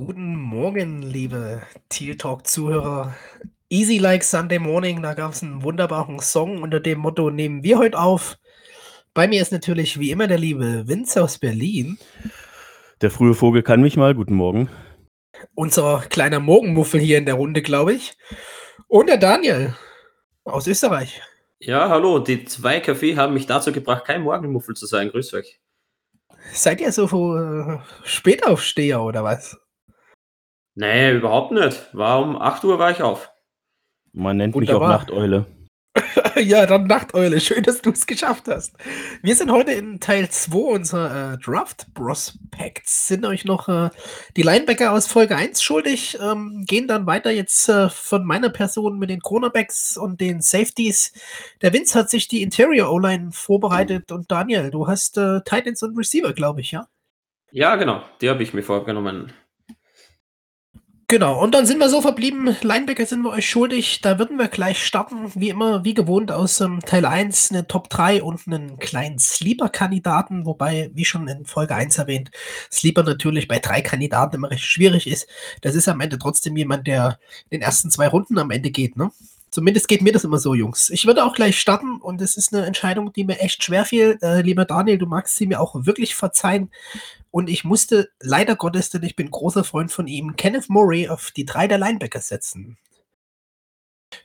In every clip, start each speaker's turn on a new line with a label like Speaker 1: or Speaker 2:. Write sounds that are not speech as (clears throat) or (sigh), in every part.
Speaker 1: Guten Morgen, liebe Teal Talk-Zuhörer. Easy like Sunday morning, da gab es einen wunderbaren Song unter dem Motto nehmen wir heute auf. Bei mir ist natürlich wie immer der liebe Vince aus Berlin.
Speaker 2: Der frühe Vogel kann mich mal. Guten Morgen.
Speaker 1: Unser kleiner Morgenmuffel hier in der Runde, glaube ich. Und der Daniel aus Österreich.
Speaker 3: Ja, hallo. Die zwei Kaffee haben mich dazu gebracht, kein Morgenmuffel zu sein. Grüß euch.
Speaker 1: Seid ihr so äh, Spätaufsteher oder was?
Speaker 3: Nee, überhaupt nicht. War um 8 Uhr war ich auf.
Speaker 2: Man nennt Wunderbar. mich auch Nachteule. (laughs)
Speaker 1: ja, dann Nachteule. Schön, dass du es geschafft hast. Wir sind heute in Teil 2 unserer äh, Draft Prospects. Sind euch noch äh, die Linebacker aus Folge 1 schuldig. Ähm, gehen dann weiter jetzt äh, von meiner Person mit den Cornerbacks und den Safeties. Der Vince hat sich die Interior O-Line vorbereitet und Daniel, du hast äh, Titans und Receiver, glaube ich, ja?
Speaker 3: Ja, genau. Die habe ich mir vorgenommen.
Speaker 1: Genau, und dann sind wir so verblieben, Linebacker sind wir euch schuldig, da würden wir gleich starten, wie immer, wie gewohnt aus ähm, Teil 1, eine Top 3 und einen kleinen Sleeper-Kandidaten, wobei, wie schon in Folge 1 erwähnt, Sleeper natürlich bei drei Kandidaten immer recht schwierig ist. Das ist am Ende trotzdem jemand, der in den ersten zwei Runden am Ende geht, ne? Zumindest geht mir das immer so, Jungs. Ich würde auch gleich starten und es ist eine Entscheidung, die mir echt schwer fiel. Äh, lieber Daniel, du magst sie mir auch wirklich verzeihen. Und ich musste leider Gottes, denn ich bin großer Freund von ihm, Kenneth Murray auf die drei der Linebacker setzen.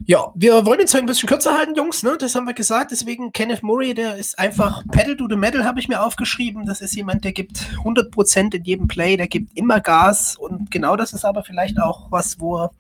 Speaker 1: Ja, wir wollen jetzt ein bisschen kürzer halten, Jungs, ne? Das haben wir gesagt. Deswegen Kenneth Murray, der ist einfach Pedal to the Metal, habe ich mir aufgeschrieben. Das ist jemand, der gibt 100% in jedem Play, der gibt immer Gas. Und genau das ist aber vielleicht auch was, wo er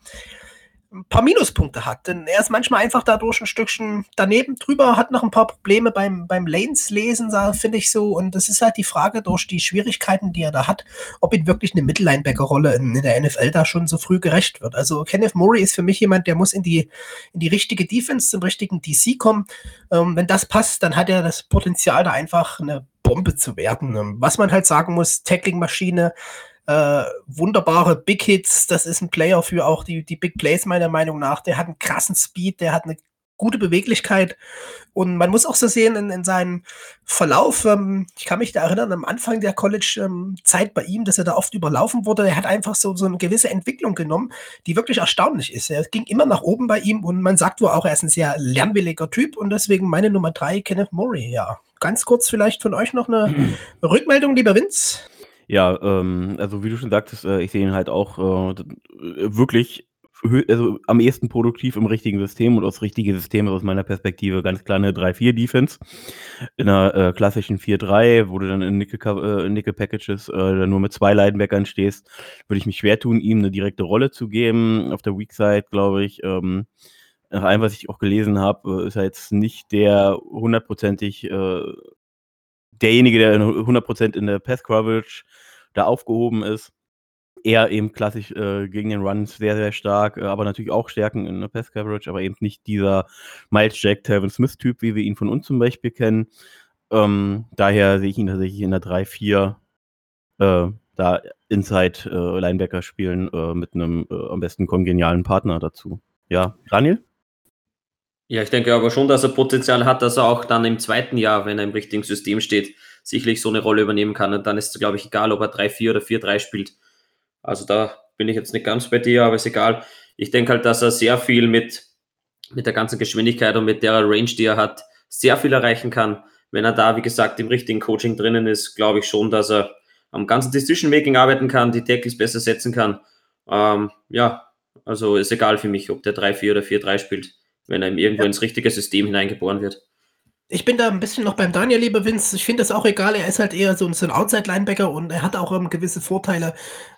Speaker 1: ein paar Minuspunkte hat. Denn er ist manchmal einfach dadurch ein Stückchen daneben drüber, hat noch ein paar Probleme beim, beim Lanes-Lesen, finde ich so. Und das ist halt die Frage durch die Schwierigkeiten, die er da hat, ob ihm wirklich eine Mittellinebacker-Rolle in, in, der NFL da schon so früh gerecht wird. Also Kenneth Murray ist für mich jemand, der muss in die, in die richtige Defense, zum richtigen DC kommen. Ähm, wenn das passt, dann hat er das Potenzial, da einfach eine Bombe zu werden. Ähm, was man halt sagen muss, Tackling-Maschine, äh, wunderbare Big Hits. Das ist ein Player für auch die, die Big Plays, meiner Meinung nach. Der hat einen krassen Speed, der hat eine gute Beweglichkeit. Und man muss auch so sehen in, in seinem Verlauf, ähm, ich kann mich da erinnern, am Anfang der College-Zeit ähm, bei ihm, dass er da oft überlaufen wurde. Er hat einfach so, so eine gewisse Entwicklung genommen, die wirklich erstaunlich ist. Er ging immer nach oben bei ihm und man sagt wohl auch, er ist ein sehr lernwilliger Typ und deswegen meine Nummer drei, Kenneth Murray. Ja, ganz kurz vielleicht von euch noch eine Rückmeldung, lieber Vince.
Speaker 2: Ja, ähm, also wie du schon sagtest, äh, ich sehe ihn halt auch äh, wirklich also am ehesten produktiv im richtigen System und aus richtigen Systemen aus meiner Perspektive ganz klar eine 3-4-Defense. In einer äh, klassischen 4-3, wo du dann in Nickel, äh, Nickel Packages äh, nur mit zwei Linebackern stehst, würde ich mich schwer tun, ihm eine direkte Rolle zu geben. Auf der Weak Side, glaube ich, ähm, nach allem, was ich auch gelesen habe, äh, ist er jetzt nicht der hundertprozentig äh, derjenige, der 100% in der Pass Coverage da aufgehoben ist. Er eben klassisch äh, gegen den Run sehr, sehr stark, äh, aber natürlich auch Stärken in der Pass Coverage, aber eben nicht dieser Miles Jack, Telvin Smith-Typ, wie wir ihn von uns zum Beispiel kennen. Ähm, daher sehe ich ihn tatsächlich in der 3-4 äh, da Inside äh, Linebacker spielen äh, mit einem äh, am besten kongenialen Partner dazu. Ja, Daniel?
Speaker 3: Ja, ich denke aber schon, dass er Potenzial hat, dass er auch dann im zweiten Jahr, wenn er im richtigen System steht, sicherlich so eine Rolle übernehmen kann. Und dann ist es, glaube ich, egal, ob er 3-4 oder 4-3 spielt. Also da bin ich jetzt nicht ganz bei dir, aber ist egal. Ich denke halt, dass er sehr viel mit, mit der ganzen Geschwindigkeit und mit der Range, die er hat, sehr viel erreichen kann. Wenn er da, wie gesagt, im richtigen Coaching drinnen ist, glaube ich schon, dass er am ganzen Decision-Making arbeiten kann, die Tackles besser setzen kann. Ähm, ja, also ist egal für mich, ob der 3-4 oder 4-3 spielt wenn er irgendwo ja. ins richtige System hineingeboren wird.
Speaker 1: Ich bin da ein bisschen noch beim Daniel, lieber Vince. Ich finde das auch egal. Er ist halt eher so, so ein Outside-Linebacker und er hat auch ähm, gewisse Vorteile,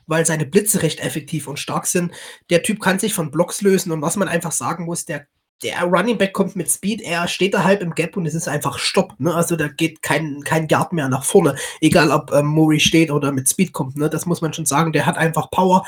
Speaker 1: weil seine Blitze recht effektiv und stark sind. Der Typ kann sich von Blocks lösen und was man einfach sagen muss, der, der Running Back kommt mit Speed, er steht da halb im Gap und es ist einfach Stopp. Ne? Also da geht kein, kein Yard mehr nach vorne. Egal ob ähm, Murray steht oder mit Speed kommt. Ne? Das muss man schon sagen. Der hat einfach Power.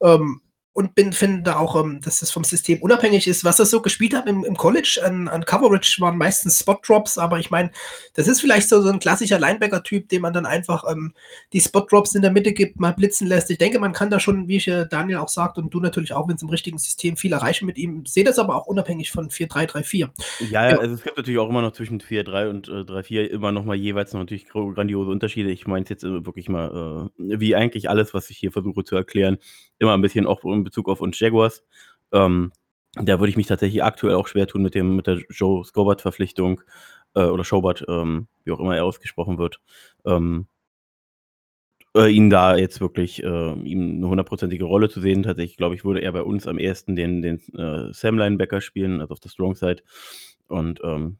Speaker 1: Ähm, und bin finde auch, ähm, dass das vom System unabhängig ist. Was er so gespielt hat im, im College an, an, Coverage waren meistens Spot Drops, aber ich meine, das ist vielleicht so, so ein klassischer Linebacker-Typ, dem man dann einfach ähm, die Spot Drops in der Mitte gibt, mal blitzen lässt. Ich denke, man kann da schon, wie ich äh, Daniel auch sagt und du natürlich auch, wenn es im richtigen System viel erreichen mit ihm. Sehe das aber auch unabhängig von 4-3-3-4.
Speaker 2: Ja, ja, also es gibt natürlich auch immer noch zwischen 4-3 und äh, 3-4 immer noch mal jeweils natürlich grandiose Unterschiede. Ich meine es jetzt äh, wirklich mal, äh, wie eigentlich alles, was ich hier versuche zu erklären, immer ein bisschen auch in Bezug auf uns Jaguars. Ähm, da würde ich mich tatsächlich aktuell auch schwer tun mit dem mit der Joe Scobart-Verpflichtung äh, oder Schobart, ähm, wie auch immer er ausgesprochen wird. Ähm, äh, ihn da jetzt wirklich äh, ihm eine hundertprozentige Rolle zu sehen. Tatsächlich, glaube ich, würde er bei uns am ersten den, den äh, Sam Linebacker spielen, also auf der Strong Side. Und ähm,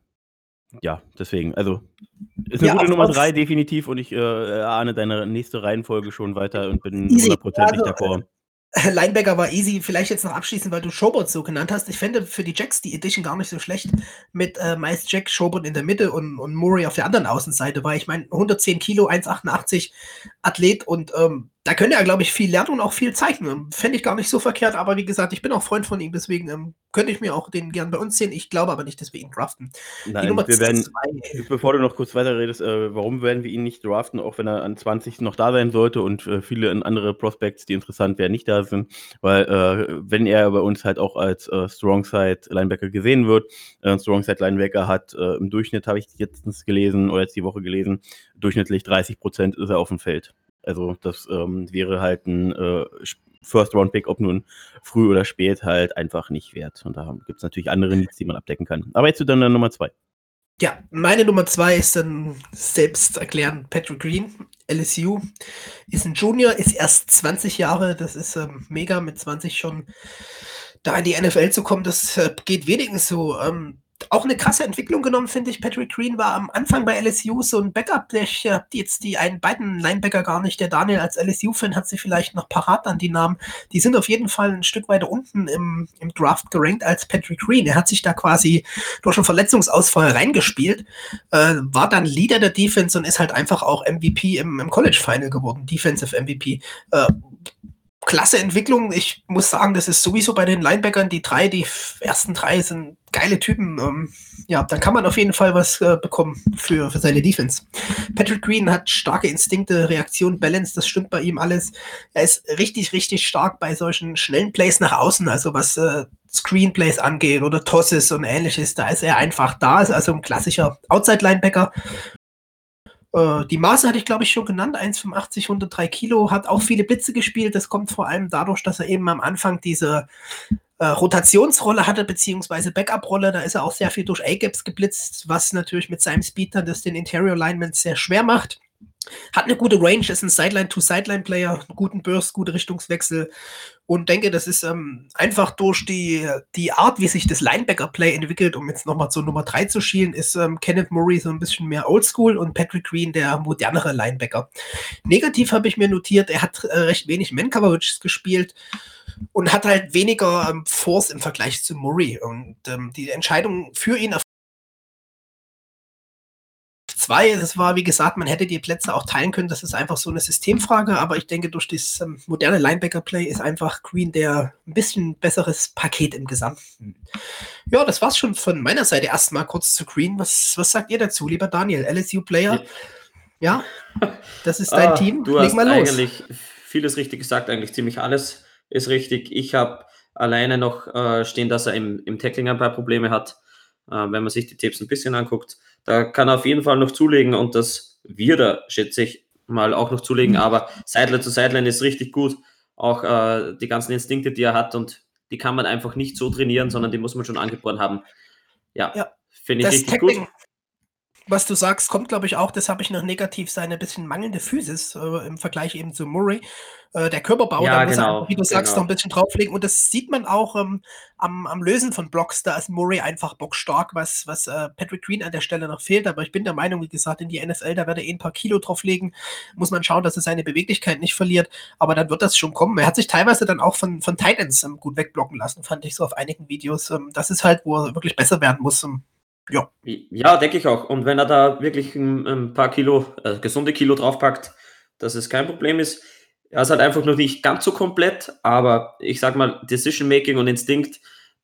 Speaker 2: ja, deswegen, also ist eine ja, gute Nummer drei definitiv und ich äh, ahne deine nächste Reihenfolge schon weiter und bin hundertprozentig also, d'accord.
Speaker 1: Linebacker war easy. Vielleicht jetzt noch abschließend, weil du Schobert so genannt hast. Ich fände für die Jacks die Edition gar nicht so schlecht mit äh, meist Jack, Schobert in der Mitte und, und Murray auf der anderen Außenseite, weil ich meine, 110 Kilo, 1,88 Athlet und ähm, da könnte er, glaube ich, viel lernen und auch viel zeichnen. Fände ich gar nicht so verkehrt, aber wie gesagt, ich bin auch Freund von ihm, deswegen ähm, könnte ich mir auch den gern bei uns sehen. Ich glaube aber nicht, dass wir ihn draften.
Speaker 2: Nein, wir werden, zwei. bevor du noch kurz weiter redest, äh, warum werden wir ihn nicht draften, auch wenn er an 20 noch da sein sollte und äh, viele andere Prospects, die interessant wären, nicht da sind, weil äh, wenn er bei uns halt auch als äh, Strongside Linebacker gesehen wird, äh, Strongside Linebacker hat äh, im Durchschnitt, habe ich jetzt gelesen oder jetzt die Woche gelesen, durchschnittlich 30 Prozent ist er auf dem Feld. Also das ähm, wäre halt ein äh, First-Round-Pick, ob nun früh oder spät, halt einfach nicht wert. Und da gibt es natürlich andere Needs, die man abdecken kann. Aber jetzt zu dann Nummer zwei.
Speaker 1: Ja, meine Nummer zwei ist dann selbst erklären Patrick Green, LSU. Ist ein Junior, ist erst 20 Jahre, das ist ähm, mega, mit 20 schon da in die NFL zu kommen, das äh, geht wenigen so. Ähm, auch eine krasse Entwicklung genommen, finde ich. Patrick Green war am Anfang bei LSU so ein Backup. Ich habe jetzt die einen beiden Linebacker gar nicht. Der Daniel als LSU-Fan hat sie vielleicht noch parat an die Namen. Die sind auf jeden Fall ein Stück weiter unten im, im Draft gerankt als Patrick Green. Er hat sich da quasi durch einen Verletzungsausfall reingespielt, äh, war dann Leader der Defense und ist halt einfach auch MVP im, im College Final geworden. Defensive MVP. Äh, klasse Entwicklung. Ich muss sagen, das ist sowieso bei den Linebackern, die drei, die ersten drei sind geile Typen. Ähm, ja, dann kann man auf jeden Fall was äh, bekommen für, für seine Defense. Patrick Green hat starke Instinkte, Reaktion, Balance, das stimmt bei ihm alles. Er ist richtig, richtig stark bei solchen schnellen Plays nach außen, also was äh, Screenplays angeht oder Tosses und ähnliches. Da ist er einfach da, ist also ein klassischer Outside-Linebacker äh, die Maße hatte ich, glaube ich, schon genannt. 1,85, 103 Kilo, hat auch viele Blitze gespielt. Das kommt vor allem dadurch, dass er eben am Anfang diese äh, Rotationsrolle hatte, beziehungsweise Backup-Rolle. Da ist er auch sehr viel durch A-Gaps geblitzt, was natürlich mit seinem Speed dann das den Interior Alignment sehr schwer macht. Hat eine gute Range, ist ein Sideline-to-Sideline-Player, einen guten Burst, gute Richtungswechsel und denke, das ist ähm, einfach durch die, die Art, wie sich das Linebacker-Play entwickelt, um jetzt nochmal zur Nummer 3 zu schielen, ist ähm, Kenneth Murray so ein bisschen mehr Oldschool und Patrick Green der modernere Linebacker. Negativ habe ich mir notiert, er hat äh, recht wenig Man-Coverages gespielt und hat halt weniger ähm, Force im Vergleich zu Murray. Und ähm, die Entscheidung für ihn auf zwei. Das war, wie gesagt, man hätte die Plätze auch teilen können. Das ist einfach so eine Systemfrage. Aber ich denke, durch das ähm, moderne Linebacker-Play ist einfach Green der ein bisschen besseres Paket im Gesamten. Ja, das war's schon von meiner Seite erstmal kurz zu Green. Was, was sagt ihr dazu, lieber Daniel? LSU-Player? Ja, das ist dein ah, Team.
Speaker 3: Du Leg hast mal los. eigentlich vieles richtig gesagt, eigentlich ziemlich alles ist richtig. Ich habe alleine noch äh, stehen, dass er im, im Tackling ein paar Probleme hat. Äh, wenn man sich die Tipps ein bisschen anguckt, da kann er auf jeden Fall noch zulegen und das wird er, schätze ich, mal auch noch zulegen. Mhm. Aber Sideline zu Sideline ist richtig gut. Auch äh, die ganzen Instinkte, die er hat und die kann man einfach nicht so trainieren, sondern die muss man schon angeboren haben. Ja, ja finde ich richtig Tackling, gut
Speaker 1: was du sagst, kommt, glaube ich, auch, das habe ich noch negativ, seine bisschen mangelnde Physis äh, im Vergleich eben zu Murray. Äh, der Körperbau,
Speaker 3: ja, da muss genau,
Speaker 1: er, wie du genau. sagst, noch ein bisschen drauflegen. Und das sieht man auch ähm, am, am, Lösen von Blocks. Da ist Murray einfach bockstark, was, was äh, Patrick Green an der Stelle noch fehlt. Aber ich bin der Meinung, wie gesagt, in die NFL, da wird er eh ein paar Kilo drauflegen. Muss man schauen, dass er seine Beweglichkeit nicht verliert. Aber dann wird das schon kommen. Er hat sich teilweise dann auch von, von Titans ähm, gut wegblocken lassen, fand ich so auf einigen Videos. Ähm, das ist halt, wo er wirklich besser werden muss. Um,
Speaker 3: ja. Ja, denke ich auch. Und wenn er da wirklich ein, ein paar Kilo, äh, gesunde Kilo draufpackt, dass es kein Problem ist. Er ist halt einfach noch nicht ganz so komplett, aber ich sag mal, Decision Making und Instinkt,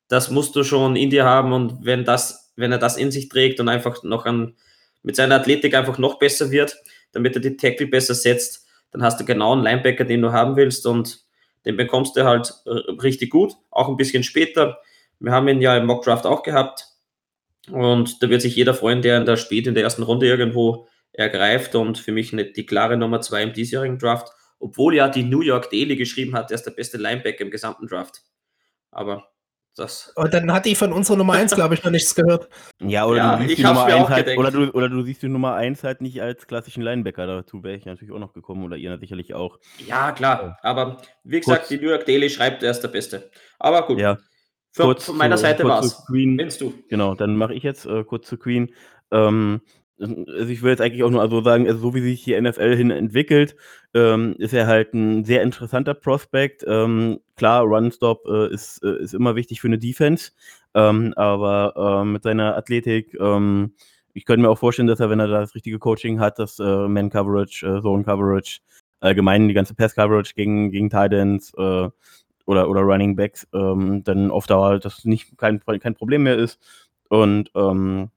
Speaker 3: das musst du schon in dir haben und wenn das, wenn er das in sich trägt und einfach noch an, mit seiner Athletik einfach noch besser wird, damit er die Tackle besser setzt, dann hast du genau einen Linebacker, den du haben willst und den bekommst du halt äh, richtig gut, auch ein bisschen später. Wir haben ihn ja im Mock Draft auch gehabt und da wird sich jeder freuen, der in der spät in der ersten Runde irgendwo ergreift und für mich nicht die klare Nummer zwei im diesjährigen Draft, obwohl ja die New York Daily geschrieben hat, er ist der beste Linebacker im gesamten Draft. Aber das.
Speaker 1: Und dann hat die von unserer Nummer 1, glaube ich, noch nichts gehört.
Speaker 2: Ja, oder, ja, du siehst die Nummer 1 halt, oder, du, oder du siehst die Nummer 1 halt nicht als klassischen Linebacker. Dazu wäre ich natürlich auch noch gekommen oder ihr sicherlich auch.
Speaker 3: Ja, klar. Aber wie gesagt, kurz. die New York Daily schreibt, er ist der Beste. Aber gut.
Speaker 2: Ja.
Speaker 3: Für, kurz von meiner zu, Seite war es.
Speaker 2: Wennst du. Genau, dann mache ich jetzt äh, kurz zu Queen. Ähm, also ich will jetzt eigentlich auch nur also sagen, also so wie sich die NFL hin entwickelt, ähm, ist er halt ein sehr interessanter Prospect. Ähm, klar, Run-Stop äh, ist, äh, ist immer wichtig für eine Defense, ähm, aber äh, mit seiner Athletik, ähm, ich könnte mir auch vorstellen, dass er, wenn er das richtige Coaching hat, das äh, Man-Coverage, äh, Zone-Coverage, allgemein die ganze Pass-Coverage gegen, gegen Titans äh, oder, oder Running Backs, ähm, dann auf Dauer das nicht kein, kein Problem mehr ist. Und ähm,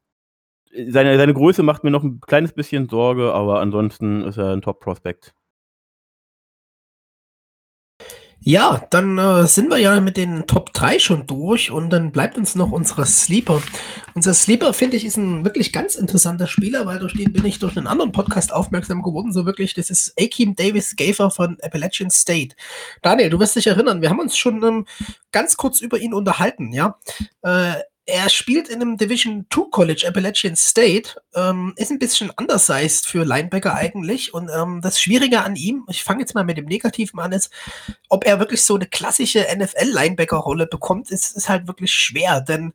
Speaker 2: seine, seine Größe macht mir noch ein kleines bisschen Sorge, aber ansonsten ist er ein Top-Prospect.
Speaker 1: Ja, dann äh, sind wir ja mit den Top 3 schon durch und dann bleibt uns noch unsere Sleeper. Unser Sleeper, finde ich, ist ein wirklich ganz interessanter Spieler, weil durch den bin ich durch einen anderen Podcast aufmerksam geworden, so wirklich. Das ist Akeem Davis Gafer von Appalachian State. Daniel, du wirst dich erinnern, wir haben uns schon ähm, ganz kurz über ihn unterhalten, ja. Äh, er spielt in einem Division 2 College, Appalachian State, ähm, ist ein bisschen undersized für Linebacker eigentlich. Und ähm, das Schwierige an ihm, ich fange jetzt mal mit dem Negativen an, ist, ob er wirklich so eine klassische NFL-Linebacker-Rolle bekommt, ist, ist halt wirklich schwer, denn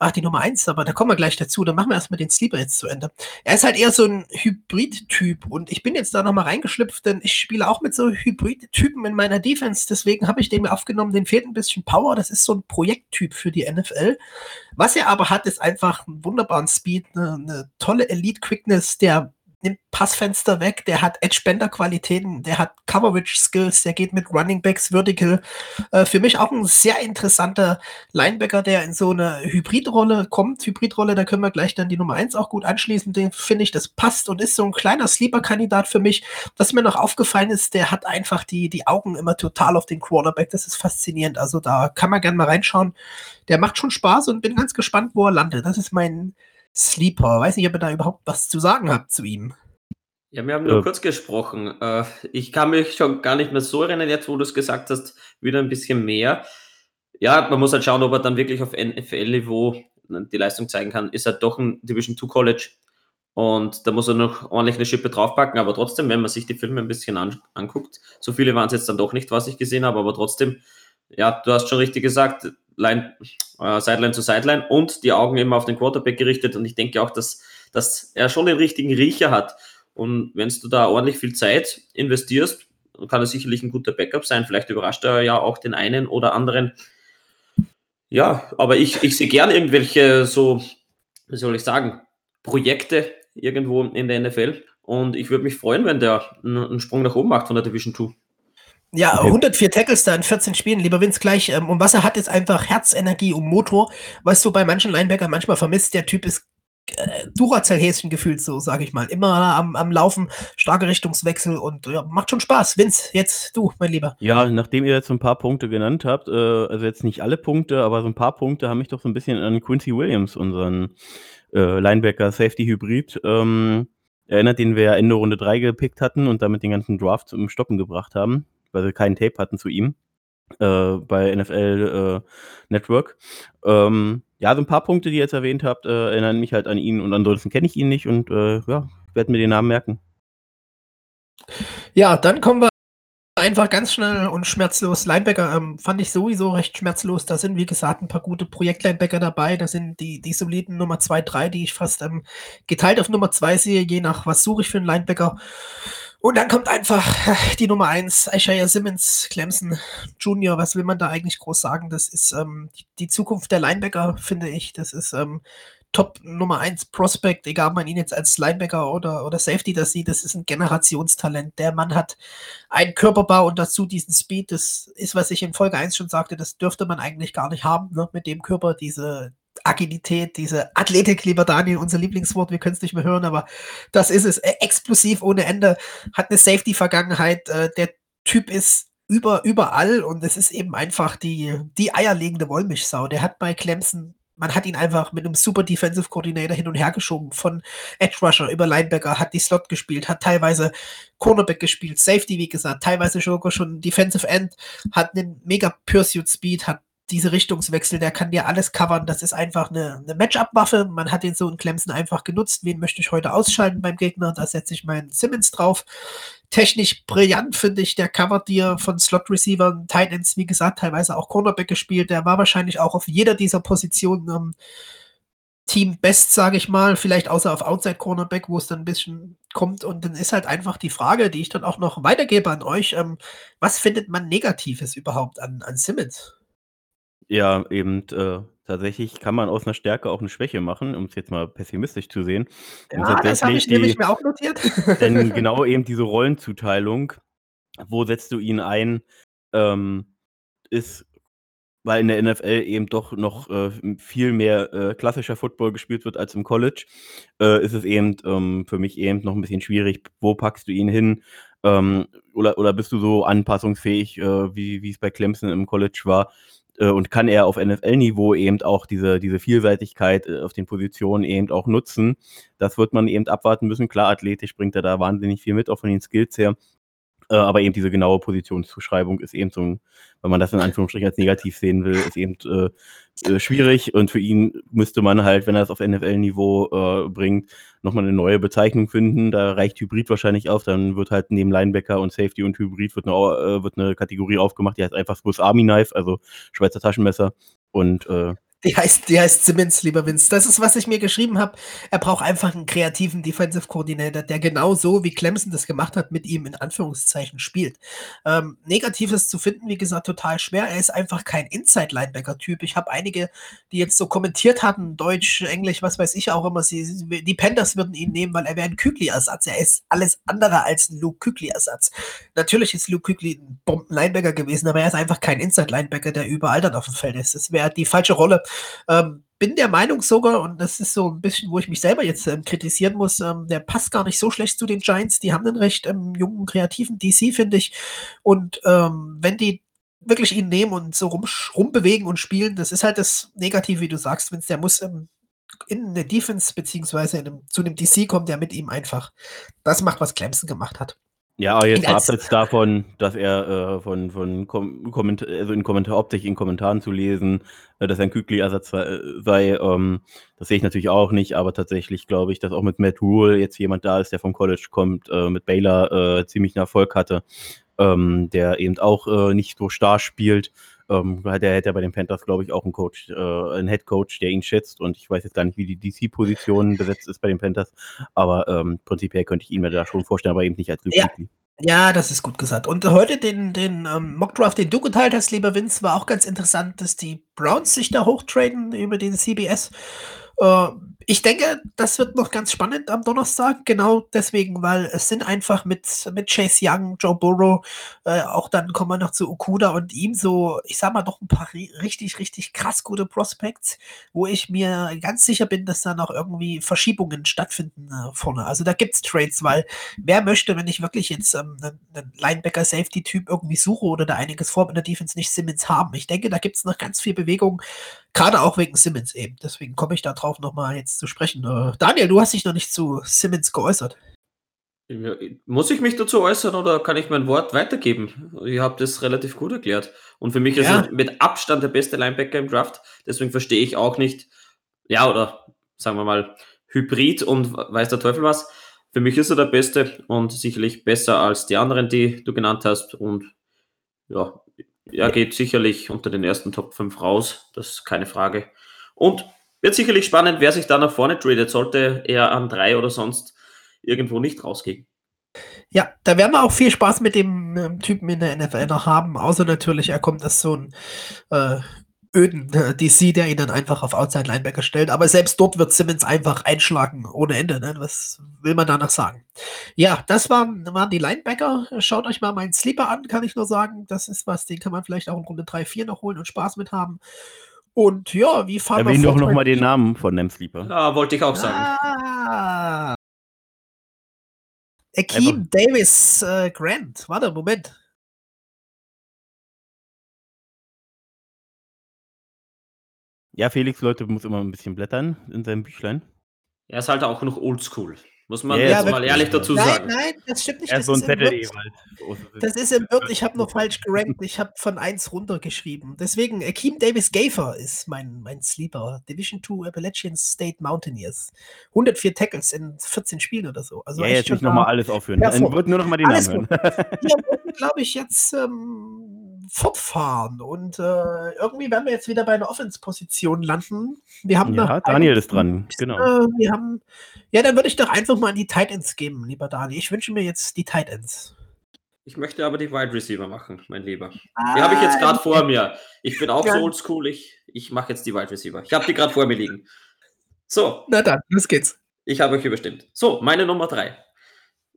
Speaker 1: Ach, die Nummer eins, aber da kommen wir gleich dazu. Dann machen wir erstmal den Sleeper jetzt zu Ende. Er ist halt eher so ein Hybrid-Typ und ich bin jetzt da nochmal reingeschlüpft, denn ich spiele auch mit so Hybrid-Typen in meiner Defense. Deswegen habe ich den mir aufgenommen. Den fehlt ein bisschen Power. Das ist so ein Projekttyp für die NFL. Was er aber hat, ist einfach einen wunderbaren Speed, eine, eine tolle Elite-Quickness, der nimmt Passfenster weg, der hat Edge-Bender-Qualitäten, der hat Coverage-Skills, der geht mit Running Backs vertical. Äh, für mich auch ein sehr interessanter Linebacker, der in so eine Hybridrolle kommt. Hybridrolle, da können wir gleich dann die Nummer 1 auch gut anschließen. Den finde ich, das passt und ist so ein kleiner Sleeper-Kandidat für mich. Was mir noch aufgefallen ist, der hat einfach die, die Augen immer total auf den Quarterback. Das ist faszinierend. Also da kann man gerne mal reinschauen. Der macht schon Spaß und bin ganz gespannt, wo er landet. Das ist mein Sleeper. Weiß nicht, ob ihr da überhaupt was zu sagen habt zu ihm.
Speaker 3: Ja, wir haben nur ja. kurz gesprochen. Äh, ich kann mich schon gar nicht mehr so erinnern, jetzt wo du es gesagt hast, wieder ein bisschen mehr. Ja, man muss halt schauen, ob er dann wirklich auf NFL-Niveau die Leistung zeigen kann. Ist er doch ein Division 2 College und da muss er noch ordentlich eine Schippe draufpacken, aber trotzdem, wenn man sich die Filme ein bisschen an, anguckt, so viele waren es jetzt dann doch nicht, was ich gesehen habe, aber trotzdem, ja, du hast schon richtig gesagt, Line, äh, Sideline zu Sideline und die Augen immer auf den Quarterback gerichtet. Und ich denke auch, dass, dass er schon den richtigen Riecher hat. Und wenn du da ordentlich viel Zeit investierst, kann er sicherlich ein guter Backup sein. Vielleicht überrascht er ja auch den einen oder anderen. Ja, aber ich, ich sehe gerne irgendwelche so, wie soll ich sagen, Projekte irgendwo in der NFL. Und ich würde mich freuen, wenn der einen Sprung nach oben macht von der Division 2.
Speaker 1: Ja, okay. 104 Tackles da in 14 Spielen, lieber Vince, gleich. Ähm, und was er hat, ist einfach Herzenergie und Motor, was du bei manchen Linebacker manchmal vermisst. Der Typ ist äh, Duracell-Häschen gefühlt, so sage ich mal. Immer am, am Laufen, starke Richtungswechsel und ja, macht schon Spaß. Vince, jetzt du, mein Lieber.
Speaker 2: Ja, nachdem ihr jetzt ein paar Punkte genannt habt, äh, also jetzt nicht alle Punkte, aber so ein paar Punkte haben mich doch so ein bisschen an Quincy Williams, unseren äh, Linebacker Safety Hybrid, ähm, erinnert, den wir Ende Runde 3 gepickt hatten und damit den ganzen Draft zum Stoppen gebracht haben weil sie keinen Tape hatten zu ihm äh, bei NFL äh, Network. Ähm, ja, so ein paar Punkte, die ihr jetzt erwähnt habt, äh, erinnern mich halt an ihn und ansonsten kenne ich ihn nicht und äh, ja, werde mir den Namen merken.
Speaker 1: Ja, dann kommen wir einfach ganz schnell und schmerzlos. Linebacker ähm, fand ich sowieso recht schmerzlos. Da sind, wie gesagt, ein paar gute Projektlinebacker dabei. Da sind die, die soliden Nummer 2, 3, die ich fast ähm, geteilt auf Nummer 2 sehe, je nach was suche ich für einen Linebacker. Und dann kommt einfach die Nummer 1, Isaiah Simmons, Clemson Junior. Was will man da eigentlich groß sagen? Das ist ähm, die, die, Zukunft der Linebacker, finde ich. Das ist ähm, Top Nummer 1 Prospect, egal ob man ihn jetzt als Linebacker oder, oder Safety das sieht, das ist ein Generationstalent. Der Mann hat einen Körperbau und dazu diesen Speed. Das ist, was ich in Folge 1 schon sagte, das dürfte man eigentlich gar nicht haben, ne? mit dem Körper, diese Agilität, diese Athletik, lieber Daniel, unser Lieblingswort, wir können es nicht mehr hören, aber das ist es. Äh, explosiv ohne Ende, hat eine Safety-Vergangenheit. Äh, der Typ ist über, überall und es ist eben einfach die, die eierlegende Wollmilchsau. Der hat bei Clemson man hat ihn einfach mit einem super Defensive Coordinator hin und her geschoben, von Edge Rusher über Linebacker, hat die Slot gespielt, hat teilweise Cornerback gespielt, Safety, wie gesagt, teilweise sogar schon Defensive End, hat einen mega Pursuit Speed, hat diese Richtungswechsel, der kann dir alles covern. Das ist einfach eine, eine Matchup-Waffe. Man hat den so in Clemson einfach genutzt. Wen möchte ich heute ausschalten beim Gegner? Da setze ich meinen Simmons drauf. Technisch brillant, finde ich. Der covert dir von Slot-Receivern, Titans, wie gesagt, teilweise auch Cornerback gespielt. Der war wahrscheinlich auch auf jeder dieser Positionen ähm, Team Best, sage ich mal. Vielleicht außer auf Outside Cornerback, wo es dann ein bisschen kommt. Und dann ist halt einfach die Frage, die ich dann auch noch weitergebe an euch. Ähm, was findet man Negatives überhaupt an, an Simmons?
Speaker 2: Ja, eben, äh, tatsächlich kann man aus einer Stärke auch eine Schwäche machen, um es jetzt mal pessimistisch zu sehen.
Speaker 1: Und Ja, das habe ich nämlich mir auch notiert. (laughs)
Speaker 2: denn genau eben diese Rollenzuteilung, wo setzt du ihn ein, ähm, ist weil in der NFL eben doch noch, äh, viel mehr, äh, klassischer Football gespielt wird als im College, äh, ist es eben, ähm, für mich eben noch ein bisschen schwierig. Wo packst du ihn hin? Ähm, oder oder bist du so anpassungsfähig, äh, wie es bei Clemson im College war? Äh, und kann er auf NFL-Niveau eben auch diese, diese Vielseitigkeit äh, auf den Positionen eben auch nutzen. Das wird man eben abwarten müssen. Klar, athletisch bringt er da wahnsinnig viel mit, auch von den Skills her. Äh, aber eben diese genaue Positionszuschreibung ist eben so ein, wenn man das in Anführungsstrichen als negativ sehen will, ist eben äh, äh, schwierig. Und für ihn müsste man halt, wenn er es auf NFL-Niveau äh, bringt, nochmal eine neue Bezeichnung finden. Da reicht Hybrid wahrscheinlich auf. Dann wird halt neben Linebacker und Safety und Hybrid wird eine, äh, wird eine Kategorie aufgemacht, die heißt einfach Swiss Army Knife, also Schweizer Taschenmesser. Und äh,
Speaker 1: die heißt, die heißt Simmons, lieber Vince. Das ist, was ich mir geschrieben habe. Er braucht einfach einen kreativen Defensive Coordinator, der genau so, wie Clemson das gemacht hat, mit ihm in Anführungszeichen spielt. Ähm, Negatives zu finden, wie gesagt, total schwer. Er ist einfach kein Inside-Linebacker-Typ. Ich habe einige, die jetzt so kommentiert hatten, Deutsch, Englisch, was weiß ich auch immer, sie, die Panthers würden ihn nehmen, weil er wäre ein Kükli-Ersatz. Er ist alles andere als ein Luke Kükli-Ersatz. Natürlich ist Luke Kükli ein Bomben-Linebacker gewesen, aber er ist einfach kein Inside-Linebacker, der überall dann auf dem Feld ist. Das wäre die falsche Rolle. Ähm, bin der Meinung sogar, und das ist so ein bisschen, wo ich mich selber jetzt ähm, kritisieren muss, ähm, der passt gar nicht so schlecht zu den Giants. Die haben einen recht ähm, jungen, kreativen DC, finde ich. Und ähm, wenn die wirklich ihn nehmen und so rum, rumbewegen und spielen, das ist halt das Negative, wie du sagst, wenn der muss ähm, in eine Defense beziehungsweise einem, zu einem DC kommt, der mit ihm einfach das macht, was Clemson gemacht hat.
Speaker 2: Ja, jetzt mal abseits davon, dass er äh, von, von Kom Kommentar also in Kommentar hauptsächlich in Kommentaren zu lesen, äh, dass er ein Kükli-Ersatz äh, sei, ähm, das sehe ich natürlich auch nicht, aber tatsächlich glaube ich, dass auch mit Matt Rule jetzt jemand da ist, der vom College kommt, äh, mit Baylor äh, ziemlich einen Erfolg hatte, ähm, der eben auch äh, nicht so starr spielt ähm, der hätte ja bei den Panthers, glaube ich, auch einen Coach, äh, einen Head Coach, der ihn schätzt. Und ich weiß jetzt gar nicht, wie die DC-Position (laughs) besetzt ist bei den Panthers. Aber ähm, prinzipiell könnte ich ihn mir da schon vorstellen, aber eben nicht als
Speaker 1: ja. Ja, das ist gut gesagt. Und heute den, den ähm, Mockdraft, den du geteilt hast, lieber Vince, war auch ganz interessant, dass die Browns sich da hochtraden über den CBS. Äh, ich denke, das wird noch ganz spannend am Donnerstag, genau deswegen, weil es sind einfach mit, mit Chase Young, Joe Burrow, äh, auch dann kommen wir noch zu Okuda und ihm so, ich sag mal, doch ein paar richtig, richtig krass gute Prospects, wo ich mir ganz sicher bin, dass da noch irgendwie Verschiebungen stattfinden äh, vorne. Also da gibt es Trades, weil wer möchte, wenn ich wirklich jetzt ähm, einen, Linebacker-Safety-Typ irgendwie suche oder da einiges vor in der Defense nicht Simmons haben. Ich denke, da gibt es noch ganz viel Bewegung, gerade auch wegen Simmons eben. Deswegen komme ich da drauf nochmal jetzt zu sprechen. Äh, Daniel, du hast dich noch nicht zu Simmons geäußert.
Speaker 3: Muss ich mich dazu äußern oder kann ich mein Wort weitergeben? Ihr habt das relativ gut erklärt. Und für mich ja. ist er mit Abstand der beste Linebacker im Draft. Deswegen verstehe ich auch nicht, ja, oder sagen wir mal, Hybrid und weiß der Teufel was. Für mich ist er der Beste und sicherlich besser als die anderen, die du genannt hast. Und ja, er geht sicherlich unter den ersten Top 5 raus. Das ist keine Frage. Und wird sicherlich spannend, wer sich da nach vorne tradet, sollte er an drei oder sonst irgendwo nicht rausgehen.
Speaker 1: Ja, da werden wir auch viel Spaß mit dem ähm, Typen in der NFL noch haben, außer natürlich, er kommt als so ein äh, öden äh, DC, der ihn dann einfach auf Outside Linebacker stellt. Aber selbst dort wird Simmons einfach einschlagen ohne Ende. Ne? Was will man danach sagen? Ja, das waren, waren die Linebacker. Schaut euch mal meinen Sleeper an, kann ich nur sagen. Das ist was, den kann man vielleicht auch in Runde 3, 4 noch holen und Spaß mit haben. Und ja, wie fahren
Speaker 2: Erwähnen wir doch nochmal den Namen von dem Sleeper.
Speaker 3: Ja, wollte ich auch sagen. Ah,
Speaker 1: Akeem Davis äh, Grant. Warte, Moment.
Speaker 2: Ja, Felix, Leute, muss immer ein bisschen blättern in seinem Büchlein.
Speaker 3: Er ist halt auch noch oldschool. Muss man ja, mal ehrlich dazu
Speaker 1: nein,
Speaker 3: sagen.
Speaker 1: Nein, das stimmt nicht.
Speaker 2: Er
Speaker 1: das
Speaker 2: so ein Zettel
Speaker 1: Das ist im Wirt, ich habe nur falsch gerankt. Ich habe von 1 runtergeschrieben. Deswegen, Akeem Davis Gafer ist mein, mein Sleeper. Division 2 Appalachian State Mountaineers. 104 Tackles in 14 Spielen oder so. Also
Speaker 2: ja, jetzt nicht nochmal alles aufführen.
Speaker 1: Ja,
Speaker 2: wird nur nochmal den alles Namen hören.
Speaker 1: Wir glaube ich, jetzt ähm, fortfahren. Und äh, irgendwie werden wir jetzt wieder bei einer Offense-Position landen. Wir haben
Speaker 2: ja, Daniel ist dran, genau.
Speaker 1: Äh, wir haben, ja, dann würde ich doch einfach mal an die Titans geben, lieber Daniel. Ich wünsche mir jetzt die Titans.
Speaker 3: Ich möchte aber die Wide Receiver machen, mein Lieber. Ah, die habe ich jetzt gerade vor mir. Ich bin auch ja. so oldschool. Ich, ich mache jetzt die Wide Receiver. Ich habe die gerade vor mir liegen. So.
Speaker 1: Na dann, los geht's.
Speaker 3: Ich habe euch überstimmt. So, meine Nummer drei.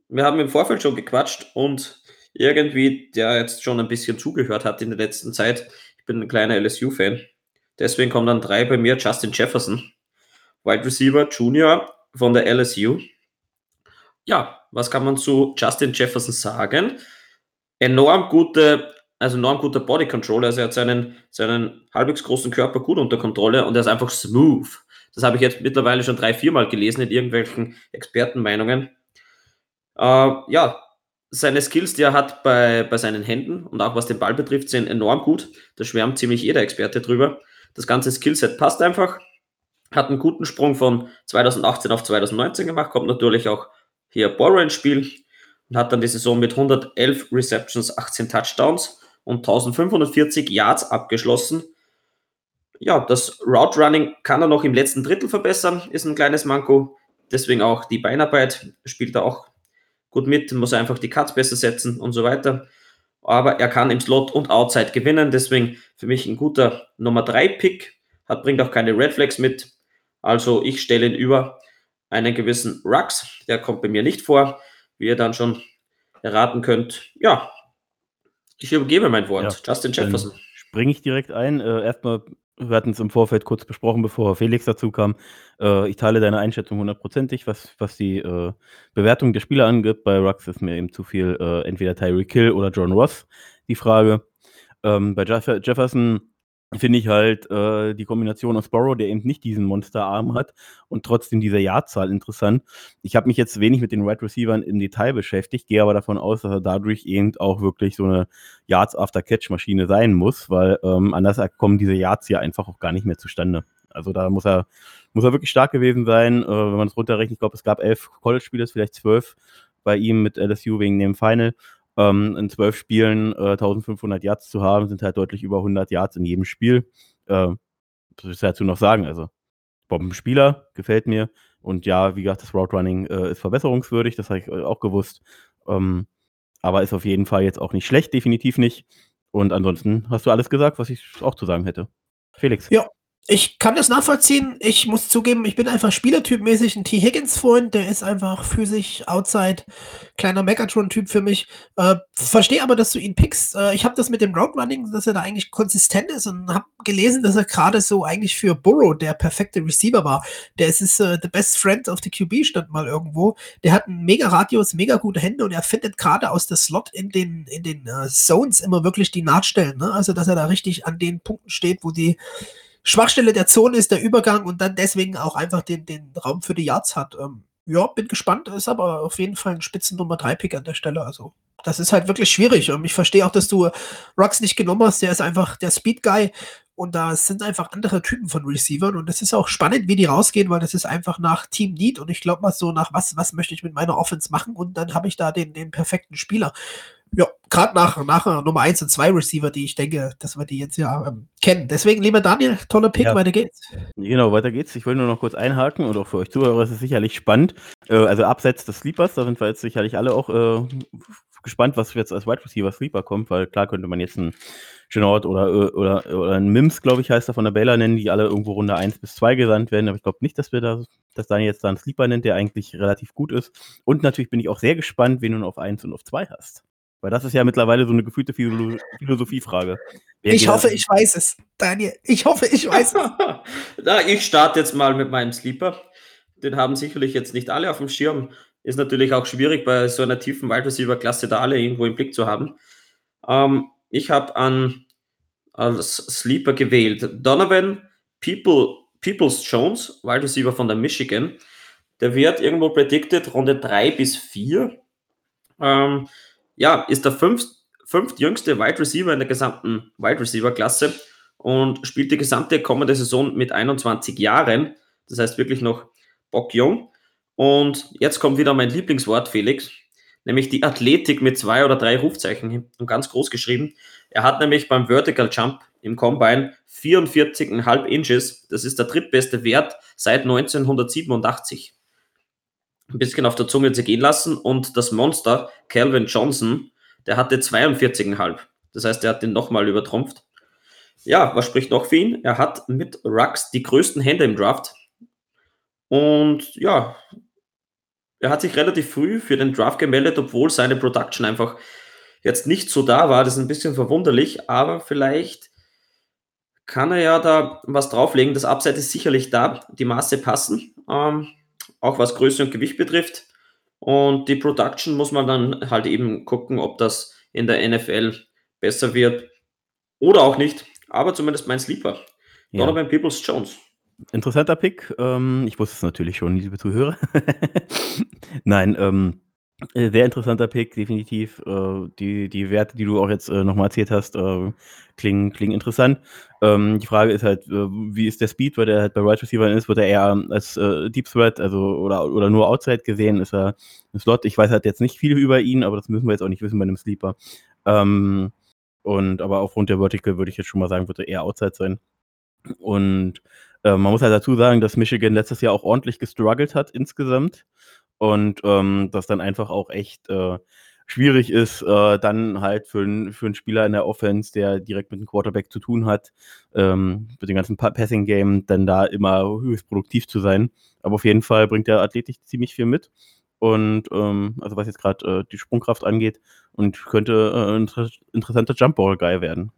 Speaker 3: Wir haben im Vorfeld schon gequatscht und irgendwie, der jetzt schon ein bisschen zugehört hat in der letzten Zeit, ich bin ein kleiner LSU-Fan. Deswegen kommt dann drei bei mir Justin Jefferson, Wide Receiver Junior von der LSU. Ja, was kann man zu Justin Jefferson sagen? Enorm gute, also enorm guter Body Control. Also er hat seinen, seinen halbwegs großen Körper gut unter Kontrolle und er ist einfach smooth. Das habe ich jetzt mittlerweile schon drei, viermal gelesen in irgendwelchen Expertenmeinungen. Äh, ja, seine Skills, die er hat bei, bei seinen Händen und auch was den Ball betrifft, sind enorm gut. Da schwärmt ziemlich jeder Experte drüber. Das ganze Skillset passt einfach. Hat einen guten Sprung von 2018 auf 2019 gemacht, kommt natürlich auch hier Borrow ins Spiel und hat dann die Saison mit 111 Receptions, 18 Touchdowns und 1540 Yards abgeschlossen. Ja, das Route Running kann er noch im letzten Drittel verbessern, ist ein kleines Manko. Deswegen auch die Beinarbeit spielt er auch gut mit, muss einfach die Cuts besser setzen und so weiter. Aber er kann im Slot und Outside gewinnen, deswegen für mich ein guter Nummer 3 Pick. Hat, bringt auch keine Red Flags mit. Also ich stelle ihn über einen gewissen Rux, der kommt bei mir nicht vor, wie ihr dann schon erraten könnt. Ja, ich übergebe mein Wort. Ja, Justin Jefferson.
Speaker 2: Springe ich direkt ein. Äh, erstmal wir hatten es im Vorfeld kurz besprochen, bevor Felix dazu kam. Äh, ich teile deine Einschätzung hundertprozentig, was, was die äh, Bewertung der Spieler angeht. Bei Rux ist mir eben zu viel äh, entweder Tyreek Kill oder John Ross die Frage. Ähm, bei Jeff Jefferson finde ich halt äh, die Kombination aus Borrow, der eben nicht diesen Monsterarm hat und trotzdem diese Jahrzahl interessant. Ich habe mich jetzt wenig mit den Wide Receivers im Detail beschäftigt, gehe aber davon aus, dass er dadurch eben auch wirklich so eine Yards After Catch Maschine sein muss, weil ähm, anders kommen diese Yards hier einfach auch gar nicht mehr zustande. Also da muss er muss er wirklich stark gewesen sein, äh, wenn man es runterrechnet. Ich glaube, es gab elf College-Spieler, vielleicht zwölf bei ihm mit LSU wegen dem Final ähm, in zwölf Spielen äh, 1500 Yards zu haben, sind halt deutlich über 100 Yards in jedem Spiel. Äh, was soll ich dazu noch sagen? Also, Bombenspieler, gefällt mir. Und ja, wie gesagt, das Route Running äh, ist verbesserungswürdig, das habe ich äh, auch gewusst. Ähm, aber ist auf jeden Fall jetzt auch nicht schlecht, definitiv nicht. Und ansonsten hast du alles gesagt, was ich auch zu sagen hätte. Felix.
Speaker 1: Ja, ich kann das nachvollziehen. Ich muss zugeben, ich bin einfach spielertypmäßig ein T. Higgins-Freund. Der ist einfach physisch, outside, kleiner Megatron-Typ für mich. Äh, Verstehe aber, dass du ihn pickst. Äh, ich habe das mit dem Roadrunning, dass er da eigentlich konsistent ist und habe gelesen, dass er gerade so eigentlich für Burrow der perfekte Receiver war. Der ist, ist uh, the best friend of the QB, stand mal irgendwo. Der hat einen mega Radius, mega gute Hände und er findet gerade aus der Slot in den, in den uh, Zones immer wirklich die Nahtstellen. Ne? Also, dass er da richtig an den Punkten steht, wo die Schwachstelle der Zone ist der Übergang und dann deswegen auch einfach den, den Raum für die Yards hat. Ähm, ja, bin gespannt, ist aber auf jeden Fall ein Spitzen Nummer 3 Pick an der Stelle. Also, das ist halt wirklich schwierig. Und ich verstehe auch, dass du Rux nicht genommen hast. Der ist einfach der Speed Guy und da sind einfach andere Typen von Receivern und es ist auch spannend, wie die rausgehen, weil das ist einfach nach Team Need und ich glaube mal so nach was, was möchte ich mit meiner Offense machen und dann habe ich da den, den perfekten Spieler gerade nach, nach Nummer 1 und 2 Receiver, die ich denke, dass wir die jetzt ja ähm, kennen. Deswegen, lieber Daniel, toller Pick, ja. weiter geht's.
Speaker 2: Genau, weiter geht's. Ich will nur noch kurz einhaken und auch für euch Zuhörer ist es sicherlich spannend. Äh, also abseits des Sleepers, da sind wir jetzt sicherlich alle auch äh, gespannt, was jetzt als Wide Receiver Sleeper kommt, weil klar könnte man jetzt einen Genord oder, oder, oder einen Mims, glaube ich, heißt er von der Baylor nennen, die alle irgendwo Runde 1 bis 2 gesandt werden, aber ich glaube nicht, dass wir da, dass Daniel jetzt da einen Sleeper nennt, der eigentlich relativ gut ist. Und natürlich bin ich auch sehr gespannt, wen du auf 1 und auf 2 hast. Weil das ist ja mittlerweile so eine gefühlte Philosophiefrage.
Speaker 1: Wer ich hoffe, ich weiß es, Daniel. Ich hoffe, ich weiß es. (laughs)
Speaker 3: Na, ich starte jetzt mal mit meinem Sleeper. Den haben sicherlich jetzt nicht alle auf dem Schirm. Ist natürlich auch schwierig, bei so einer tiefen Wide Receiver-Klasse da alle irgendwo im Blick zu haben. Ähm, ich habe an als Sleeper gewählt Donovan People, Peoples Jones, Wide Receiver von der Michigan. Der wird irgendwo predicted Runde 3 bis 4. Ähm, ja, ist der fünft, fünftjüngste Wide Receiver in der gesamten Wide Receiver-Klasse und spielt die gesamte kommende Saison mit 21 Jahren. Das heißt wirklich noch bockjung. Und jetzt kommt wieder mein Lieblingswort, Felix, nämlich die Athletik mit zwei oder drei Rufzeichen und ganz groß geschrieben. Er hat nämlich beim Vertical Jump im Combine 44,5 Inches. Das ist der drittbeste Wert seit 1987. Ein bisschen auf der Zunge zergehen lassen. Und das Monster, Calvin Johnson, der hatte 42,5. Das heißt, er hat den nochmal übertrumpft. Ja, was spricht noch für ihn? Er hat mit Rux die größten Hände im Draft. Und ja, er hat sich relativ früh für den Draft gemeldet, obwohl seine Production einfach jetzt nicht so da war. Das ist ein bisschen verwunderlich, aber vielleicht kann er ja da was drauflegen. Das Upside ist sicherlich da, die Maße passen, ähm, auch was Größe und Gewicht betrifft. Und die Production muss man dann halt eben gucken, ob das in der NFL besser wird oder auch nicht. Aber zumindest mein Sleeper. Ja. Donovan Peoples Jones.
Speaker 2: Interessanter Pick. Ähm, ich wusste es natürlich schon, liebe Zuhörer. (laughs) Nein, ähm, äh, sehr interessanter Pick, definitiv. Äh, die, die Werte, die du auch jetzt äh, nochmal erzählt hast, äh, klingen, klingen interessant. Ähm, die Frage ist halt, äh, wie ist der Speed, weil der halt bei Right Receiver ist, wird er eher als äh, Deep Threat, also oder, oder nur Outside gesehen, ist er ein Slot. Ich weiß halt jetzt nicht viel über ihn, aber das müssen wir jetzt auch nicht wissen bei einem Sleeper. Ähm, und aber aufgrund der Vertical würde ich jetzt schon mal sagen, wird er eher Outside sein. Und äh, man muss halt dazu sagen, dass Michigan letztes Jahr auch ordentlich gestruggelt hat insgesamt und ähm, das dann einfach auch echt äh, schwierig ist, äh, dann halt für, für einen Spieler in der Offense, der direkt mit dem Quarterback zu tun hat, ähm, mit dem ganzen Passing-Game, dann da immer höchst produktiv zu sein. Aber auf jeden Fall bringt er athletisch ziemlich viel mit. Und ähm, also was jetzt gerade äh, die Sprungkraft angeht und könnte äh, ein inter interessanter Jumpball-Guy werden.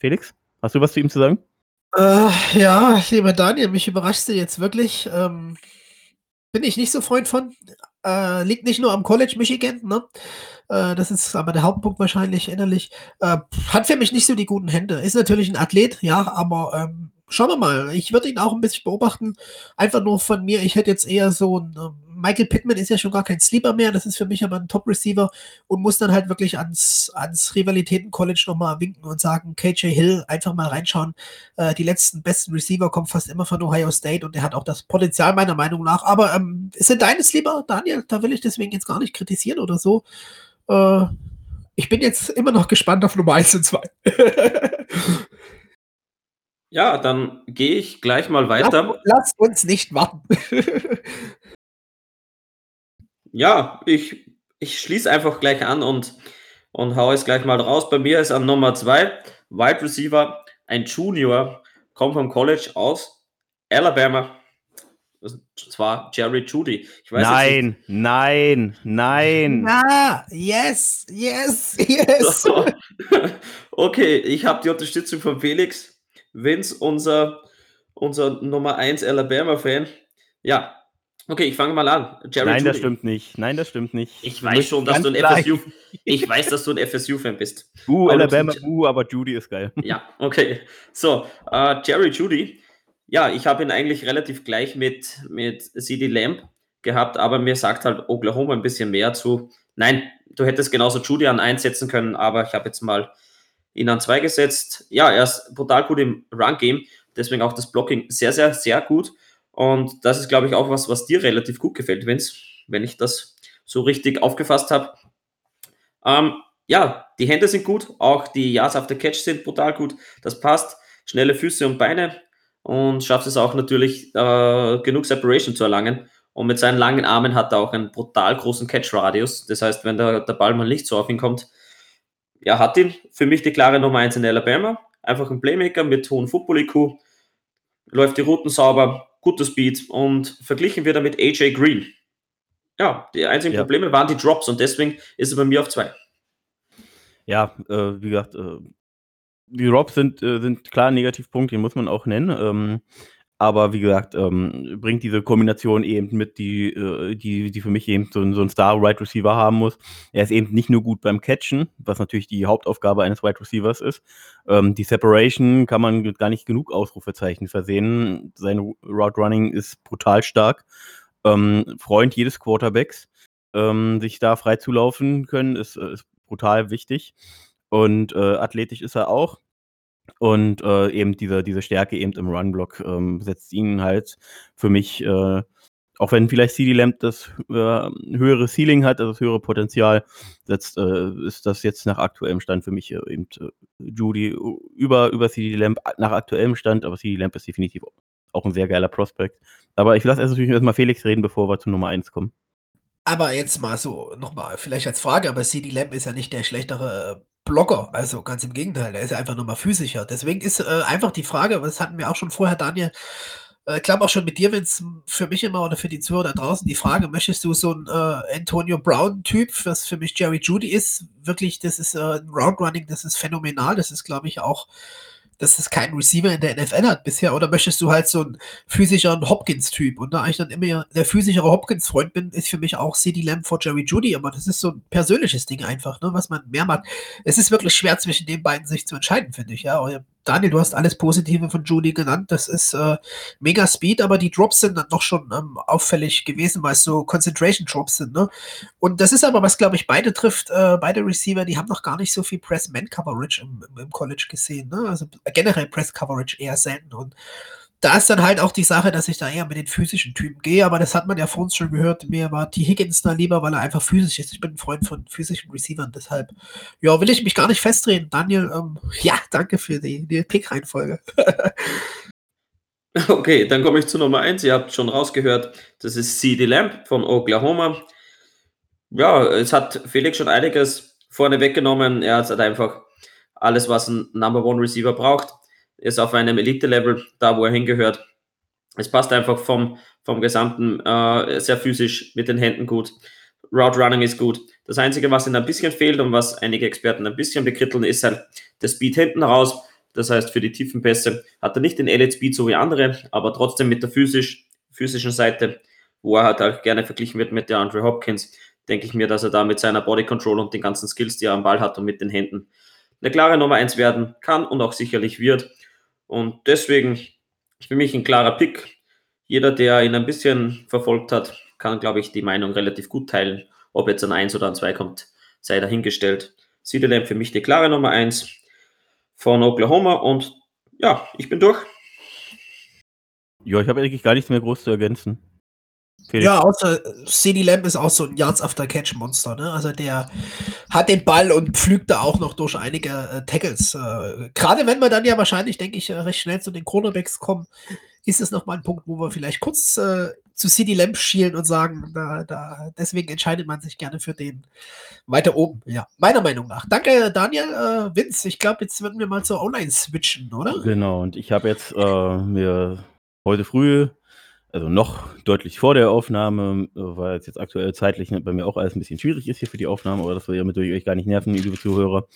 Speaker 2: Felix, hast du was zu ihm zu sagen?
Speaker 1: Äh, ja, lieber Daniel, mich überraschst du jetzt wirklich. Ähm, bin ich nicht so Freund von. Äh, liegt nicht nur am College Michigan, ne? Äh, das ist aber der Hauptpunkt wahrscheinlich innerlich. Äh, hat für mich nicht so die guten Hände. Ist natürlich ein Athlet, ja, aber ähm, schauen wir mal. Ich würde ihn auch ein bisschen beobachten. Einfach nur von mir. Ich hätte jetzt eher so ein ähm, Michael Pittman ist ja schon gar kein Sleeper mehr, das ist für mich aber ein Top-Receiver und muss dann halt wirklich ans, ans Rivalitäten-College nochmal winken und sagen, KJ Hill, einfach mal reinschauen. Äh, die letzten besten Receiver kommen fast immer von Ohio State und der hat auch das Potenzial meiner Meinung nach. Aber ähm, sind deine Sleeper, Daniel? Da will ich deswegen jetzt gar nicht kritisieren oder so. Äh, ich bin jetzt immer noch gespannt auf Nummer 1 und 2. (laughs)
Speaker 3: ja, dann gehe ich gleich mal weiter.
Speaker 1: Lass, lass uns nicht warten. (laughs)
Speaker 3: Ja, ich, ich schließe einfach gleich an und, und hau es gleich mal raus. Bei mir ist an Nummer zwei Wide Receiver, ein Junior, kommt vom College aus Alabama. Und zwar Jerry Judy.
Speaker 2: nein, nein, nein.
Speaker 1: Na, (laughs) yes, yes, yes.
Speaker 3: So. (laughs) Okay, ich habe die Unterstützung von Felix. Vince, unser, unser Nummer 1 Alabama-Fan. Ja, Okay, ich fange mal an.
Speaker 2: Jerry Nein, Judy. das stimmt nicht. Nein, das stimmt nicht.
Speaker 3: Ich weiß schon, dass du ein FSU, (laughs) ich weiß, dass du ein FSU-Fan bist.
Speaker 2: Uh, Alabama, uh, aber Judy ist geil. (laughs)
Speaker 3: Ja, okay. So, uh, Jerry Judy. Ja, ich habe ihn eigentlich relativ gleich mit, mit CD Lamb gehabt, aber mir sagt halt Oklahoma ein bisschen mehr zu. Nein, du hättest genauso Judy an 1 setzen können, aber ich habe jetzt mal ihn an 2 gesetzt. Ja, er ist brutal gut im Run-Game, deswegen auch das Blocking sehr, sehr, sehr gut. Und das ist, glaube ich, auch was, was dir relativ gut gefällt, Vince, wenn ich das so richtig aufgefasst habe. Ähm, ja, die Hände sind gut, auch die Yards after Catch sind brutal gut. Das passt. Schnelle Füße und Beine und schafft es auch natürlich, äh, genug Separation zu erlangen, Und mit seinen langen Armen hat er auch einen brutal großen Catch-Radius. Das heißt, wenn der, der Ball mal nicht so auf ihn kommt, ja, hat ihn für mich die klare Nummer 1 in Alabama. Einfach ein Playmaker mit hohem Football-IQ, läuft die Routen sauber, guter Speed und verglichen wird er mit AJ Green. Ja, die einzigen ja. Probleme waren die Drops und deswegen ist er bei mir auf zwei.
Speaker 2: Ja, äh, wie gesagt, äh, die Drops sind, äh, sind klar ein Negativpunkt, den muss man auch nennen. Ähm, aber wie gesagt, ähm, bringt diese Kombination eben mit, die, äh, die, die für mich eben so, so ein Star-Wide Receiver haben muss. Er ist eben nicht nur gut beim Catchen, was natürlich die Hauptaufgabe eines Wide Receivers ist. Ähm, die Separation kann man gar nicht genug Ausrufezeichen versehen. Sein Route Running ist brutal stark. Ähm, Freund jedes Quarterbacks. Ähm, sich da frei zulaufen können, ist, äh, ist brutal wichtig. Und äh, athletisch ist er auch. Und äh, eben diese, diese Stärke eben im Run-Block ähm, setzt ihn halt für mich, äh, auch wenn vielleicht CD Lamp das äh, höhere Ceiling hat, also das höhere Potenzial, setzt, äh, ist das jetzt nach aktuellem Stand für mich äh, eben äh, Judy über, über CD Lamp nach aktuellem Stand, aber CD Lamp ist definitiv auch ein sehr geiler Prospekt. Aber ich lasse erst natürlich erstmal Felix reden, bevor wir zu Nummer 1 kommen.
Speaker 1: Aber jetzt mal so, nochmal, vielleicht als Frage, aber CD Lamp ist ja nicht der schlechtere Blocker, also ganz im Gegenteil, er ist ja einfach nur mal physischer. Deswegen ist äh, einfach die Frage, was hatten wir auch schon vorher, Daniel, äh, ich glaube auch schon mit dir, wenn es für mich immer oder für die Zuhörer da draußen die Frage, möchtest du so ein äh, Antonio Brown-Typ, was für mich Jerry Judy ist, wirklich, das ist äh, ein Roundrunning, das ist phänomenal, das ist, glaube ich, auch dass es keinen Receiver in der NFL hat bisher? Oder möchtest du halt so einen physischeren Hopkins-Typ? Und da ich dann immer der physischere Hopkins-Freund bin, ist für mich auch CD Lamb vor Jerry Judy. Aber das ist so ein persönliches Ding einfach, ne, was man mehr macht. Es ist wirklich schwer zwischen den beiden sich zu entscheiden, finde ich. Ja, Daniel, du hast alles Positive von Judy genannt. Das ist äh, mega Speed, aber die Drops sind dann doch schon ähm, auffällig gewesen, weil es so Concentration Drops sind. Ne? Und das ist aber, was glaube ich beide trifft, äh, beide Receiver, die haben noch gar nicht so viel Press-Man-Coverage im, im, College gesehen. Ne? Also generell Press-Coverage eher selten. Und da ist dann halt auch die Sache, dass ich da eher mit den physischen Typen gehe, aber das hat man ja vor uns schon gehört. Mir war T. Higgins da lieber, weil er einfach physisch ist. Ich bin ein Freund von physischen Receivern, deshalb, ja, will ich mich gar nicht festdrehen. Daniel, ähm, (laughs) ja, danke für die, die Pick-Reihenfolge. (laughs)
Speaker 3: okay, dann komme ich zu Nummer 1. Ihr habt schon rausgehört, das ist CD Lamb von Oklahoma. Ja, es hat Felix schon einiges vorne weggenommen. Er hat halt einfach alles, was ein Number One Receiver braucht ist auf einem Elite-Level da, wo er hingehört. Es passt einfach vom, vom Gesamten äh, sehr physisch mit den Händen gut. Route Running ist gut. Das Einzige, was ihm ein bisschen fehlt und was einige Experten ein bisschen bekritteln, ist halt der Speed hinten raus. Das heißt, für die tiefen Pässe hat er nicht den Elite Speed so wie andere, aber trotzdem mit der physisch, physischen Seite, wo er halt auch gerne verglichen wird mit der Andre Hopkins, denke ich mir, dass er da mit seiner Body Control und den ganzen Skills, die er am Ball hat und mit den Händen eine klare Nummer 1 werden kann und auch sicherlich wird. Und deswegen für mich ein klarer Pick. Jeder, der ihn ein bisschen verfolgt hat, kann, glaube ich, die Meinung relativ gut teilen. Ob jetzt ein 1 oder ein 2 kommt, sei dahingestellt. Cedarlamp für mich die klare Nummer 1 von Oklahoma und ja, ich bin durch.
Speaker 2: Ja, ich habe eigentlich gar nichts mehr groß zu ergänzen.
Speaker 1: Felix. Ja, außer CD Lamb ist auch so ein Yards After Catch Monster, ne? Also der hat den Ball und pflügt da auch noch durch einige äh, Tackles. Äh, Gerade wenn wir dann ja wahrscheinlich, denke ich, äh, recht schnell zu den Cornerbacks kommen, ist es nochmal ein Punkt, wo wir vielleicht kurz äh, zu CD Lamb schielen und sagen, da, da, deswegen entscheidet man sich gerne für den weiter oben. Ja, meiner Meinung nach. Danke, Daniel. Äh, Vince, ich glaube, jetzt würden wir mal zur Online switchen, oder?
Speaker 2: Genau, und ich habe jetzt mir heute früh also noch deutlich vor der Aufnahme, äh, weil es jetzt aktuell zeitlich bei mir auch alles ein bisschen schwierig ist hier für die Aufnahme, aber das soll ja mit euch gar nicht nerven, liebe Zuhörer.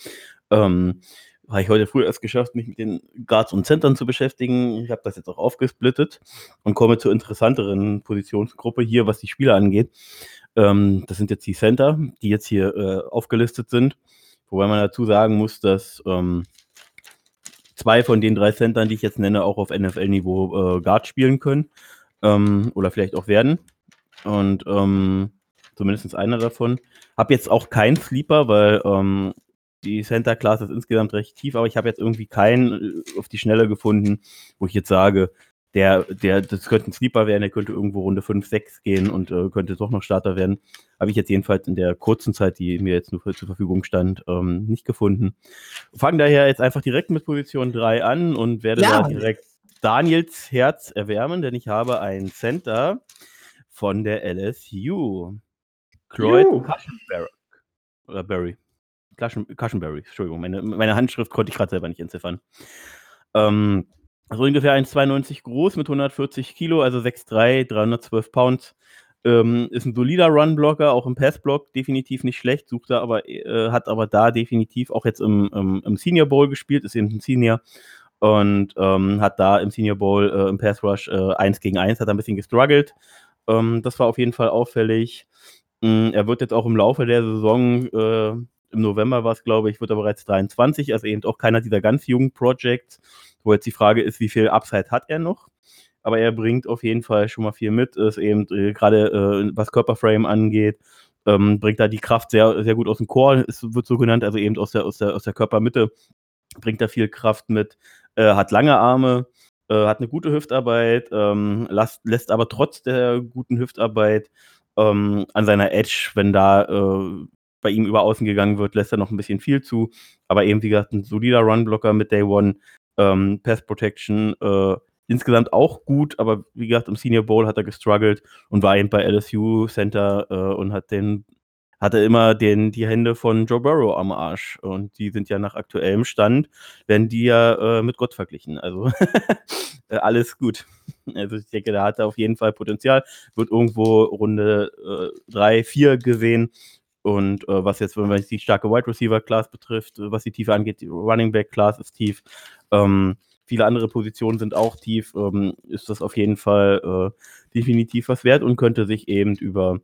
Speaker 2: Ähm, habe ich heute früh erst geschafft, mich mit den Guards und Centern zu beschäftigen. Ich habe das jetzt auch aufgesplittet und komme zur interessanteren Positionsgruppe hier, was die Spieler angeht. Ähm, das sind jetzt die Center, die jetzt hier äh, aufgelistet sind. Wobei man dazu sagen muss, dass ähm, zwei von den drei Centern, die ich jetzt nenne, auch auf NFL-Niveau äh, Guard spielen können ähm, oder vielleicht auch werden. Und ähm, zumindest einer davon. Habe jetzt auch keinen Sleeper, weil ähm, die Center Class ist insgesamt recht tief, aber ich habe jetzt irgendwie keinen äh, auf die Schnelle gefunden, wo ich jetzt sage, der, der, das könnte ein Sleeper werden, der könnte irgendwo Runde 5, 6 gehen und äh, könnte doch noch Starter werden. Habe ich jetzt jedenfalls in der kurzen Zeit, die mir jetzt nur zur Verfügung stand, ähm, nicht gefunden. Fangen daher jetzt einfach direkt mit Position 3 an und werde ja. da direkt Daniels Herz erwärmen, denn ich habe einen Center von der LSU. Cloyd Cushenberry. Oder Berry. Cushenberry, Entschuldigung. Meine, meine Handschrift konnte ich gerade selber nicht entziffern. Ähm, also ungefähr 1,92 groß mit 140 Kilo, also 6,3, 312 Pounds. Ähm, ist ein solider Run-Blocker, auch im Pass-Block definitiv nicht schlecht, sucht er aber, äh, hat aber da definitiv auch jetzt im, im, im, Senior Bowl gespielt, ist eben ein Senior und ähm, hat da im Senior Bowl äh, im Pass Rush äh, 1 gegen 1, hat ein bisschen gestruggelt. Ähm, das war auf jeden Fall auffällig. Ähm, er wird jetzt auch im Laufe der Saison, äh, im November war es, glaube ich, wird er bereits 23, also eben auch keiner dieser ganz jungen Projects, wo jetzt die Frage ist, wie viel Upside hat er noch? aber er bringt auf jeden Fall schon mal viel mit. Ist eben äh, gerade äh, was Körperframe angeht, ähm, bringt da die Kraft sehr, sehr gut aus dem Core, es wird so genannt, also eben aus der, aus der, aus der Körpermitte, bringt da viel Kraft mit, äh, hat lange Arme, äh, hat eine gute Hüftarbeit, ähm, lässt, lässt aber trotz der guten Hüftarbeit ähm, an seiner Edge, wenn da äh, bei ihm über außen gegangen wird, lässt er noch ein bisschen viel zu. Aber eben, wie gesagt, ein solider Runblocker mit Day One, ähm, Pass Protection, äh, insgesamt auch gut, aber wie gesagt, im Senior Bowl hat er gestruggelt und war eben bei LSU Center äh, und hat den hatte immer den, die Hände von Joe Burrow am Arsch. Und die sind ja nach aktuellem Stand, werden die ja äh, mit Gott verglichen. Also (laughs) äh, alles gut. Also ich denke, da hat er auf jeden Fall Potenzial. Wird irgendwo Runde 3, äh, 4 gesehen. Und äh, was jetzt, wenn man die starke Wide Receiver Class betrifft, was die Tiefe angeht, die Running Back Class ist tief. Ähm, viele andere Positionen sind auch tief, ähm, ist das auf jeden Fall äh, definitiv was wert und könnte sich eben über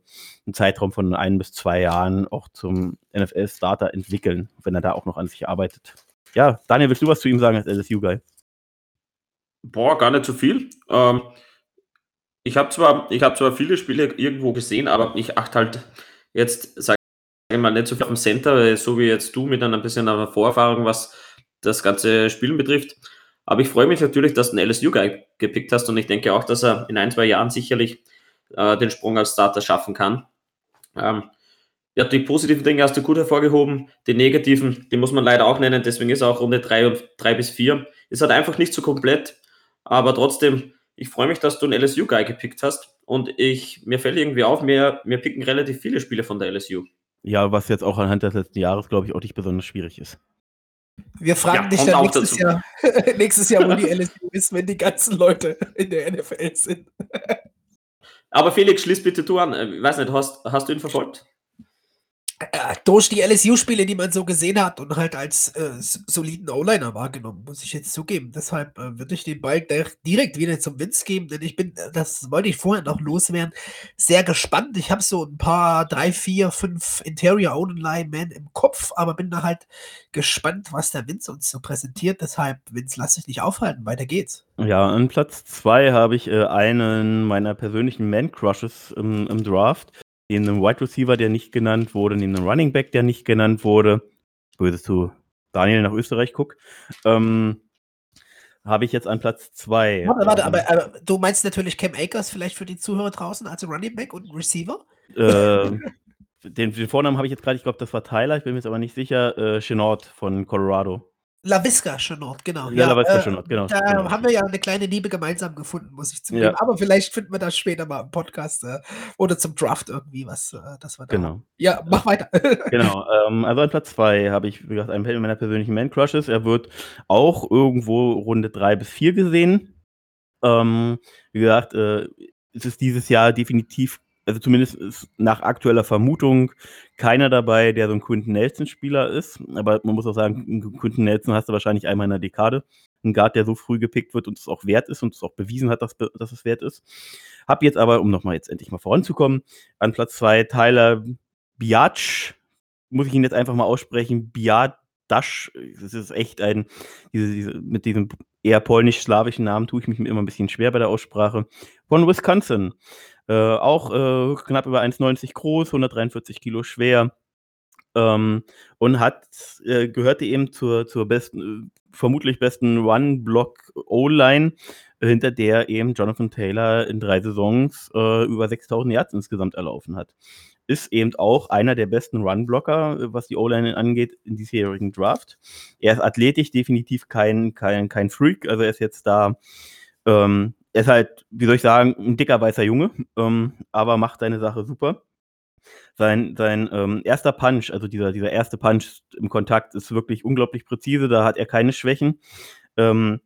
Speaker 2: einen Zeitraum von ein bis zwei Jahren auch zum NFL-Starter entwickeln, wenn er da auch noch an sich arbeitet. Ja, Daniel, willst du was zu ihm sagen als LSU-Guy?
Speaker 3: Boah, gar nicht so viel. Ähm, ich habe zwar, hab zwar viele Spiele irgendwo gesehen, aber ich achte halt jetzt, sage ich mal, nicht so viel auf dem Center, so wie jetzt du mit einer bisschen einer Vorerfahrung, was das ganze Spielen betrifft. Aber ich freue mich natürlich, dass du einen LSU-Guy gepickt hast und ich denke auch, dass er in ein, zwei Jahren sicherlich äh, den Sprung als Starter schaffen kann. Ähm, ja, die positiven Dinge hast du gut hervorgehoben, die negativen, die muss man leider auch nennen, deswegen ist auch Runde 3 und 3 bis 4. Ist halt einfach nicht so komplett, aber trotzdem, ich freue mich, dass du einen LSU-Guy gepickt hast und ich, mir fällt irgendwie auf, mir, mir picken relativ viele Spiele von der LSU.
Speaker 2: Ja, was jetzt auch anhand des letzten Jahres, glaube ich, auch nicht besonders schwierig ist.
Speaker 1: Wir fragen ja, dich dann nächstes Jahr, (laughs) nächstes Jahr, wo die (laughs) LSU ist, wenn die ganzen Leute in der NFL sind.
Speaker 3: Aber Felix, schließ bitte du an. Ich weiß nicht, hast, hast du ihn verfolgt?
Speaker 1: Äh, durch die LSU-Spiele, die man so gesehen hat und halt als äh, soliden O-Liner wahrgenommen, muss ich jetzt zugeben. Deshalb äh, würde ich den Ball direkt wieder zum Vince geben, denn ich bin, äh, das wollte ich vorher noch loswerden, sehr gespannt. Ich habe so ein paar, drei, vier, fünf Interior O-Line-Men im Kopf, aber bin da halt gespannt, was der Vince uns so präsentiert. Deshalb, Vince, lass dich nicht aufhalten, weiter geht's.
Speaker 2: Ja, an Platz zwei habe ich äh, einen meiner persönlichen Man-Crushes im, im Draft neben einem Wide Receiver, der nicht genannt wurde, neben einem Running Back, der nicht genannt wurde, böse zu Daniel nach Österreich guck, ähm, habe ich jetzt an Platz 2.
Speaker 1: Warte, warte, ähm, aber, aber, du meinst natürlich Cam Akers vielleicht für die Zuhörer draußen als Running Back und Receiver?
Speaker 2: Äh, (laughs) den, den, Vornamen habe ich jetzt gerade, ich glaube, das war Tyler, ich bin mir jetzt aber nicht sicher, äh, Chenault von Colorado.
Speaker 1: LaVisca Chenot, genau.
Speaker 2: Ja, ja LaVisca äh, Chenot, genau.
Speaker 1: Da
Speaker 2: genau.
Speaker 1: haben wir ja eine kleine Liebe gemeinsam gefunden, muss ich zugeben. Ja. Aber vielleicht finden wir das später mal im Podcast äh, oder zum Draft irgendwie was, äh, das wir
Speaker 2: da Genau.
Speaker 1: Ja, mach weiter. (laughs)
Speaker 2: genau. Ähm, also an Platz 2 habe ich, wie gesagt, einen meiner persönlichen Man-Crushes. Er wird auch irgendwo Runde 3 bis 4 gesehen. Ähm, wie gesagt, äh, es ist dieses Jahr definitiv also zumindest ist nach aktueller Vermutung keiner dabei, der so ein Quinton Nelson-Spieler ist. Aber man muss auch sagen, Quinton Nelson hast du wahrscheinlich einmal in der Dekade. Ein Guard, der so früh gepickt wird und es auch wert ist und es auch bewiesen hat, dass, dass es wert ist. Hab jetzt aber, um nochmal jetzt endlich mal voranzukommen, an Platz zwei Tyler Biatch, muss ich ihn jetzt einfach mal aussprechen, Biatch, das ist echt ein, diese, diese, mit diesem eher polnisch-slawischen Namen tue ich mich immer ein bisschen schwer bei der Aussprache, von Wisconsin. Äh, auch äh, knapp über 1,90 groß, 143 Kilo schwer. Ähm, und hat, äh, gehörte eben zur, zur besten, vermutlich besten One-Block-O-Line, hinter der eben Jonathan Taylor in drei Saisons äh, über 6000 Yards insgesamt erlaufen hat. Ist eben auch einer der besten Run-Blocker, was die O-Line angeht, in diesjährigen Draft. Er ist athletisch definitiv kein, kein, kein Freak, also er ist jetzt da ähm, er ist halt, wie soll ich sagen, ein dicker weißer Junge, ähm, aber macht seine Sache super. Sein, sein ähm, erster Punch, also dieser, dieser erste Punch im Kontakt, ist wirklich unglaublich präzise, da hat er keine Schwächen. Ähm,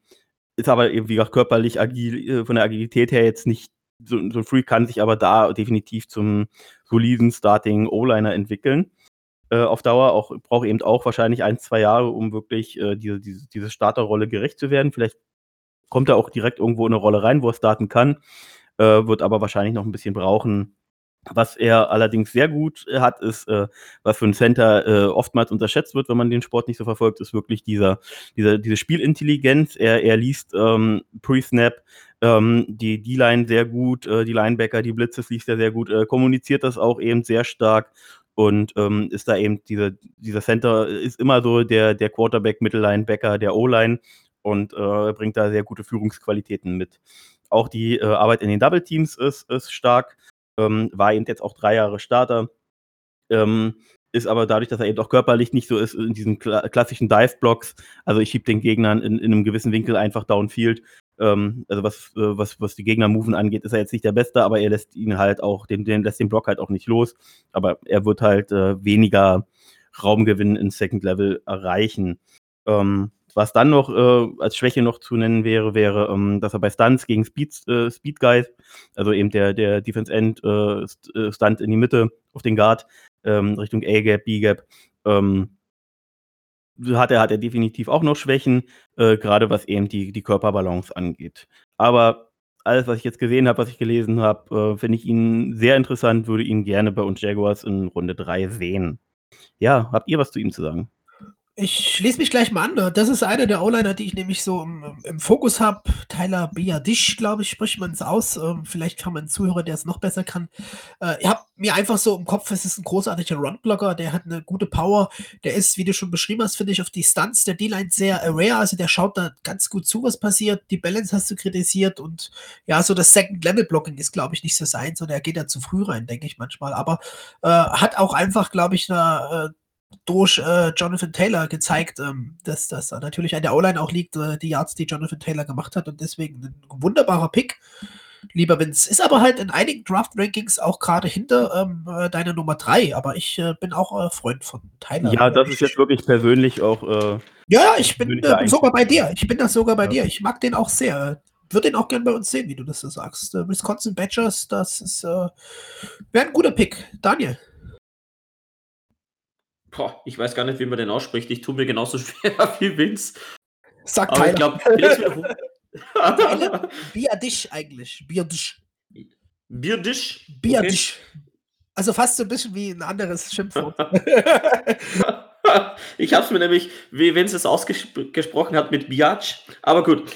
Speaker 2: ist aber eben, wie gesagt, körperlich agil, äh, von der Agilität her jetzt nicht so, ein Freak, kann sich aber da definitiv zum soliden Starting O-Liner entwickeln. Äh, auf Dauer auch, braucht eben auch wahrscheinlich ein, zwei Jahre, um wirklich äh, diese, diese, diese Starterrolle gerecht zu werden. Vielleicht kommt er auch direkt irgendwo in eine Rolle rein, wo er starten kann, äh, wird aber wahrscheinlich noch ein bisschen brauchen, was er allerdings sehr gut äh, hat, ist, äh, was für ein Center äh, oftmals unterschätzt wird, wenn man den Sport nicht so verfolgt, ist wirklich dieser, dieser, diese Spielintelligenz. Er, er liest ähm, Pre-Snap ähm, die D-Line sehr gut, äh, die Linebacker, die Blitzes liest er sehr gut, äh, kommuniziert das auch eben sehr stark und ähm, ist da eben dieser, dieser Center ist immer so der, der Quarterback, Mittellinebacker, der O-Line und äh, bringt da sehr gute Führungsqualitäten mit. Auch die äh, Arbeit in den Double Teams ist, ist stark ähm, war eben jetzt auch drei Jahre Starter. Ähm, ist aber dadurch, dass er eben auch körperlich nicht so ist, in diesen kla klassischen Dive-Blocks, also ich schiebe den Gegnern in, in, einem gewissen Winkel einfach downfield. Ähm, also was, äh, was, was die Gegner-Moven angeht, ist er jetzt nicht der Beste, aber er lässt ihn halt auch, den, den lässt den Block halt auch nicht los. Aber er wird halt äh, weniger Raumgewinn in Second Level erreichen. Ähm, was dann noch äh, als Schwäche noch zu nennen wäre, wäre, ähm, dass er bei Stunts gegen Speed, äh, Speed Guys, also eben der, der Defense End äh, äh, Stunt in die Mitte auf den Guard, ähm, Richtung A-Gap, B-Gap, ähm, hat er, hat er definitiv auch noch Schwächen, äh, gerade was eben die, die Körperbalance angeht. Aber alles, was ich jetzt gesehen habe, was ich gelesen habe, äh, finde ich ihn sehr interessant, würde ihn gerne bei uns Jaguars in Runde 3 sehen. Ja, habt ihr was zu ihm zu sagen?
Speaker 1: Ich schließe mich gleich mal an. Das ist einer der O-Liner, die ich nämlich so im, im Fokus habe. Tyler Biadisch, glaube ich, spricht man es aus. Ähm, vielleicht haben wir einen Zuhörer, der es noch besser kann. Äh, ich habe mir einfach so im Kopf, es ist ein großartiger Run-Blocker, der hat eine gute Power. Der ist, wie du schon beschrieben hast, finde ich, auf die Stunts der D-Line sehr aware. Also der schaut da ganz gut zu, was passiert. Die Balance hast du kritisiert und ja, so das Second-Level-Blocking ist, glaube ich, nicht so sein, sondern er geht da zu früh rein, denke ich manchmal. Aber äh, hat auch einfach, glaube ich, eine, äh, durch äh, Jonathan Taylor gezeigt, ähm, dass das natürlich an der O-Line auch liegt, äh, die Yards, die Jonathan Taylor gemacht hat und deswegen ein wunderbarer Pick. Lieber Vince. Ist aber halt in einigen Draft-Rankings auch gerade hinter ähm, äh, deiner Nummer 3, aber ich äh, bin auch äh, Freund von Tyler.
Speaker 2: Ja, das ist jetzt wirklich persönlich auch. Äh,
Speaker 1: ja, ich bin äh, sogar bei dir. Ich bin das sogar bei ja. dir. Ich mag den auch sehr. Würde den auch gern bei uns sehen, wie du das so sagst. Wisconsin Badgers, das ist wäre ein guter Pick. Daniel.
Speaker 3: Boah, ich weiß gar nicht, wie man den ausspricht. Ich tue mir genauso (laughs) schwer wie Vince.
Speaker 1: Sag Aber Tyler. ich glaube, (laughs) Biadisch eigentlich. Biadisch.
Speaker 3: Biadisch?
Speaker 1: Biadisch. Okay. Also fast so ein bisschen wie ein anderes Schimpfwort. (laughs)
Speaker 3: ich habe es mir nämlich, wie Vince es ausgesprochen hat, mit Biatch. Aber gut.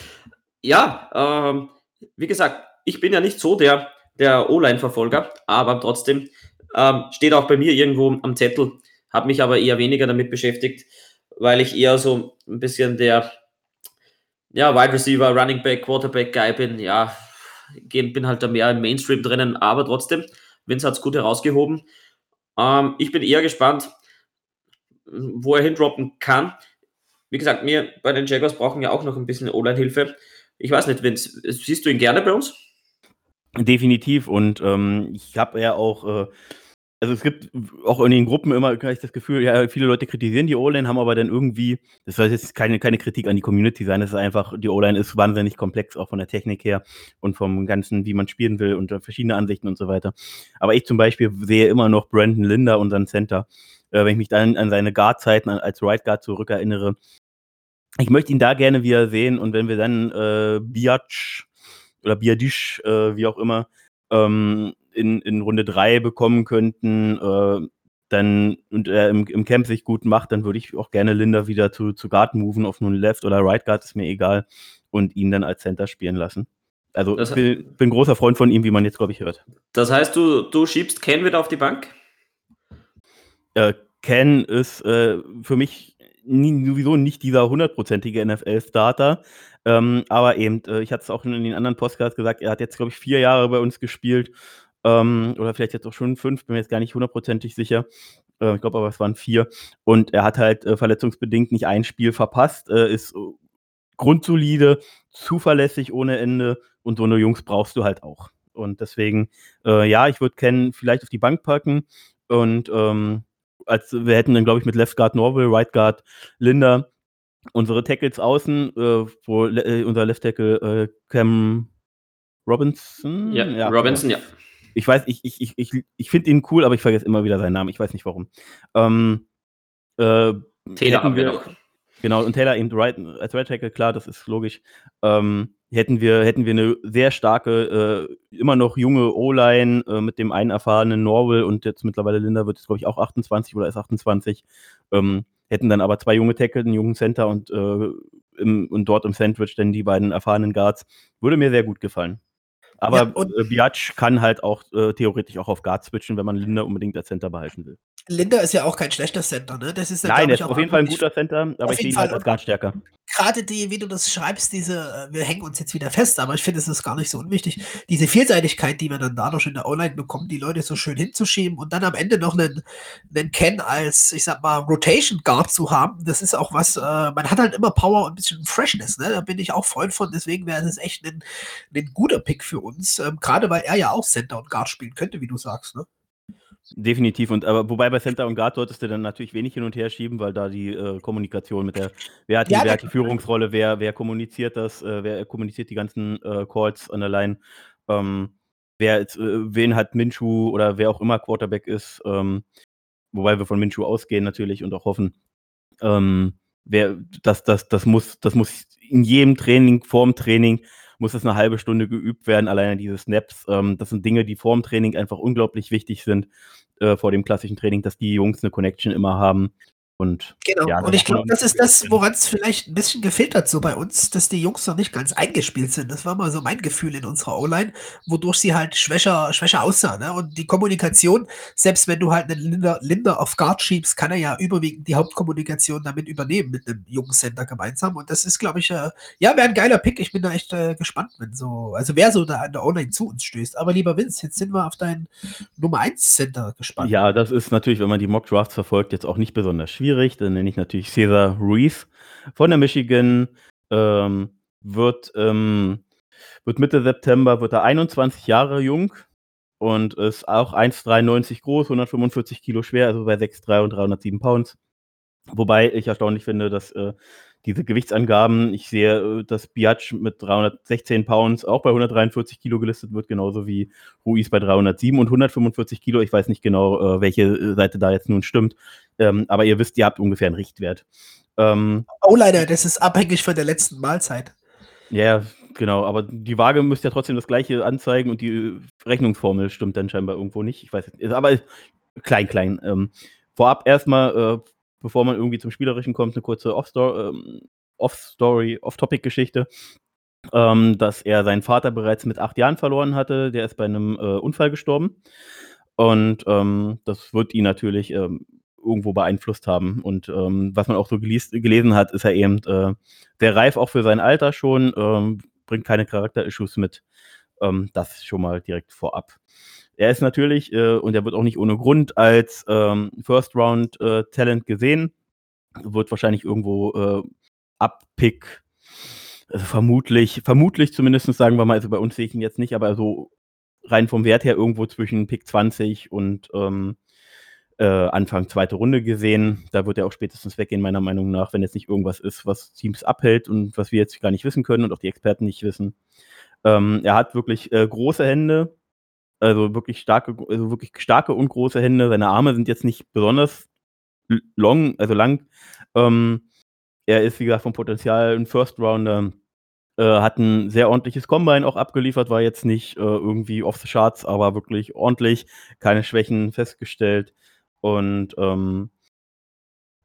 Speaker 3: Ja, ähm, wie gesagt, ich bin ja nicht so der, der O-Line-Verfolger, aber trotzdem ähm, steht auch bei mir irgendwo am Zettel, habe mich aber eher weniger damit beschäftigt, weil ich eher so ein bisschen der ja, Wide Receiver, Running Back, Quarterback Guy bin. Ja, bin halt da mehr im Mainstream drinnen, aber trotzdem, Vince hat es gut herausgehoben. Ähm, ich bin eher gespannt, wo er hindroppen kann. Wie gesagt, wir bei den Jaguars brauchen ja auch noch ein bisschen O-Line-Hilfe. Ich weiß nicht, Vince, siehst du ihn gerne bei uns?
Speaker 2: Definitiv und ähm, ich habe ja auch äh, also es gibt auch in den Gruppen immer ich das Gefühl, ja, viele Leute kritisieren die O-Line, haben aber dann irgendwie, das soll jetzt keine, keine Kritik an die Community sein, das ist einfach, die O-Line ist wahnsinnig komplex, auch von der Technik her und vom Ganzen, wie man spielen will und verschiedene Ansichten und so weiter. Aber ich zum Beispiel sehe immer noch Brandon Linder, unseren Center, äh, wenn ich mich dann an seine Guard-Zeiten als Right Guard zurückerinnere. Ich möchte ihn da gerne wieder sehen und wenn wir dann äh, Biatch oder Biadisch, äh, wie auch immer, ähm, in, in Runde 3 bekommen könnten, äh, dann und er im, im Camp sich gut macht, dann würde ich auch gerne Linda wieder zu, zu Guard moven, auf nun Left oder Right Guard, ist mir egal, und ihn dann als Center spielen lassen. Also das ich bin, bin großer Freund von ihm, wie man jetzt, glaube ich, hört.
Speaker 3: Das heißt, du, du schiebst Ken wieder auf die Bank?
Speaker 2: Äh, Ken ist äh, für mich nie, sowieso nicht dieser hundertprozentige NFL-Starter. Ähm, aber eben, äh, ich hatte es auch in den anderen Podcasts gesagt, er hat jetzt, glaube ich, vier Jahre bei uns gespielt ähm, oder vielleicht jetzt auch schon fünf, bin mir jetzt gar nicht hundertprozentig sicher. Äh, ich glaube aber, es waren vier. Und er hat halt äh, verletzungsbedingt nicht ein Spiel verpasst, äh, ist grundsolide, zuverlässig ohne Ende und so eine Jungs brauchst du halt auch. Und deswegen, äh, ja, ich würde Ken vielleicht auf die Bank packen und ähm, als wir hätten dann, glaube ich, mit Left Guard Norwell, Right Guard Linda unsere Tackles außen, äh, wo äh, unser Left Tackle äh, Cam Robinson.
Speaker 3: Ja, ja Robinson, ja.
Speaker 2: Ich weiß, ich, ich, ich, ich, ich finde ihn cool, aber ich vergesse immer wieder seinen Namen. Ich weiß nicht warum. Ähm,
Speaker 3: äh, Taylor haben wir noch.
Speaker 2: Genau, und Taylor eben right, als Right Tackle, klar, das ist logisch. Ähm, hätten wir, hätten wir eine sehr starke, äh, immer noch junge O-Line äh, mit dem einen erfahrenen Norwell und jetzt mittlerweile Linda wird jetzt, glaube ich, auch 28 oder ist 28. Ähm, hätten dann aber zwei junge Tackle, einen jungen Center und, äh, im, und dort im Sandwich dann die beiden erfahrenen Guards. Würde mir sehr gut gefallen. Aber ja, äh, Biatch kann halt auch äh, theoretisch auch auf Guard switchen, wenn man Linda unbedingt als Center behalten will.
Speaker 1: Linda ist ja auch kein schlechter Center, ne? Das ist
Speaker 2: Nein, er ist auf jeden Fall ein guter Center, aber ich sehe ihn halt als Guard stärker.
Speaker 1: Gerade die, wie du das schreibst, diese, äh, wir hängen uns jetzt wieder fest, aber ich finde, es ist gar nicht so unwichtig, diese Vielseitigkeit, die wir dann dadurch in der Online bekommen, die Leute so schön hinzuschieben und dann am Ende noch einen, einen Ken als, ich sag mal, Rotation Guard zu haben, das ist auch was, äh, man hat halt immer Power und ein bisschen Freshness, ne? Da bin ich auch Freund von, deswegen wäre es echt ein, ein guter Pick für uns, ähm, gerade weil er ja auch Center und Guard spielen könnte, wie du sagst, ne?
Speaker 2: Definitiv. Und aber wobei bei Center und Guard solltest du dann natürlich wenig hin und her schieben, weil da die äh, Kommunikation mit der, wer hat die, ja, wer hat die Führungsrolle, wer, wer kommuniziert das, äh, wer kommuniziert die ganzen äh, Calls an der Line, ähm, wer äh, wen hat Minshu oder wer auch immer Quarterback ist, ähm, wobei wir von Minshu ausgehen natürlich und auch hoffen. Ähm, wer, das, das, das muss, das muss in jedem Training, vorm Training muss es eine halbe Stunde geübt werden, alleine diese Snaps. Ähm, das sind Dinge, die vor dem Training einfach unglaublich wichtig sind, äh, vor dem klassischen Training, dass die Jungs eine Connection immer haben. Und,
Speaker 1: genau, ja, und ich glaube, das ist das, woran es vielleicht ein bisschen gefehlt hat, so bei uns, dass die Jungs noch nicht ganz eingespielt sind. Das war mal so mein Gefühl in unserer O-Line, wodurch sie halt schwächer, schwächer aussah. Ne? Und die Kommunikation, selbst wenn du halt einen Linder, Linder auf Guard schiebst, kann er ja überwiegend die Hauptkommunikation damit übernehmen mit einem jungen Center gemeinsam. Und das ist, glaube ich, äh, ja, wäre ein geiler Pick. Ich bin da echt äh, gespannt, wenn so, also wer so da an der O-Line zu uns stößt. Aber lieber Vince, jetzt sind wir auf dein Nummer 1 Center gespannt.
Speaker 2: Ja, das ist natürlich, wenn man die Mock Drafts verfolgt, jetzt auch nicht besonders schwierig schwierig. Dann nenne ich natürlich Cesar Ruiz von der Michigan. Ähm, wird, ähm, wird Mitte September wird er 21 Jahre jung und ist auch 1,93 groß, 145 Kilo schwer, also bei 6,3 und 307 Pounds. Wobei ich erstaunlich finde, dass äh, diese Gewichtsangaben, ich sehe, äh, dass Biatch mit 316 Pounds auch bei 143 Kilo gelistet wird, genauso wie Ruiz bei 307 und 145 Kilo. Ich weiß nicht genau, äh, welche Seite da jetzt nun stimmt, ähm, aber ihr wisst, ihr habt ungefähr einen Richtwert.
Speaker 1: Ähm, oh, leider, das ist abhängig von der letzten Mahlzeit.
Speaker 2: Ja, genau, aber die Waage müsste ja trotzdem das gleiche anzeigen und die Rechnungsformel stimmt dann scheinbar irgendwo nicht. Ich weiß nicht, aber klein, klein. Ähm, vorab erstmal, äh, bevor man irgendwie zum Spielerischen kommt, eine kurze Off-Story, ähm, Off-Story, Off-Topic-Geschichte. Ähm, dass er seinen Vater bereits mit acht Jahren verloren hatte. Der ist bei einem äh, Unfall gestorben. Und ähm, das wird ihn natürlich ähm, irgendwo beeinflusst haben. Und ähm, was man auch so geles gelesen hat, ist er eben äh, sehr reif auch für sein Alter schon, ähm, bringt keine Charakter-Issues mit. Das schon mal direkt vorab. Er ist natürlich, äh, und er wird auch nicht ohne Grund, als ähm, First-Round-Talent äh, gesehen. Wird wahrscheinlich irgendwo äh, Up-Pick, also vermutlich, vermutlich zumindest sagen wir mal, also bei uns sehe ich ihn jetzt nicht, aber so rein vom Wert her irgendwo zwischen Pick 20 und ähm, äh, Anfang zweite Runde gesehen. Da wird er auch spätestens weggehen, meiner Meinung nach, wenn jetzt nicht irgendwas ist, was Teams abhält und was wir jetzt gar nicht wissen können und auch die Experten nicht wissen. Ähm, er hat wirklich äh, große Hände, also wirklich starke, also wirklich starke und große Hände. Seine Arme sind jetzt nicht besonders long, also lang. Ähm, er ist, wie gesagt, vom Potenzial ein First Rounder. Äh, hat ein sehr ordentliches Combine auch abgeliefert, war jetzt nicht äh, irgendwie off the charts, aber wirklich ordentlich, keine Schwächen festgestellt. Und ähm,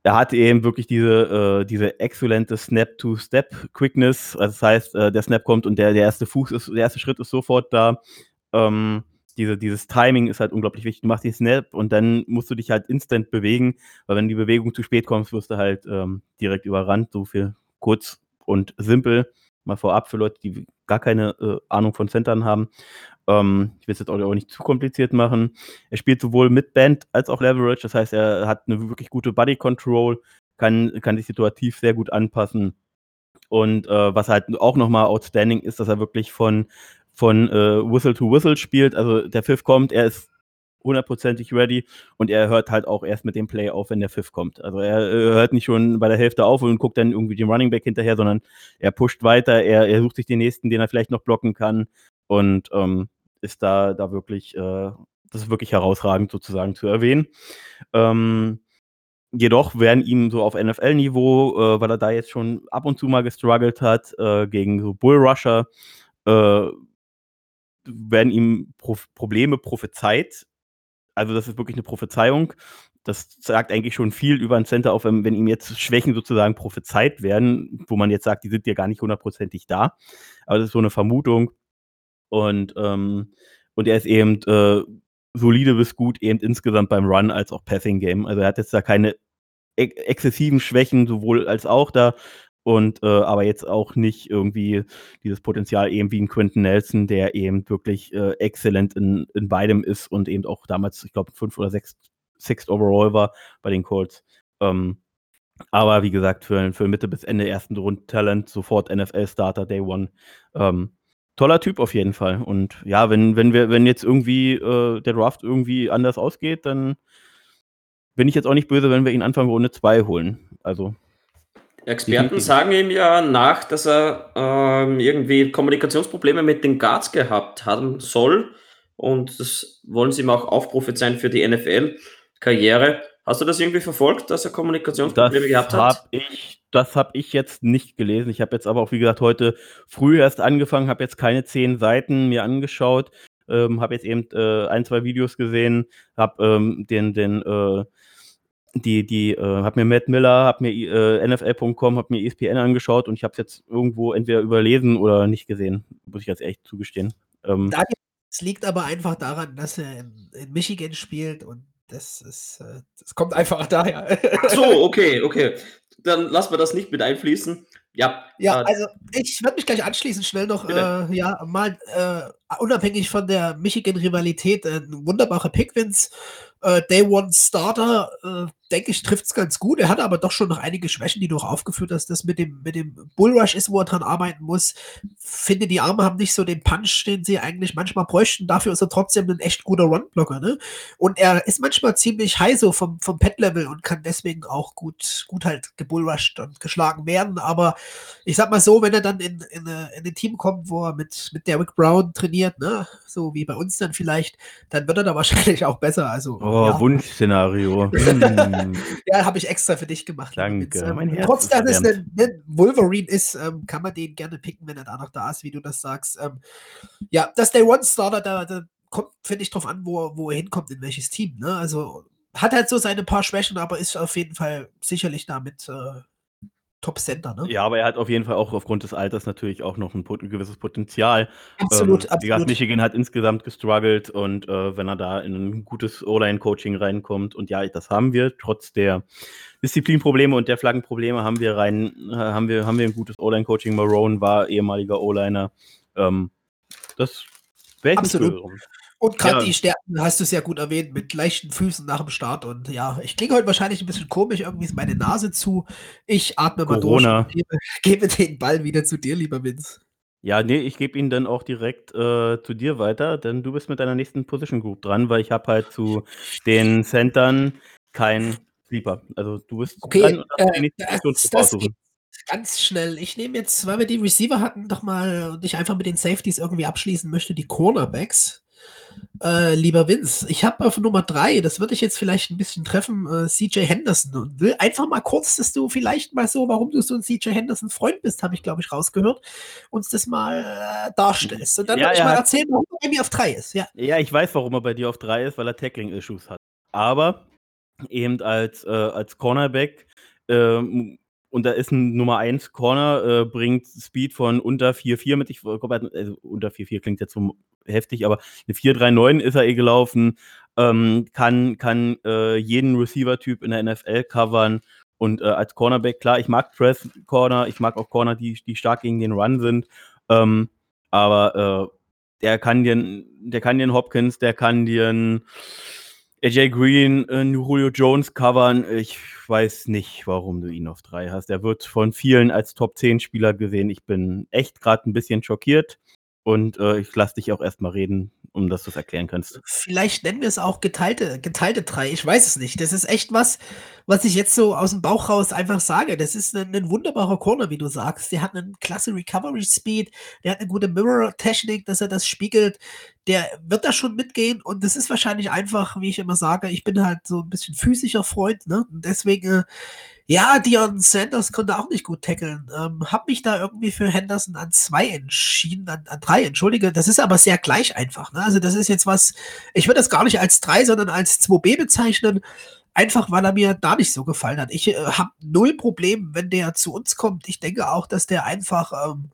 Speaker 2: er hatte eben wirklich diese, äh, diese exzellente Snap-to-Step-Quickness. Also das heißt, äh, der Snap kommt und der, der erste Fuß ist, der erste Schritt ist sofort da. Ähm, diese, dieses Timing ist halt unglaublich wichtig. Du machst den Snap und dann musst du dich halt instant bewegen, weil wenn die Bewegung zu spät kommt, wirst du halt ähm, direkt überrannt. So viel kurz und simpel. Mal vorab für Leute, die gar keine äh, Ahnung von Centern haben. Ähm, ich will es jetzt auch nicht zu kompliziert machen. Er spielt sowohl mit Band als auch Leverage, das heißt, er hat eine wirklich gute Body Control, kann, kann sich situativ sehr gut anpassen. Und äh, was halt auch nochmal outstanding ist, dass er wirklich von, von äh, Whistle to Whistle spielt. Also der Pfiff kommt, er ist hundertprozentig ready und er hört halt auch erst mit dem Play auf, wenn der Pfiff kommt. Also er äh, hört nicht schon bei der Hälfte auf und guckt dann irgendwie den Running Back hinterher, sondern er pusht weiter, er, er sucht sich den nächsten, den er vielleicht noch blocken kann und ähm, ist da, da wirklich, äh, das ist wirklich herausragend sozusagen zu erwähnen. Ähm, jedoch werden ihm so auf NFL-Niveau, äh, weil er da jetzt schon ab und zu mal gestruggelt hat äh, gegen so Bullrusher, äh, werden ihm Pro Probleme prophezeit, also das ist wirklich eine Prophezeiung. Das sagt eigentlich schon viel über ein Center auf, wenn, wenn ihm jetzt Schwächen sozusagen prophezeit werden, wo man jetzt sagt, die sind ja gar nicht hundertprozentig da. Aber das ist so eine Vermutung. Und, ähm, und er ist eben äh, solide bis gut, eben insgesamt beim Run als auch Passing Game. Also er hat jetzt da keine ex exzessiven Schwächen, sowohl als auch da und äh, aber jetzt auch nicht irgendwie dieses Potenzial eben wie ein Quentin Nelson, der eben wirklich äh, exzellent in, in beidem ist und eben auch damals, ich glaube, fünf oder sechs Sixth Overall war bei den Colts. Ähm, aber wie gesagt, für, für Mitte bis Ende ersten Runden Talent, sofort NFL-Starter, Day One. Ähm, toller Typ auf jeden Fall. Und ja, wenn, wenn wir, wenn jetzt irgendwie äh, der Draft irgendwie anders ausgeht, dann bin ich jetzt auch nicht böse, wenn wir ihn Anfang Runde 2 holen. Also
Speaker 3: Experten sagen ihm ja nach, dass er ähm, irgendwie Kommunikationsprobleme mit den Guards gehabt haben soll. Und das wollen sie ihm auch aufprophezeien für die NFL-Karriere. Hast du das irgendwie verfolgt, dass er Kommunikationsprobleme
Speaker 2: das
Speaker 3: gehabt
Speaker 2: hat? Ich, das habe ich jetzt nicht gelesen. Ich habe jetzt aber auch, wie gesagt, heute früh erst angefangen, habe jetzt keine zehn Seiten mir angeschaut, ähm, habe jetzt eben äh, ein, zwei Videos gesehen, habe ähm, den, den äh, die, die, äh, hab mir Matt Miller, hab mir äh, NFL.com, hab mir ESPN angeschaut und ich habe es jetzt irgendwo entweder überlesen oder nicht gesehen, muss ich jetzt echt zugestehen.
Speaker 1: Ähm, es liegt aber einfach daran, dass er in, in Michigan spielt und das ist, äh, das kommt einfach (laughs) daher.
Speaker 3: Ach so, okay, okay. Dann lassen wir das nicht mit einfließen. Ja,
Speaker 1: ja, äh, also ich würde mich gleich anschließen, schnell noch, äh, ja, mal äh, unabhängig von der Michigan-Rivalität, äh, ein wunderbarer Pickwins äh, Day One Starter, äh, denke ich, trifft es ganz gut. Er hat aber doch schon noch einige Schwächen, die du auch aufgeführt hast. Das mit dem, mit dem Bullrush ist, wo er dran arbeiten muss. Finde, die Arme haben nicht so den Punch, den sie eigentlich manchmal bräuchten. Dafür ist er trotzdem ein echt guter Runblocker. Ne? Und er ist manchmal ziemlich high so vom, vom Pet-Level und kann deswegen auch gut, gut halt gebullrushed und geschlagen werden. Aber ich sag mal so, wenn er dann in, in, eine, in ein Team kommt, wo er mit, mit Derrick Brown trainiert, ne? so wie bei uns dann vielleicht, dann wird er da wahrscheinlich auch besser. Also,
Speaker 2: oh, ja. Wunschszenario. (laughs)
Speaker 1: Hm. (laughs) ja, habe ich extra für dich gemacht.
Speaker 2: Danke.
Speaker 1: Ähm, mein Herz trotz, dass es ein, ein, Wolverine ist, ähm, kann man den gerne picken, wenn er da noch da ist, wie du das sagst. Ähm, ja, das Day One Starter, da, da kommt, finde ich, drauf an, wo, wo er hinkommt, in welches Team. Ne? Also hat halt so seine paar Schwächen, aber ist auf jeden Fall sicherlich damit äh, Top-Center, ne?
Speaker 2: Ja, aber er hat auf jeden Fall auch aufgrund des Alters natürlich auch noch ein, ein gewisses Potenzial.
Speaker 1: Absolut,
Speaker 2: ähm, absolut. Michigan hat insgesamt gestruggelt und äh, wenn er da in ein gutes O-Line-Coaching reinkommt und ja, das haben wir, trotz der Disziplinprobleme und der Flaggenprobleme haben wir rein, äh, haben wir, haben wir ein gutes O-Line-Coaching. Marone war ehemaliger O-Liner. Ähm, das wäre
Speaker 1: Absolut. Und gerade ja. die Stärken hast du sehr gut erwähnt, mit leichten Füßen nach dem Start. Und ja, ich klinge heute wahrscheinlich ein bisschen komisch, irgendwie ist meine Nase zu. Ich atme
Speaker 2: Corona.
Speaker 1: mal durch und gebe, (laughs) gebe, den Ball wieder zu dir, lieber Vince.
Speaker 2: Ja, nee, ich gebe ihn dann auch direkt äh, zu dir weiter, denn du bist mit deiner nächsten Position Group dran, weil ich habe halt zu den Centern kein Sleeper. Also du bist
Speaker 1: okay, dran und äh, die nächste Position das, das ganz schnell. Ich nehme jetzt, weil wir die Receiver hatten, doch mal und ich einfach mit den Safeties irgendwie abschließen möchte, die Cornerbacks. Äh, lieber Vince, ich habe auf Nummer 3, das würde ich jetzt vielleicht ein bisschen treffen, äh, CJ Henderson und will einfach mal kurz, dass du vielleicht mal so, warum du so ein CJ Henderson Freund bist, habe ich glaube ich rausgehört, uns das mal äh, darstellst. Und dann ja, würde ich mal erzählen, warum er bei mir auf 3 ist. Ja.
Speaker 2: ja, ich weiß, warum er bei dir auf 3 ist, weil er Tackling-Issues hat. Aber eben als, äh, als Cornerback ähm, und da ist ein Nummer 1 Corner, äh, bringt Speed von unter 4,4 mit. Ich glaube, also unter 4,4 klingt jetzt so heftig, aber eine 4,39 ist er eh gelaufen. Ähm, kann kann äh, jeden Receiver-Typ in der NFL covern. Und äh, als Cornerback, klar, ich mag Press Corner, ich mag auch Corner, die, die stark gegen den Run sind. Ähm, aber äh, der kann dir, der kann einen Hopkins, der kann dir einen AJ Green, äh, Julio Jones covern. Ich weiß nicht, warum du ihn auf drei hast. Er wird von vielen als Top 10 Spieler gesehen. Ich bin echt gerade ein bisschen schockiert und äh, ich lasse dich auch erstmal reden, um dass du es erklären kannst.
Speaker 1: Vielleicht nennen wir es auch geteilte, geteilte drei. Ich weiß es nicht. Das ist echt was, was ich jetzt so aus dem Bauch raus einfach sage. Das ist ein, ein wunderbarer Corner, wie du sagst. Der hat einen klasse Recovery Speed, der hat eine gute Mirror-Technik, dass er das spiegelt. Der wird da schon mitgehen und das ist wahrscheinlich einfach, wie ich immer sage, ich bin halt so ein bisschen physischer Freund, ne? Und deswegen, äh, ja, Dion Sanders konnte auch nicht gut tackeln. Ähm, hab mich da irgendwie für Henderson an zwei entschieden, an, an drei, entschuldige. Das ist aber sehr gleich einfach. Ne? Also das ist jetzt was, ich würde das gar nicht als drei, sondern als 2b bezeichnen. Einfach weil er mir da nicht so gefallen hat. Ich äh, habe null Problem, wenn der zu uns kommt. Ich denke auch, dass der einfach ähm,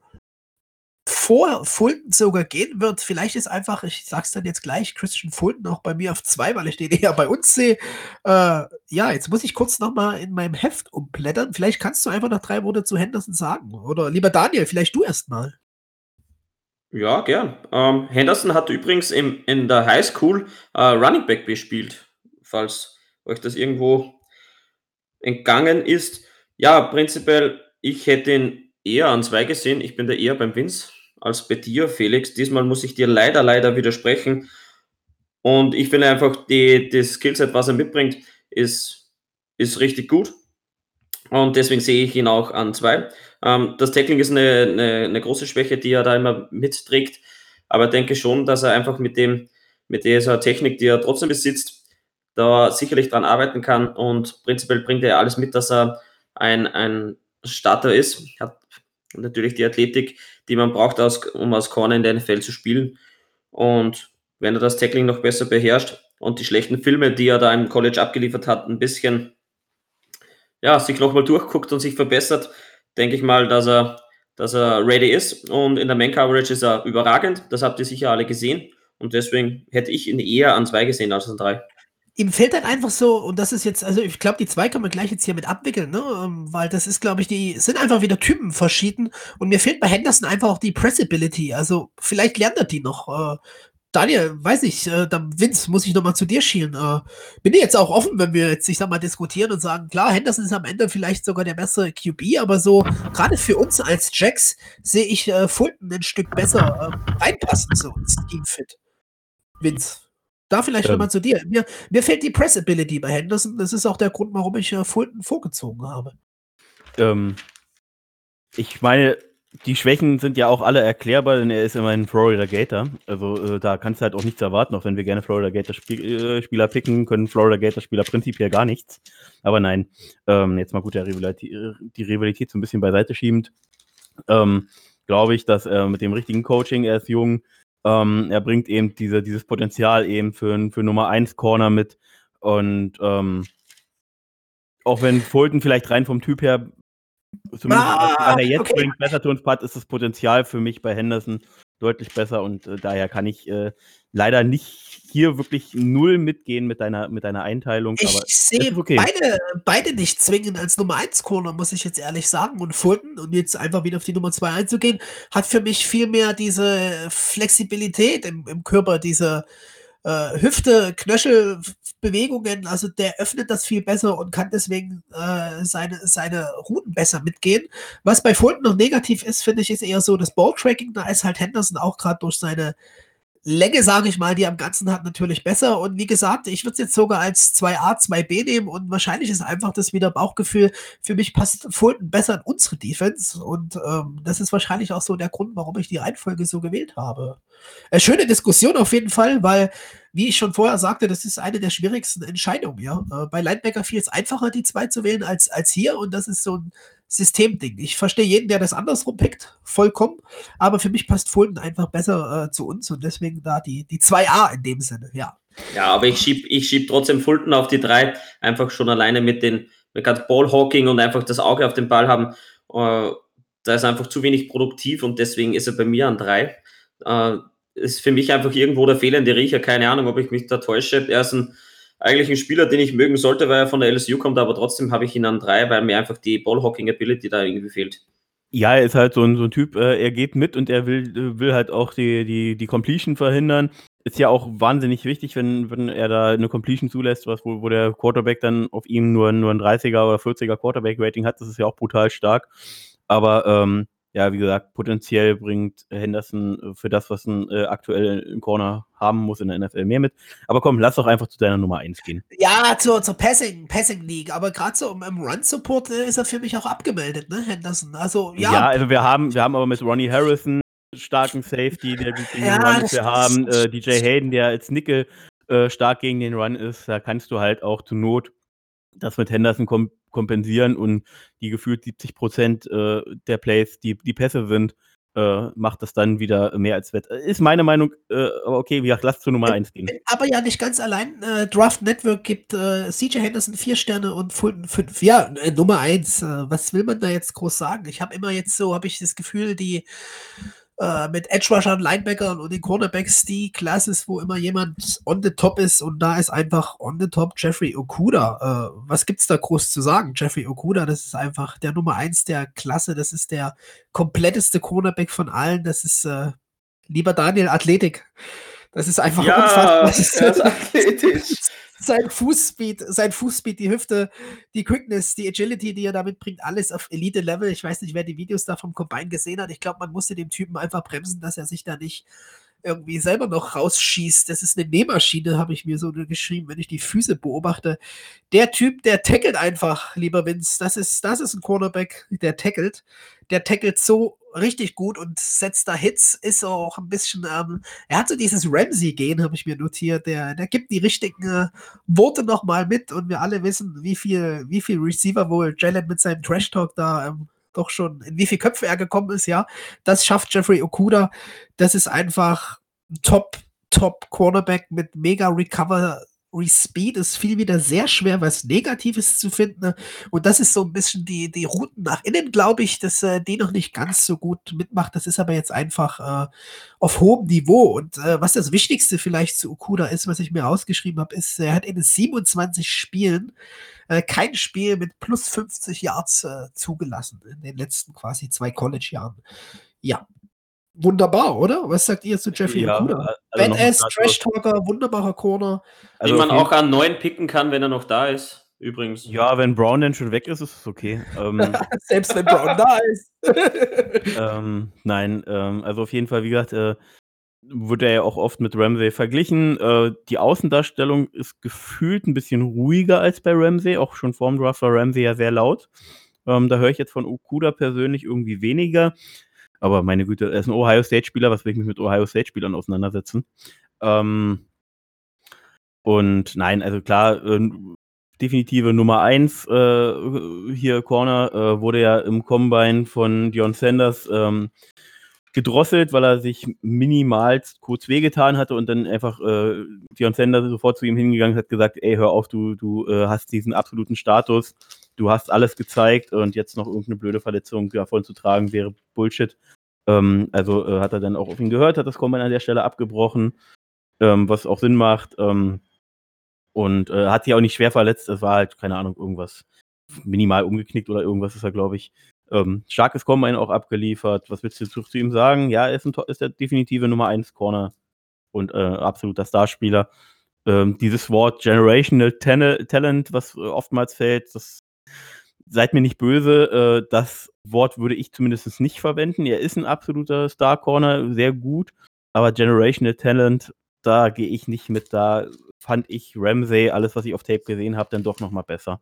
Speaker 1: vor Fulton sogar gehen wird. Vielleicht ist einfach, ich sag's dann jetzt gleich, Christian Fulton auch bei mir auf zwei, weil ich den eher bei uns sehe. Äh, ja, jetzt muss ich kurz nochmal in meinem Heft umblättern. Vielleicht kannst du einfach noch drei Worte zu Henderson sagen. Oder lieber Daniel, vielleicht du erstmal.
Speaker 3: Ja, gern. Ähm, Henderson hat übrigens im, in der High School äh, Running Back gespielt, falls euch das irgendwo entgangen ist. Ja, prinzipiell, ich hätte ihn eher an zwei gesehen. Ich bin da eher beim Vince als bei dir, Felix. Diesmal muss ich dir leider, leider widersprechen. Und ich finde einfach, die, das Skillset, was er mitbringt, ist, ist richtig gut. Und deswegen sehe ich ihn auch an zwei. Ähm, das Tackling ist eine, eine, eine, große Schwäche, die er da immer mitträgt. Aber ich denke schon, dass er einfach mit dem, mit dieser Technik, die er trotzdem besitzt, da sicherlich dran arbeiten kann. Und prinzipiell bringt er alles mit, dass er ein, ein Starter ist. Hat natürlich die Athletik, die man braucht, um als Corner in der NFL zu spielen. Und wenn er das Tackling noch besser beherrscht und die schlechten Filme, die er da im College abgeliefert hat, ein bisschen ja, sich nochmal durchguckt und sich verbessert, denke ich mal, dass er, dass er ready ist. Und in der Man-Coverage ist er überragend. Das habt ihr sicher alle gesehen. Und deswegen hätte ich ihn eher an zwei gesehen als an drei
Speaker 1: ihm fällt dann einfach so, und das ist jetzt, also ich glaube, die zwei kann man gleich jetzt hier mit abwickeln, ne? Ähm, weil das ist, glaube ich, die sind einfach wieder Typen verschieden. Und mir fehlt bei Henderson einfach auch die Pressability. Also vielleicht lernt er die noch. Äh, Daniel, weiß ich, äh, dann Vince, muss ich nochmal zu dir schielen. Äh, bin ich jetzt auch offen, wenn wir jetzt, ich sag mal, diskutieren und sagen, klar, Henderson ist am Ende vielleicht sogar der bessere QB, aber so, gerade für uns als Jacks sehe ich äh, Fulton ein Stück besser äh, reinpassen, so ins Teamfit. Vince. Da vielleicht ähm, nochmal zu dir. Mir, mir fehlt die Pressability bei Henderson. Das ist auch der Grund, warum ich äh, Fulton vorgezogen habe.
Speaker 2: Ähm, ich meine, die Schwächen sind ja auch alle erklärbar, denn er ist immer ein Florida Gator. Also äh, da kannst du halt auch nichts erwarten, auch wenn wir gerne Florida Gator Spiel, äh, Spieler picken, können Florida Gator Spieler prinzipiell gar nichts. Aber nein, ähm, jetzt mal gut der Rivalität, die Rivalität so ein bisschen beiseite schiebend. Ähm, Glaube ich, dass er mit dem richtigen Coaching, er ist jung, ähm, er bringt eben diese, dieses Potenzial eben für, für Nummer 1 Corner mit. Und ähm, auch wenn Fulton vielleicht rein vom Typ her, zumindest ah, was er jetzt okay. bringt, besser zu uns passt, ist das Potenzial für mich bei Henderson deutlich besser und äh, daher kann ich äh, leider nicht hier wirklich null mitgehen mit deiner, mit deiner Einteilung.
Speaker 1: Ich sehe okay. beide, beide nicht zwingend als Nummer 1 Corner, muss ich jetzt ehrlich sagen. Und Fulton, um jetzt einfach wieder auf die Nummer 2 einzugehen, hat für mich viel mehr diese Flexibilität im, im Körper, diese äh, Hüfte, Knöchelbewegungen. Also der öffnet das viel besser und kann deswegen äh, seine, seine Routen besser mitgehen. Was bei Fulton noch negativ ist, finde ich, ist eher so das Balltracking. Da ist halt Henderson auch gerade durch seine Länge, sage ich mal, die am Ganzen hat, natürlich besser. Und wie gesagt, ich würde es jetzt sogar als 2a, 2b nehmen und wahrscheinlich ist einfach das wieder Bauchgefühl. Für mich passt Fulton besser in unsere Defense und ähm, das ist wahrscheinlich auch so der Grund, warum ich die Reihenfolge so gewählt habe. Äh, schöne Diskussion auf jeden Fall, weil, wie ich schon vorher sagte, das ist eine der schwierigsten Entscheidungen. Ja? Äh, bei Linebacker fiel es einfacher, die zwei zu wählen, als, als hier und das ist so ein Systemding. Ich verstehe jeden, der das andersrum pickt, vollkommen. Aber für mich passt Fulton einfach besser äh, zu uns und deswegen da die, die 2a in dem Sinne, ja.
Speaker 3: Ja, aber ich schieb, ich schieb trotzdem Fulton auf die 3, einfach schon alleine mit den, mit Ballhawking und einfach das Auge auf den Ball haben. Äh, da ist einfach zu wenig produktiv und deswegen ist er bei mir an 3. Äh, ist für mich einfach irgendwo der fehlende Riecher, keine Ahnung, ob ich mich da täusche. Er ist ein eigentlich ein Spieler, den ich mögen sollte, weil er von der LSU kommt, aber trotzdem habe ich ihn an drei, weil mir einfach die Ballhawking-Ability da irgendwie fehlt.
Speaker 2: Ja, er ist halt so ein, so ein Typ, äh, er geht mit und er will, will halt auch die, die, die Completion verhindern. ist ja auch wahnsinnig wichtig, wenn, wenn er da eine Completion zulässt, was, wo, wo der Quarterback dann auf ihm nur, nur ein 30er oder 40er Quarterback-Rating hat. Das ist ja auch brutal stark. Aber ähm, ja, wie gesagt, potenziell bringt Henderson äh, für das, was ein äh, aktuell im Corner haben muss in der NFL mehr mit. Aber komm, lass doch einfach zu deiner Nummer 1 gehen.
Speaker 1: Ja, zur, zur Passing, Passing League. Aber gerade so im, im Run-Support äh, ist er für mich auch abgemeldet, ne, Henderson. Also, ja.
Speaker 2: Ja, also wir haben, wir haben aber mit Ronnie Harrison starken Safety, der gut gegen ja, den Run ist. Wir haben äh, DJ Hayden, der als Nickel äh, stark gegen den Run ist. Da kannst du halt auch zur Not das mit Henderson kom kompensieren und die gefühlt 70 Prozent äh, der Plays, die, die Pässe sind, äh, macht das dann wieder mehr als wett. Ist meine Meinung, äh, aber okay, wie gesagt, lass zu Nummer 1 gehen.
Speaker 1: Aber ja, nicht ganz allein. Äh, Draft Network gibt äh, CJ Henderson 4 Sterne und Fulton 5. Ja, äh, Nummer 1. Äh, was will man da jetzt groß sagen? Ich habe immer jetzt so, habe ich das Gefühl, die äh, mit Edge-Rushern, Linebackern und den Cornerbacks die Classes, wo immer jemand on the top ist und da ist einfach on the top Jeffrey Okuda. Äh, was gibt's da groß zu sagen? Jeffrey Okuda, das ist einfach der Nummer eins der Klasse, das ist der kompletteste Cornerback von allen, das ist äh, lieber Daniel Athletik. Das ist einfach
Speaker 3: ja, unfassbar. (laughs) Er (laughs) ist athletisch
Speaker 1: sein Fußspeed, sein Fußspeed, die Hüfte, die Quickness, die Agility, die er damit bringt, alles auf Elite-Level. Ich weiß nicht, wer die Videos da vom Combine gesehen hat. Ich glaube, man musste dem Typen einfach bremsen, dass er sich da nicht irgendwie selber noch rausschießt. Das ist eine Nähmaschine, habe ich mir so geschrieben, wenn ich die Füße beobachte. Der Typ, der tackelt einfach, lieber Vince. Das ist, das ist ein Cornerback, der tackelt. Der tackelt so richtig gut und setzt da Hits, ist auch ein bisschen, ähm, er hat so dieses Ramsey-Gen, habe ich mir notiert, der, der gibt die richtigen äh, Worte nochmal mit und wir alle wissen, wie viel, wie viel Receiver wohl Jalen mit seinem Trash-Talk da ähm, doch schon, in wie viele Köpfe er gekommen ist, ja. Das schafft Jeffrey Okuda. Das ist einfach ein Top, Top Cornerback mit mega Recover Speed ist viel wieder sehr schwer, was Negatives zu finden. Und das ist so ein bisschen die, die Routen nach innen, glaube ich, dass äh, die noch nicht ganz so gut mitmacht. Das ist aber jetzt einfach äh, auf hohem Niveau. Und äh, was das Wichtigste vielleicht zu Okuda ist, was ich mir ausgeschrieben habe, ist, er hat in 27 Spielen äh, kein Spiel mit plus 50 Yards äh, zugelassen in den letzten quasi zwei College-Jahren. Ja, wunderbar, oder? Was sagt ihr zu Jeffrey ja, Okuda? Also Badass, Trash-Talker, wunderbarer Corner.
Speaker 3: Also man auch an neun picken kann, wenn er noch da ist. Übrigens.
Speaker 2: Ja, wenn Brown dann schon weg ist, ist es okay. Ähm, (laughs)
Speaker 1: Selbst wenn Brown da ist. (laughs)
Speaker 2: ähm, nein, ähm, also auf jeden Fall, wie gesagt, äh, wurde er ja auch oft mit Ramsey verglichen. Äh, die Außendarstellung ist gefühlt ein bisschen ruhiger als bei Ramsey. Auch schon vorm Draft war Ramsey ja sehr laut. Ähm, da höre ich jetzt von Okuda persönlich irgendwie weniger. Aber meine Güte, er ist ein Ohio State-Spieler, was will ich mich mit Ohio State-Spielern auseinandersetzen? Ähm, und nein, also klar, äh, definitive Nummer 1 äh, hier Corner äh, wurde ja im Combine von Dion Sanders ähm, gedrosselt, weil er sich minimal kurz wehgetan hatte und dann einfach äh, Dion Sanders sofort zu ihm hingegangen hat gesagt, ey, hör auf, du, du äh, hast diesen absoluten Status, du hast alles gezeigt und jetzt noch irgendeine blöde Verletzung davon zu tragen, wäre Bullshit. Ähm, also äh, hat er dann auch auf ihn gehört, hat das Combine an der Stelle abgebrochen, ähm, was auch Sinn macht. Ähm, und äh, hat sich auch nicht schwer verletzt. Es war halt, keine Ahnung, irgendwas minimal umgeknickt oder irgendwas ist er, glaube ich. Ähm, starkes Combine auch abgeliefert. Was willst du zu, ihm sagen? Ja, er ist, ein, ist der definitive Nummer 1 Corner und äh, absoluter Starspieler. Ähm, dieses Wort Generational Talent, was äh, oftmals fällt, das seid mir nicht böse, äh, das Wort würde ich zumindest nicht verwenden. Er ist ein absoluter Star Corner, sehr gut, aber Generational Talent, da gehe ich nicht mit. Da fand ich Ramsey, alles, was ich auf Tape gesehen habe, dann doch nochmal besser.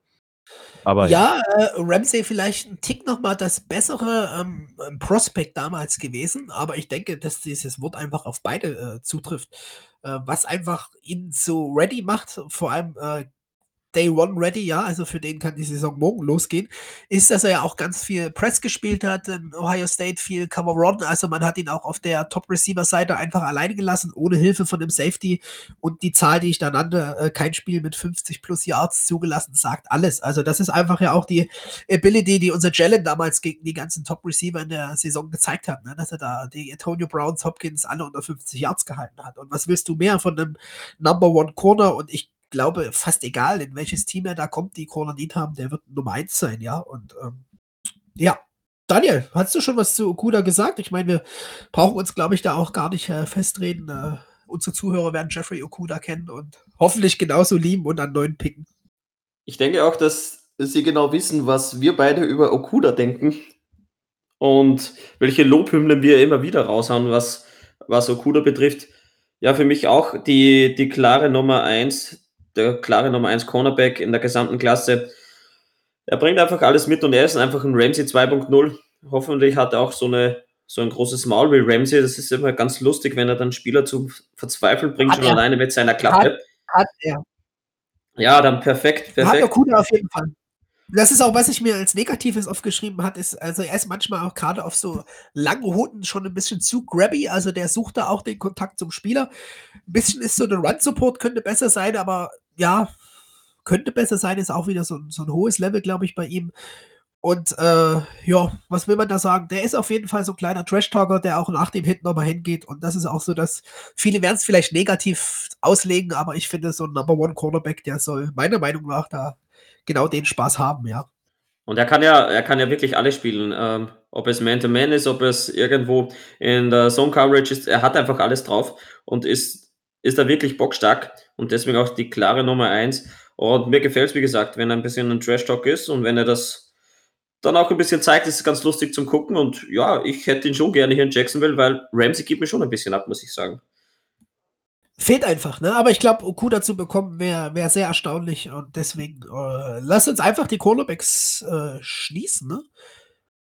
Speaker 1: Aber ja, ja. Äh, Ramsey vielleicht ein Tick nochmal das bessere ähm, Prospect damals gewesen, aber ich denke, dass dieses Wort einfach auf beide äh, zutrifft. Äh, was einfach ihn so ready macht, vor allem äh, Day One ready, ja, also für den kann die Saison morgen losgehen, ist, dass er ja auch ganz viel Press gespielt hat, in Ohio State viel Cover Run, also man hat ihn auch auf der Top Receiver Seite einfach alleine gelassen, ohne Hilfe von dem Safety und die Zahl, die ich da nannte, äh, kein Spiel mit 50 plus Yards zugelassen, sagt alles. Also das ist einfach ja auch die Ability, die unser Jalen damals gegen die ganzen Top Receiver in der Saison gezeigt hat, ne? dass er da die Antonio Browns, Hopkins alle unter 50 Yards gehalten hat. Und was willst du mehr von einem Number One Corner? Und ich glaube, fast egal, in welches Team er da kommt, die Corner Need haben, der wird Nummer 1 sein, ja. Und ähm, ja, Daniel, hast du schon was zu Okuda gesagt? Ich meine, wir brauchen uns, glaube ich, da auch gar nicht äh, festreden. Äh, unsere Zuhörer werden Jeffrey Okuda kennen und hoffentlich genauso lieben und an neuen picken.
Speaker 3: Ich denke auch, dass sie genau wissen, was wir beide über Okuda denken und welche Lobhymnen wir immer wieder raushauen, was, was Okuda betrifft. Ja, für mich auch die, die klare Nummer 1, der klare Nummer 1 Cornerback in der gesamten Klasse. Er bringt einfach alles mit und er ist einfach ein Ramsey 2.0. Hoffentlich hat er auch so, eine, so ein großes Maul wie Ramsey. Das ist immer ganz lustig, wenn er dann Spieler zum Verzweifeln bringt, hat schon er. alleine mit seiner Klappe.
Speaker 1: Hat, hat er.
Speaker 3: Ja, dann perfekt, perfekt.
Speaker 1: Hat Okuda auf jeden Fall. Das ist auch, was ich mir als Negatives aufgeschrieben hat, ist, also er ist manchmal auch gerade auf so langen Routen schon ein bisschen zu grabby, also der sucht da auch den Kontakt zum Spieler. Ein bisschen ist so der Run-Support, könnte besser sein, aber ja, könnte besser sein, ist auch wieder so, so ein hohes Level, glaube ich, bei ihm. Und äh, ja, was will man da sagen? Der ist auf jeden Fall so ein kleiner Trash-Talker, der auch nach dem Hit nochmal hingeht. Und das ist auch so, dass viele werden es vielleicht negativ auslegen, aber ich finde, so ein Number One Cornerback, der soll meiner Meinung nach da genau den Spaß haben, ja.
Speaker 3: Und er kann ja, er kann ja wirklich alles spielen. Ähm, ob es Man-to-Man -Man ist, ob es irgendwo in der Zone-Coverage ist, er hat einfach alles drauf und ist, ist da wirklich bockstark und deswegen auch die klare Nummer eins. Und mir gefällt es, wie gesagt, wenn er ein bisschen ein Trash-Talk ist und wenn er das dann auch ein bisschen zeigt, ist es ganz lustig zum Gucken. Und ja, ich hätte ihn schon gerne hier in Jacksonville, weil Ramsey gibt mir schon ein bisschen ab, muss ich sagen.
Speaker 1: Fehlt einfach, ne? Aber ich glaube, Okuda zu bekommen wäre wär sehr erstaunlich und deswegen äh, lass uns einfach die Cornerbacks äh, schließen, ne?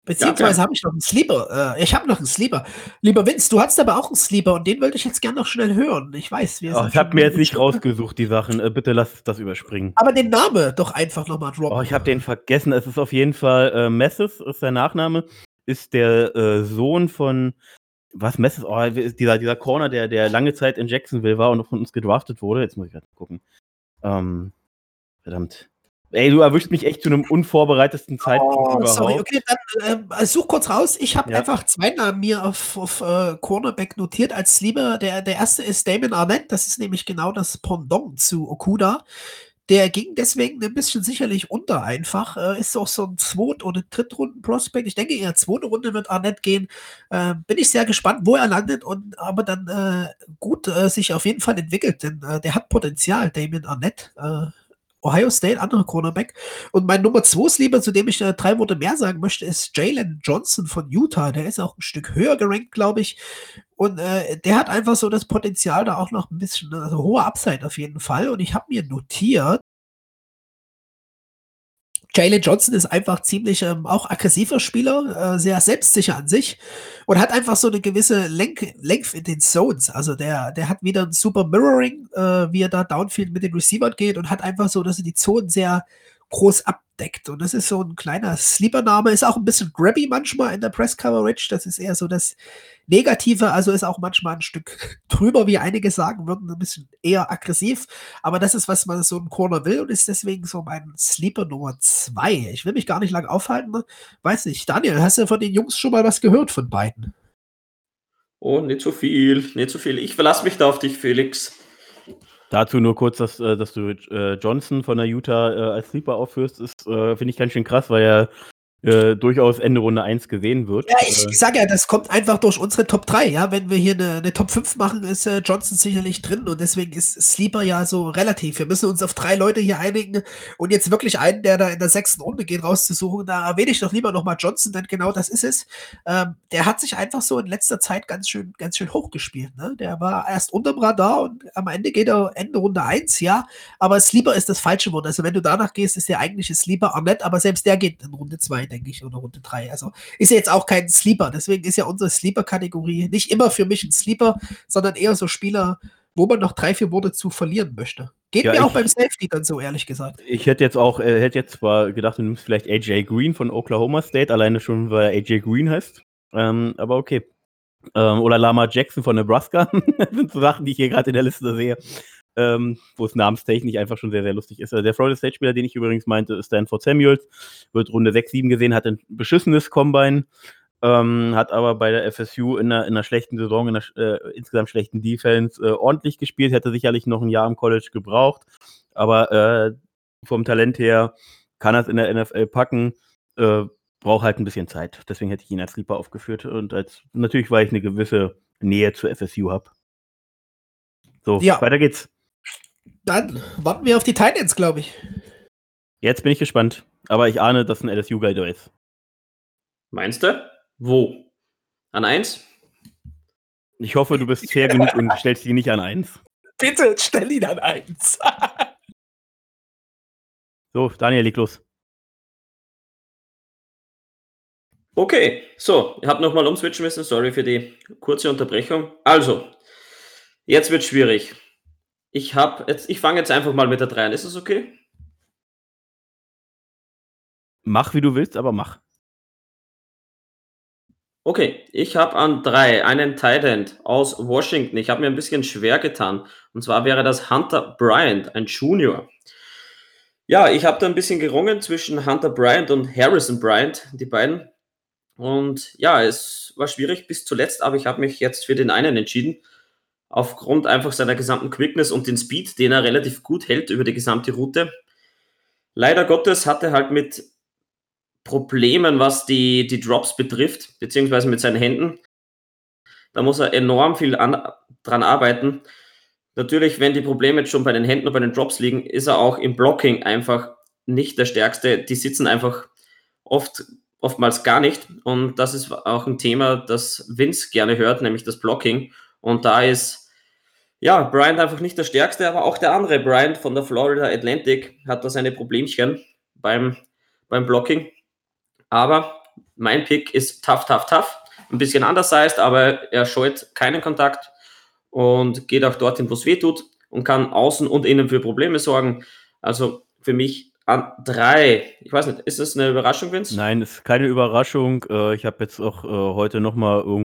Speaker 1: Beziehungsweise ja, habe ich noch einen Sleeper. Äh, ich habe noch einen Sleeper. Lieber Vince, du hast aber auch einen Sleeper und den wollte ich jetzt gerne noch schnell hören. Ich weiß,
Speaker 2: wir oh, Ich habe mir jetzt nicht rausgesucht, die Sachen. Äh, bitte lass das überspringen.
Speaker 1: Aber den Namen doch einfach nochmal
Speaker 2: droppen. Oh, ich habe den vergessen. Es ist auf jeden Fall äh, Messes, ist der Nachname. Ist der äh, Sohn von. Was, Messes? Oh, dieser, dieser Corner, der, der lange Zeit in Jacksonville war und von uns gedraftet wurde. Jetzt muss ich gerade gucken. Ähm, verdammt. Ey, du erwischst mich echt zu einem unvorbereitesten Zeitpunkt oh, überhaupt. Sorry, okay,
Speaker 1: dann äh, such kurz raus. Ich habe ja. einfach zwei Namen mir auf, auf uh, Cornerback notiert als lieber. Der, der erste ist Damon Arnett, das ist nämlich genau das Pendant zu Okuda. Der ging deswegen ein bisschen sicherlich unter einfach. Äh, ist auch so ein Zweit- oder Drittrunden-Prospect. Ich denke eher zweite Runde wird Arnett gehen. Äh, bin ich sehr gespannt, wo er landet und aber dann äh, gut äh, sich auf jeden Fall entwickelt, denn äh, der hat Potenzial, Damon Arnett. Ohio State, andere Cornerback. Und mein Nummer 2 Sleeper, zu dem ich äh, drei Worte mehr sagen möchte, ist Jalen Johnson von Utah. Der ist auch ein Stück höher gerankt, glaube ich. Und äh, der hat einfach so das Potenzial, da auch noch ein bisschen, also hohe Upside auf jeden Fall. Und ich habe mir notiert, Jalen Johnson ist einfach ziemlich ähm, auch aggressiver Spieler, äh, sehr selbstsicher an sich und hat einfach so eine gewisse Lenk Length in den Zones. Also der, der hat wieder ein super Mirroring, äh, wie er da downfield mit den Receivern geht und hat einfach so, dass er die Zonen sehr groß abdeckt. Und das ist so ein kleiner Sleeper-Name, ist auch ein bisschen grabby manchmal in der Press-Coverage. Das ist eher so das Negative, also ist auch manchmal ein Stück (laughs) drüber, wie einige sagen würden, ein bisschen eher aggressiv. Aber das ist, was man so im Corner will und ist deswegen so mein Sleeper Nummer zwei. Ich will mich gar nicht lange aufhalten. Weiß nicht. Daniel, hast du von den Jungs schon mal was gehört von beiden?
Speaker 3: Oh, nicht so viel, nicht so viel. Ich verlasse mich da auf dich, Felix.
Speaker 2: Dazu nur kurz, dass, äh, dass du äh, Johnson von der Utah äh, als Sleeper aufführst, ist, finde ich ganz schön krass, weil er äh, durchaus Ende Runde 1 gesehen wird.
Speaker 1: Ja, ich, ich sage ja, das kommt einfach durch unsere Top 3. Ja, wenn wir hier eine, eine Top 5 machen, ist äh, Johnson sicherlich drin und deswegen ist Sleeper ja so relativ. Wir müssen uns auf drei Leute hier einigen und jetzt wirklich einen, der da in der sechsten Runde geht, rauszusuchen. Da erwähne ich doch lieber nochmal Johnson, denn genau das ist es. Ähm, der hat sich einfach so in letzter Zeit ganz schön, ganz schön hochgespielt. Ne? Der war erst unterm Radar und am Ende geht er Ende Runde 1, ja. Aber Sleeper ist das falsche Wort. Also wenn du danach gehst, ist der eigentliche Sleeper Arnett, aber selbst der geht in Runde 2 denke ich, oder Runde 3. Also ist ja jetzt auch kein Sleeper. Deswegen ist ja unsere Sleeper-Kategorie nicht immer für mich ein Sleeper, sondern eher so Spieler, wo man noch drei, vier Worte zu verlieren möchte. Geht ja, mir auch beim Safety dann so, ehrlich gesagt.
Speaker 2: Ich hätte jetzt auch, äh, hätte jetzt zwar gedacht, du nimmst vielleicht AJ Green von Oklahoma State, alleine schon, weil er AJ Green heißt. Ähm, aber okay. Ähm, oder Lama Jackson von Nebraska. (laughs) das sind so Sachen, die ich hier gerade in der Liste sehe ähm, wo es namenstechnisch einfach schon sehr, sehr lustig ist. Also der Florida State-Spieler, den ich übrigens meinte, ist Stanford Samuels, wird Runde 6, 7 gesehen, hat ein beschissenes Combine, ähm, hat aber bei der FSU in einer, in einer schlechten Saison, in einer äh, insgesamt schlechten Defense äh, ordentlich gespielt, hätte sicherlich noch ein Jahr im College gebraucht, aber äh, vom Talent her kann er es in der NFL packen, äh, braucht halt ein bisschen Zeit. Deswegen hätte ich ihn als Sleeper aufgeführt und als natürlich, weil ich eine gewisse Nähe zur FSU habe. So,
Speaker 1: Ja.
Speaker 2: weiter geht's.
Speaker 1: Dann warten wir auf die Titans, glaube ich.
Speaker 2: Jetzt bin ich gespannt. Aber ich ahne, dass ein LSU-Guy da ist.
Speaker 3: Meinst du? Wo? An 1?
Speaker 2: Ich hoffe, du bist fair genug und stellst dich nicht an eins.
Speaker 1: Bitte stell ihn an eins. (laughs)
Speaker 2: So, Daniel, leg los.
Speaker 3: Okay, so, ich habe nochmal umswitchen müssen. Sorry für die kurze Unterbrechung. Also, jetzt wird schwierig. Ich habe jetzt, ich fange jetzt einfach mal mit der 3 an. Ist das okay?
Speaker 2: Mach, wie du willst, aber mach.
Speaker 3: Okay, ich habe an 3 einen Tight End aus Washington. Ich habe mir ein bisschen schwer getan. Und zwar wäre das Hunter Bryant, ein Junior. Ja, ich habe da ein bisschen gerungen zwischen Hunter Bryant und Harrison Bryant, die beiden. Und ja, es war schwierig bis zuletzt, aber ich habe mich jetzt für den einen entschieden. Aufgrund einfach seiner gesamten Quickness und den Speed, den er relativ gut hält über die gesamte Route. Leider Gottes hat er halt mit Problemen, was die, die Drops betrifft, beziehungsweise mit seinen Händen. Da muss er enorm viel an, dran arbeiten. Natürlich, wenn die Probleme jetzt schon bei den Händen und bei den Drops liegen, ist er auch im Blocking einfach nicht der Stärkste. Die sitzen einfach oft, oftmals gar nicht. Und das ist auch ein Thema, das Vince gerne hört, nämlich das Blocking. Und da ist, ja, Bryant einfach nicht der Stärkste, aber auch der andere Bryant von der Florida Atlantic hat da seine Problemchen beim, beim Blocking. Aber mein Pick ist tough, tough, tough. Ein bisschen anders heißt, aber er scheut keinen Kontakt und geht auch dorthin, wo es weh tut und kann außen und innen für Probleme sorgen. Also für mich an drei. Ich weiß nicht, ist das eine Überraschung, Vince?
Speaker 2: Nein, ist keine Überraschung. Äh, ich habe jetzt auch äh, heute nochmal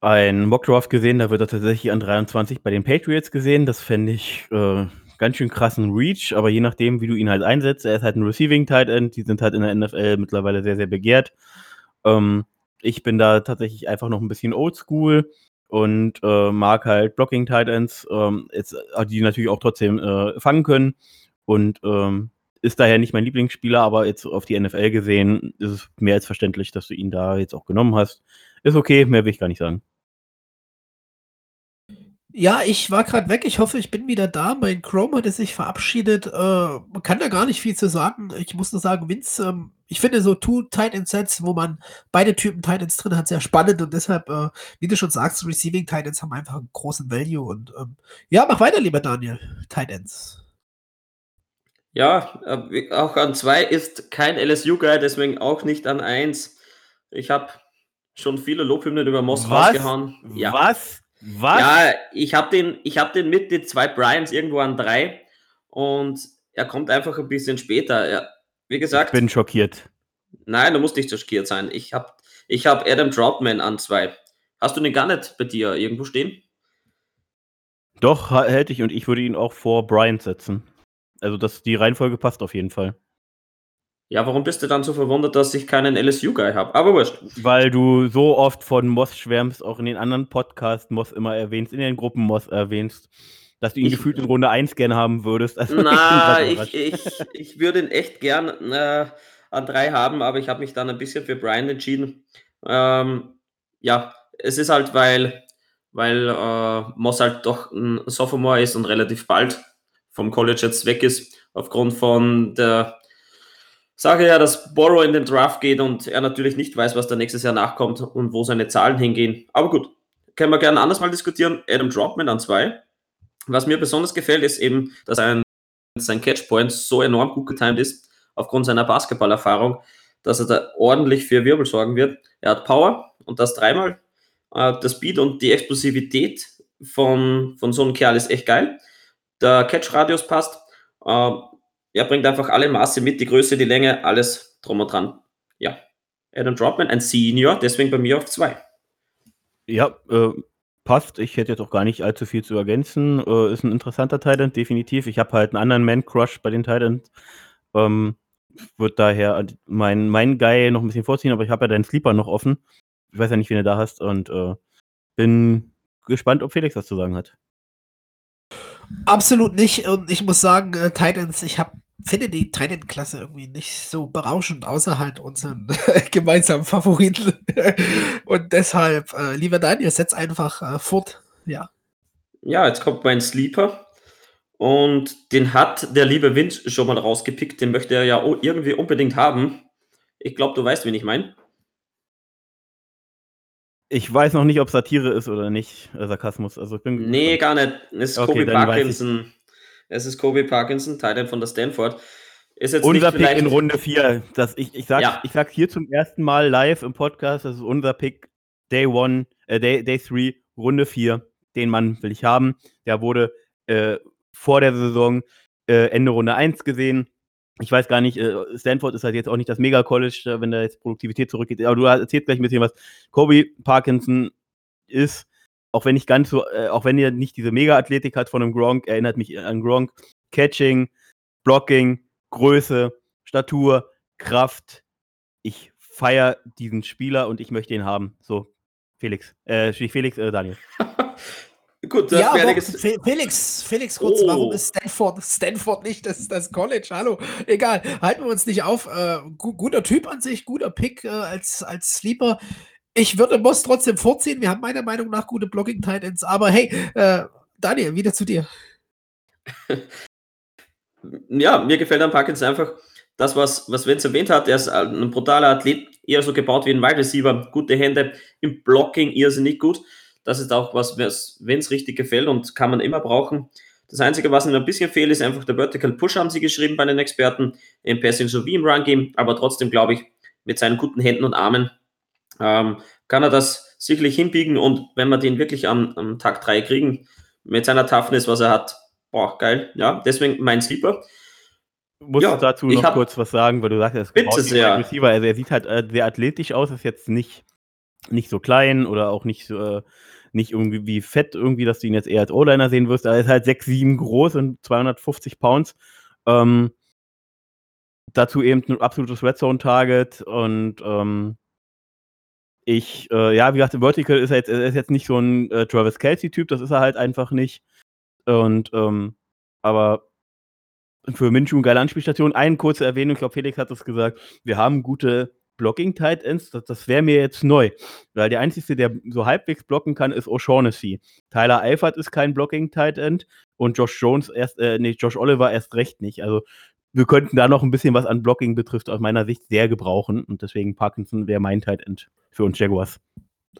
Speaker 2: ein Mockdraft gesehen, da wird er tatsächlich an 23 bei den Patriots gesehen. Das fände ich äh, ganz schön krassen Reach, aber je nachdem, wie du ihn halt einsetzt, er ist halt ein Receiving Tight End, die sind halt in der NFL mittlerweile sehr, sehr begehrt. Ähm, ich bin da tatsächlich einfach noch ein bisschen oldschool und äh, mag halt Blocking Tight Ends, ähm, jetzt, äh, die natürlich auch trotzdem äh, fangen können und ähm, ist daher nicht mein Lieblingsspieler, aber jetzt auf die NFL gesehen ist es mehr als verständlich, dass du ihn da jetzt auch genommen hast. Ist okay, mehr will ich gar nicht sagen.
Speaker 1: Ja, ich war gerade weg. Ich hoffe, ich bin wieder da. Mein Chrome hatte sich verabschiedet. Äh, man kann da gar nicht viel zu sagen. Ich muss nur sagen, Vince, ähm, ich finde so Two Tight End Sets, wo man beide Typen Tight Ends drin hat, sehr spannend und deshalb, äh, wie du schon sagst, Receiving Tight Ends haben einfach einen großen Value und ähm, ja, mach weiter, lieber Daniel. Tight Ends.
Speaker 3: Ja, äh, auch an zwei ist kein LSU-Guy, deswegen auch nicht an eins. Ich habe schon viele Lobhymnen über Moss
Speaker 2: Was?
Speaker 3: rausgehauen. Ja.
Speaker 2: Was? Was?
Speaker 3: Ja, ich habe den, ich hab den mit den zwei Bryans irgendwo an drei und er kommt einfach ein bisschen später. Ja, wie
Speaker 2: ich
Speaker 3: gesagt,
Speaker 2: bin schockiert.
Speaker 3: nein, du musst nicht schockiert sein. Ich habe ich hab Adam Troutman an zwei. Hast du den gar nicht bei dir irgendwo stehen?
Speaker 2: Doch, hätte ich und ich würde ihn auch vor Bryant setzen. Also das, die Reihenfolge passt auf jeden Fall.
Speaker 3: Ja, warum bist du dann so verwundert, dass ich keinen LSU-Guy habe? Aber wurscht.
Speaker 2: Weil du so oft von Moss schwärmst, auch in den anderen Podcasts Moss immer erwähnst, in den Gruppen Moss erwähnst, dass du ihn
Speaker 3: Ich-
Speaker 2: gefühlt in Runde 1 gerne haben würdest. Also
Speaker 3: Na, (laughs) ich, ich, ich würde ihn echt gern äh, an drei haben, aber ich habe mich dann ein bisschen für Brian entschieden. Ähm, ja, es ist halt, weil, weil äh, Moss halt doch ein Sophomore ist und relativ bald vom College jetzt weg ist, aufgrund von der Sache ja, dass Borrow in den Draft geht und er natürlich nicht weiß, was da nächstes Jahr nachkommt und wo seine Zahlen hingehen. Aber gut, können wir gerne anders mal diskutieren. Adam Dropman an zwei. Was mir besonders gefällt, ist eben, dass ein, sein Catchpoint so enorm gut getimed ist, aufgrund seiner Basketballerfahrung, dass er da ordentlich für Wirbel sorgen wird. Er hat Power und das dreimal. Äh, der Speed und die Explosivität von, von so einem Kerl ist echt geil. Der Catch-Radius passt. Äh, er bringt einfach alle Maße mit, die Größe, die Länge, alles drum und dran. Ja. Adam Dropman, ein Senior, deswegen bei mir auf zwei.
Speaker 2: Ja, äh, passt. Ich hätte jetzt auch gar nicht allzu viel zu ergänzen. Äh, ist ein interessanter Titan, definitiv. Ich habe halt einen anderen Man-Crush bei den Titans. Ähm, wird daher mein, mein Guy noch ein bisschen vorziehen, aber ich habe ja deinen Sleeper noch offen. Ich weiß ja nicht, wen du da hast und äh, bin gespannt, ob Felix was zu sagen hat.
Speaker 1: Absolut nicht. Und ich muss sagen, äh, Titans, ich hab, finde die Titan-Klasse irgendwie nicht so berauschend, außer halt unseren (laughs) gemeinsamen Favoriten. (laughs) Und deshalb, äh, lieber Daniel, setz einfach äh, fort. Ja.
Speaker 3: Ja, jetzt kommt mein Sleeper. Und den hat der liebe Wind schon mal rausgepickt. Den möchte er ja irgendwie unbedingt haben. Ich glaube, du weißt, wen ich meine.
Speaker 2: Ich weiß noch nicht, ob Satire ist oder nicht, äh, Sarkasmus. Also ich bin
Speaker 3: nee, gar nicht. Es ist
Speaker 2: Okay,
Speaker 3: Kobe Parkinson. Es ist Kobe Parkinson, Teil von der Stanford. Ist jetzt
Speaker 2: unser Pick in Runde 4. Das, ich, ich, sag,
Speaker 3: Ja.
Speaker 2: ich sag hier zum ersten Mal live im Podcast, das ist unser Pick Day 1, äh, Day, Day 3, Runde 4. Den Mann will ich haben. Der wurde äh, vor der Saison äh, Ende Runde 1 gesehen. Ich weiß gar nicht, äh, Stanford ist halt jetzt auch nicht das Mega-College, äh, wenn da jetzt Produktivität zurückgeht. Aber du erzählst gleich ein bisschen was. Kobe Parkinson ist, auch wenn nicht ganz so, äh, auch wenn er nicht diese Mega-Athletik hat von einem Gronk, erinnert mich an Gronk. Catching, Blocking, Größe, Statur, Kraft. Ich feiere diesen Spieler und ich möchte ihn haben. So, Felix. Äh, Felix, äh, Daniel. (laughs)
Speaker 3: Gut,
Speaker 1: Ja, aber Felix, Felix, kurz,
Speaker 3: Oh.
Speaker 1: warum ist Stanford, Stanford nicht das, das College? Hallo, egal, halten wir uns nicht auf. Äh, gu guter Typ an sich, guter Pick äh, als, als Sleeper. Ich würde Moss trotzdem vorziehen. Wir haben meiner Meinung nach gute Blocking-Titans, aber hey, äh, Daniel, wieder zu dir. (laughs)
Speaker 3: Ja, mir gefällt an Parkinson einfach das, was, was Vince erwähnt hat. Er ist ein brutaler Athlet, eher so gebaut wie ein Wide Receiver. Gute Hände, im Blocking irrsinnig gut. Das ist auch was, was Vince richtig gefällt und kann man immer brauchen. Das Einzige, was ihm ein bisschen fehlt, ist einfach der Vertical Push, haben sie geschrieben bei den Experten, im Passing sowie im Run Game. Aber trotzdem glaube ich, mit seinen guten Händen und Armen ähm, kann er das sicherlich hinbiegen. Und wenn wir den wirklich am, am Tag 3 kriegen, mit seiner Toughness, was er hat, boah, geil. Ja, deswegen mein Sleeper.
Speaker 2: muss
Speaker 3: Ja,
Speaker 2: dazu noch kurz was sagen, weil du sagst, er ist
Speaker 3: Bitte sehr.
Speaker 2: Receiver. Also er sieht halt äh, sehr athletisch aus, ist jetzt nicht, nicht so klein oder auch nicht so, äh, nicht irgendwie wie fett irgendwie, dass du ihn jetzt eher als O-Liner sehen wirst. Er ist halt 6'7 groß und 250 Pounds. Ähm, dazu eben ein absolutes Red Zone Target und ähm, ich, äh, ja, wie gesagt, Vertical ist er jetzt, er ist jetzt nicht so ein äh, Travis Kelsey-Typ, das ist er halt einfach nicht. Und, ähm, aber für Minshew eine geile Anspielstation. Eine kurze Erwähnung, ich glaube, Felix hat es gesagt, wir haben gute Blocking-Tight Ends, das, das wäre mir jetzt neu. Weil der Einzige, der so halbwegs blocken kann, ist O'Shaughnessy. Tyler Eifert ist kein Blocking-Tight End und Josh Jones erst, äh, nee, Josh Oliver erst recht nicht. Also wir könnten da noch ein bisschen was an Blocking betrifft, aus meiner Sicht sehr gebrauchen und deswegen Parkinson wäre mein Tight End für uns Jaguars.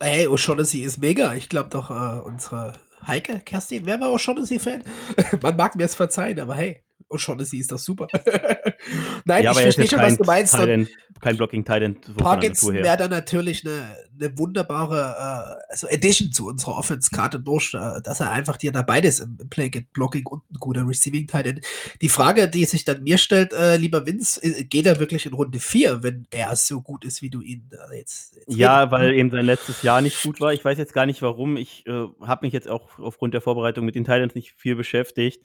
Speaker 1: Ey, O'Shaughnessy ist mega. Ich glaube doch, äh, unsere Heike, Kerstin, wer war O'Shaughnessy-Fan? (laughs) Man mag mir es verzeihen, aber hey, O'Shaughnessy ist doch super. (laughs) Nein,
Speaker 2: ja,
Speaker 1: ich
Speaker 2: er
Speaker 1: verstehe schon, was du meinst.
Speaker 2: End, kein Blocking der
Speaker 1: Parkinson wäre dann natürlich eine, eine wunderbare äh, also Addition zu unserer Offense-Karte durch, äh, dass er einfach dir da beides im, Play geht, Blocking und ein guter Receiving Tight End. Die Frage, die sich dann mir stellt, äh, lieber Vince, äh, geht er wirklich in Runde 4, wenn er so gut ist, wie du ihn äh, jetzt, jetzt
Speaker 2: Ja,
Speaker 1: redest?
Speaker 2: weil eben sein letztes Jahr nicht gut war. Ich weiß jetzt gar nicht warum. Ich äh, habe mich jetzt auch aufgrund der Vorbereitung mit den Titans nicht viel beschäftigt.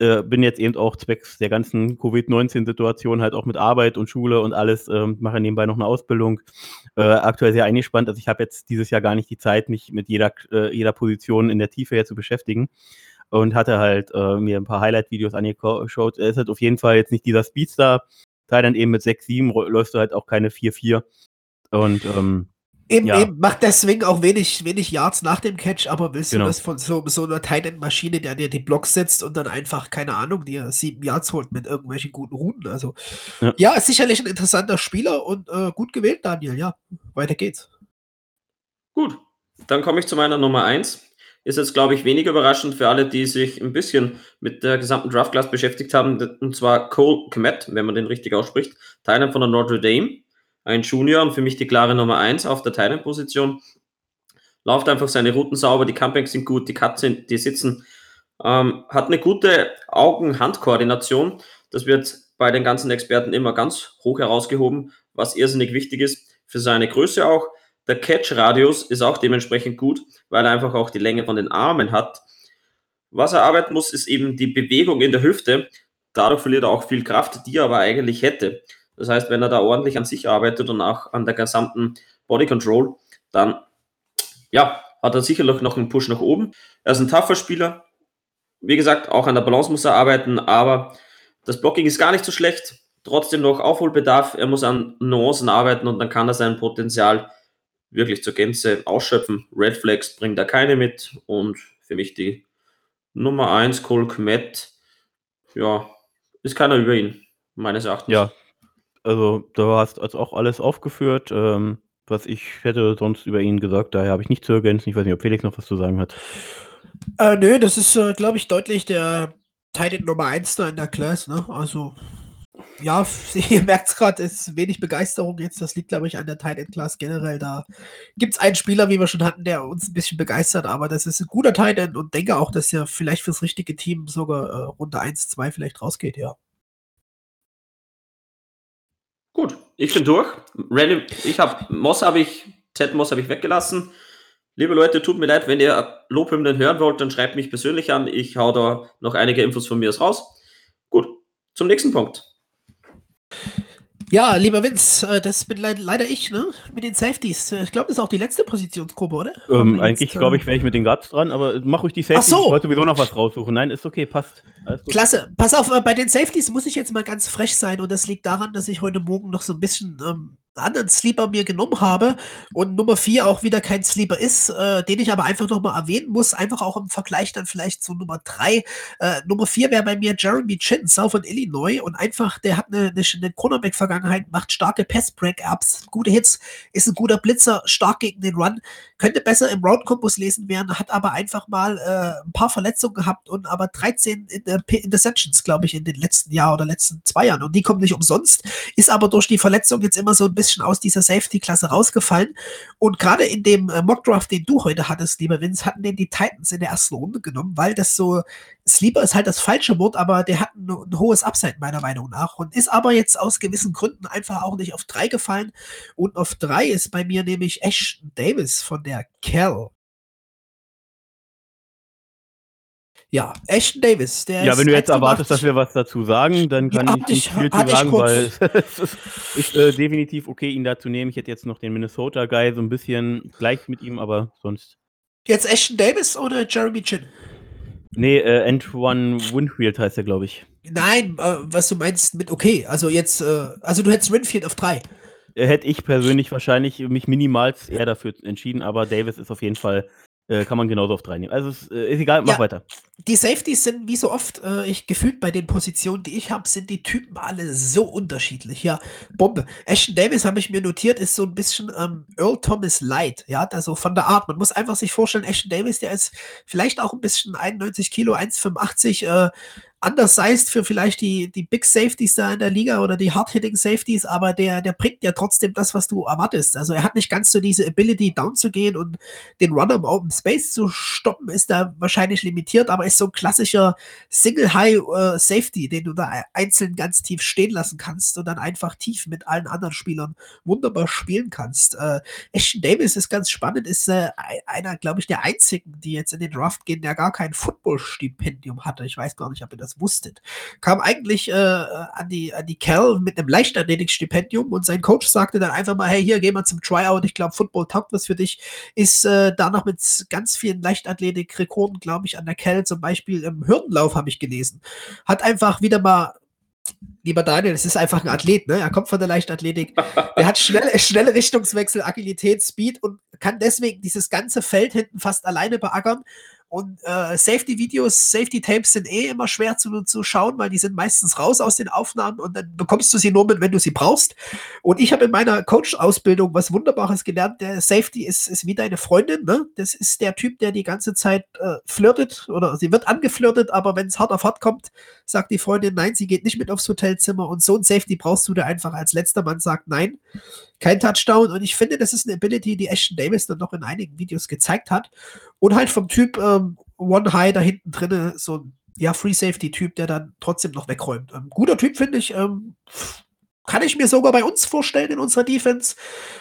Speaker 2: Äh, bin jetzt eben auch zwecks der ganzen Covid-19-Situation halt auch mit Arbeit und Schule und alles, ähm, mache nebenbei noch eine Ausbildung. Äh, aktuell sehr eingespannt. Also ich habe jetzt dieses Jahr gar nicht die Zeit, mich mit jeder, äh, jeder Position in der Tiefe hier zu beschäftigen. Und hatte halt äh, mir ein paar Highlight-Videos angeschaut. Er ist halt auf jeden Fall jetzt nicht dieser Speedstar. Thailand eben mit 6-7 ro- läufst du halt auch keine 4-4. Und ähm,
Speaker 1: Eben,
Speaker 2: Ja.
Speaker 1: eben, macht deswegen auch wenig, wenig Yards nach dem Catch, aber willst
Speaker 2: Genau.
Speaker 1: du das von so, so einer Tight End Maschine, der dir die Blocks setzt und dann einfach, keine Ahnung, dir sieben Yards holt mit irgendwelchen guten Routen? Also,
Speaker 2: Ja.
Speaker 1: ja, ist sicherlich ein interessanter Spieler und äh, gut gewählt, Daniel. Ja, weiter geht's.
Speaker 3: Gut, dann komme ich zu meiner Nummer 1. Ist jetzt, glaube ich, wenig überraschend für alle, die sich ein bisschen mit der gesamten Draft-Class beschäftigt haben. Und zwar Cole Kmet, wenn man den richtig ausspricht. Teilnehmer von der Notre Dame. Ein Junior und für mich die klare Nummer 1 auf der Thailand-Position. Läuft einfach seine Routen sauber, die Comebacks sind gut, die Cuts sind, die sitzen. Ähm, hat eine gute Augen-Hand-Koordination. Das wird bei den ganzen Experten immer ganz hoch herausgehoben, was irrsinnig wichtig ist. Für seine Größe auch. Der Catch-Radius ist auch dementsprechend gut, weil er einfach auch die Länge von den Armen hat. Was er arbeiten muss, ist eben die Bewegung in der Hüfte. Dadurch verliert er auch viel Kraft, die er aber eigentlich hätte. Das heißt, wenn er da ordentlich an sich arbeitet und auch an der gesamten Body Control, dann ja, hat er sicherlich noch einen Push nach oben. Er ist ein tougher Spieler. Wie gesagt, auch an der Balance muss er arbeiten, aber das Blocking ist gar nicht so schlecht. Trotzdem noch Aufholbedarf. Er muss an Nuancen arbeiten und dann kann er sein Potenzial wirklich zur Gänze ausschöpfen. Red Flags bringt er keine mit und für mich die Nummer 1, Cole Kmet. Ja, ist keiner über ihn, meines Erachtens.
Speaker 2: Ja, also du hast also auch alles aufgeführt, ähm, was ich hätte sonst über ihn gesagt. Daher habe ich nichts zu ergänzen. Ich weiß nicht, ob Felix noch was zu sagen hat.
Speaker 1: Äh, nö, das ist, äh, glaube ich, deutlich der Titan Nummer 1 da in der Class, ne? Also, ja, (laughs) ihr merkt es gerade, ist wenig Begeisterung jetzt. Das liegt, glaube ich, an der Titan Class generell. Da gibt es einen Spieler, wie wir schon hatten, der uns ein bisschen begeistert, aber das ist ein guter Titan und denke auch, dass er vielleicht fürs richtige Team sogar äh, Runde 1, 2 vielleicht rausgeht, ja.
Speaker 3: Gut, ich bin durch. Random, ich habe Moss habe ich, Ted Moss habe ich weggelassen. Liebe Leute, tut mir leid, wenn ihr Lobhymnen hören wollt, dann schreibt mich persönlich an. Ich hau da noch einige Infos von mir raus. Gut, zum nächsten Punkt.
Speaker 1: Ja, lieber Vince, äh, das bin leider ich, ne? Mit den Safeties. Äh, ich glaube, das ist auch die letzte Positionsgruppe, oder?
Speaker 2: Ähm, eigentlich glaube ich, wäre ich mit den Guards dran, aber mach ruhig die Safeties. Ach so. Ich wollte sowieso noch was raussuchen. Nein, ist okay, passt.
Speaker 1: Klasse. Pass auf, äh, bei den Safeties muss ich jetzt mal ganz frech sein und das liegt daran, dass ich heute Morgen noch so ein bisschen ähm, anderen Sleeper mir genommen habe und Nummer 4 auch wieder kein Sleeper ist, äh, den ich aber einfach nochmal erwähnen muss, einfach auch im Vergleich dann vielleicht zu Nummer 3. Äh, Nummer 4 wäre bei mir Jeremy Chin, South von Illinois und einfach, der hat eine, eine, eine Cornerback-Vergangenheit, macht starke Pass-Break-Ups, gute Hits, ist ein guter Blitzer, stark gegen den Run, könnte besser im Round-Kombos lesen werden, hat aber einfach mal äh, ein paar Verletzungen gehabt und aber 13 Interceptions, glaube ich, in den letzten Jahr oder letzten zwei Jahren und die kommen nicht umsonst, ist aber durch die Verletzung jetzt immer so ein bisschen bisschen aus dieser Safety-Klasse rausgefallen. Und gerade in dem äh, Mockdraft, den du heute hattest, lieber Vince, hatten den die Titans in der ersten Runde genommen, weil das so, Sleeper ist halt das falsche Wort, aber der hat ein, ein hohes Upside meiner Meinung nach und ist aber jetzt aus gewissen Gründen einfach auch nicht auf drei gefallen. Und auf drei ist bei mir nämlich Ashton Davis von der Cal. Ja, Ashton Davis.
Speaker 2: Der ja, wenn du jetzt erwartest, dass wir was dazu sagen, dann kann ja, ich nicht viel zu sagen, weil (laughs) es ist äh, definitiv okay, ihn da zu nehmen. Ich hätte jetzt noch den Minnesota-Guy so ein bisschen gleich mit ihm, aber sonst.
Speaker 1: Jetzt Ashton Davis oder Jeremy Chin?
Speaker 2: Nee, äh, Antoine Winfield heißt er, glaube ich.
Speaker 1: Nein, äh, was du meinst mit okay. Also jetzt, äh, also du hättest Winfield auf drei.
Speaker 2: Äh, hätte ich persönlich wahrscheinlich mich minimals eher dafür entschieden, aber Davis ist auf jeden Fall äh, kann man genauso oft reinnehmen. Also ist, äh, ist egal, mach ja, weiter.
Speaker 1: Die Safeties sind wie so oft, äh, ich gefühlt bei den Positionen, die ich habe, sind die Typen alle so unterschiedlich. Ja, Bombe. Ashton Davis habe ich mir notiert, ist so ein bisschen ähm, Earl Thomas Light, ja, also von der Art. Man muss einfach sich vorstellen, Ashton Davis, der ist vielleicht auch ein bisschen 91 Kilo, 1,85, äh, undersized für vielleicht die, die Big Safeties da in der Liga oder die Hard-Hitting Safeties, aber der, der bringt ja trotzdem das, was du erwartest. Also er hat nicht ganz so diese Ability, down zu gehen und den Runner im Open Space zu stoppen, ist da wahrscheinlich limitiert, aber ist so ein klassischer Single-High-Safety, äh, den du da einzeln ganz tief stehen lassen kannst und dann einfach tief mit allen anderen Spielern wunderbar spielen kannst. Äh, Ashton Davis ist ganz spannend, ist äh, einer, glaube ich, der einzigen, die jetzt in den Draft gehen, der gar kein Football-Stipendium hatte. Ich weiß gar nicht, ob er das das wusstet. Kam eigentlich äh, an, die, an die Cal mit einem Leichtathletik-Stipendium und sein Coach sagte dann einfach mal, hey, hier, geh mal zum Tryout, ich glaube, Football taugt was für dich. Ist äh, da noch mit ganz vielen Leichtathletik-Rekorden, glaube ich, an der Cal zum Beispiel im Hürdenlauf, habe ich gelesen. Hat einfach wieder mal lieber Daniel, es ist einfach ein Athlet, ne? Er kommt von der Leichtathletik. Er hat schnelle, (laughs) schnelle Richtungswechsel, Agilität, Speed und kann deswegen dieses ganze Feld hinten fast alleine beackern und äh, Safety-Videos, Safety-Tapes sind eh immer schwer zu, zu schauen, weil die sind meistens raus aus den Aufnahmen und dann bekommst du sie nur mit, wenn du sie brauchst. Und ich habe in meiner Coach-Ausbildung was Wunderbares gelernt. Der Safety ist, ist wie deine Freundin. Ne? Das ist der Typ, der die ganze Zeit äh, flirtet oder sie wird angeflirtet, aber wenn es hart auf hart kommt, sagt die Freundin, nein, sie geht nicht mit aufs Hotelzimmer. Und so ein Safety brauchst du, der einfach als letzter Mann sagt, nein kein Touchdown. Und ich finde, das ist eine Ability, die Ashton Davis dann noch in einigen Videos gezeigt hat. Und halt vom Typ ähm, One High da hinten drin, so ein ja, Free Safety-Typ, der dann trotzdem noch wegräumt. Ähm, guter Typ, finde ich. Ähm, kann ich mir sogar bei uns vorstellen in unserer Defense.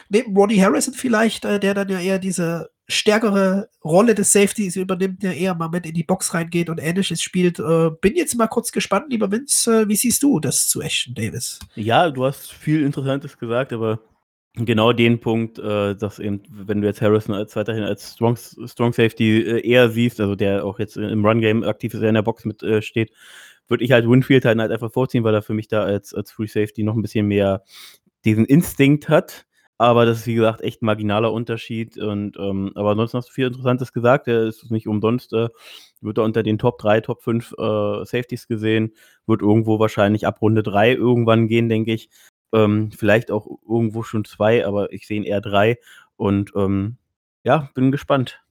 Speaker 1: Neben Ronnie Harrison vielleicht, äh, der dann ja eher diese stärkere Rolle des Safeties übernimmt, der eher mal mit in die Box reingeht und ähnliches spielt. Äh, bin jetzt mal kurz gespannt, lieber Vince, äh, wie siehst du das zu Ashton Davis?
Speaker 2: Ja, du hast viel Interessantes gesagt, aber genau den Punkt, äh, dass eben, wenn du jetzt Harrison als weiterhin als Strong, Strong Safety äh, eher siehst, also der auch jetzt im Run-Game aktiv ist, der in der Box mit äh, steht, würde ich halt Winfield halt, halt einfach vorziehen, weil er für mich da als, als Free Safety noch ein bisschen mehr diesen Instinkt hat. aber das ist wie gesagt echt ein marginaler Unterschied. Und, ähm, aber ansonsten hast du viel Interessantes gesagt. Er ist nicht umsonst, äh, wird er unter den Top 3, Top 5 äh, Safeties gesehen, wird irgendwo wahrscheinlich ab Runde 3 irgendwann gehen, denke ich. Ähm, vielleicht auch irgendwo schon zwei, aber ich sehe ihn eher drei. Und ähm, ja, bin gespannt.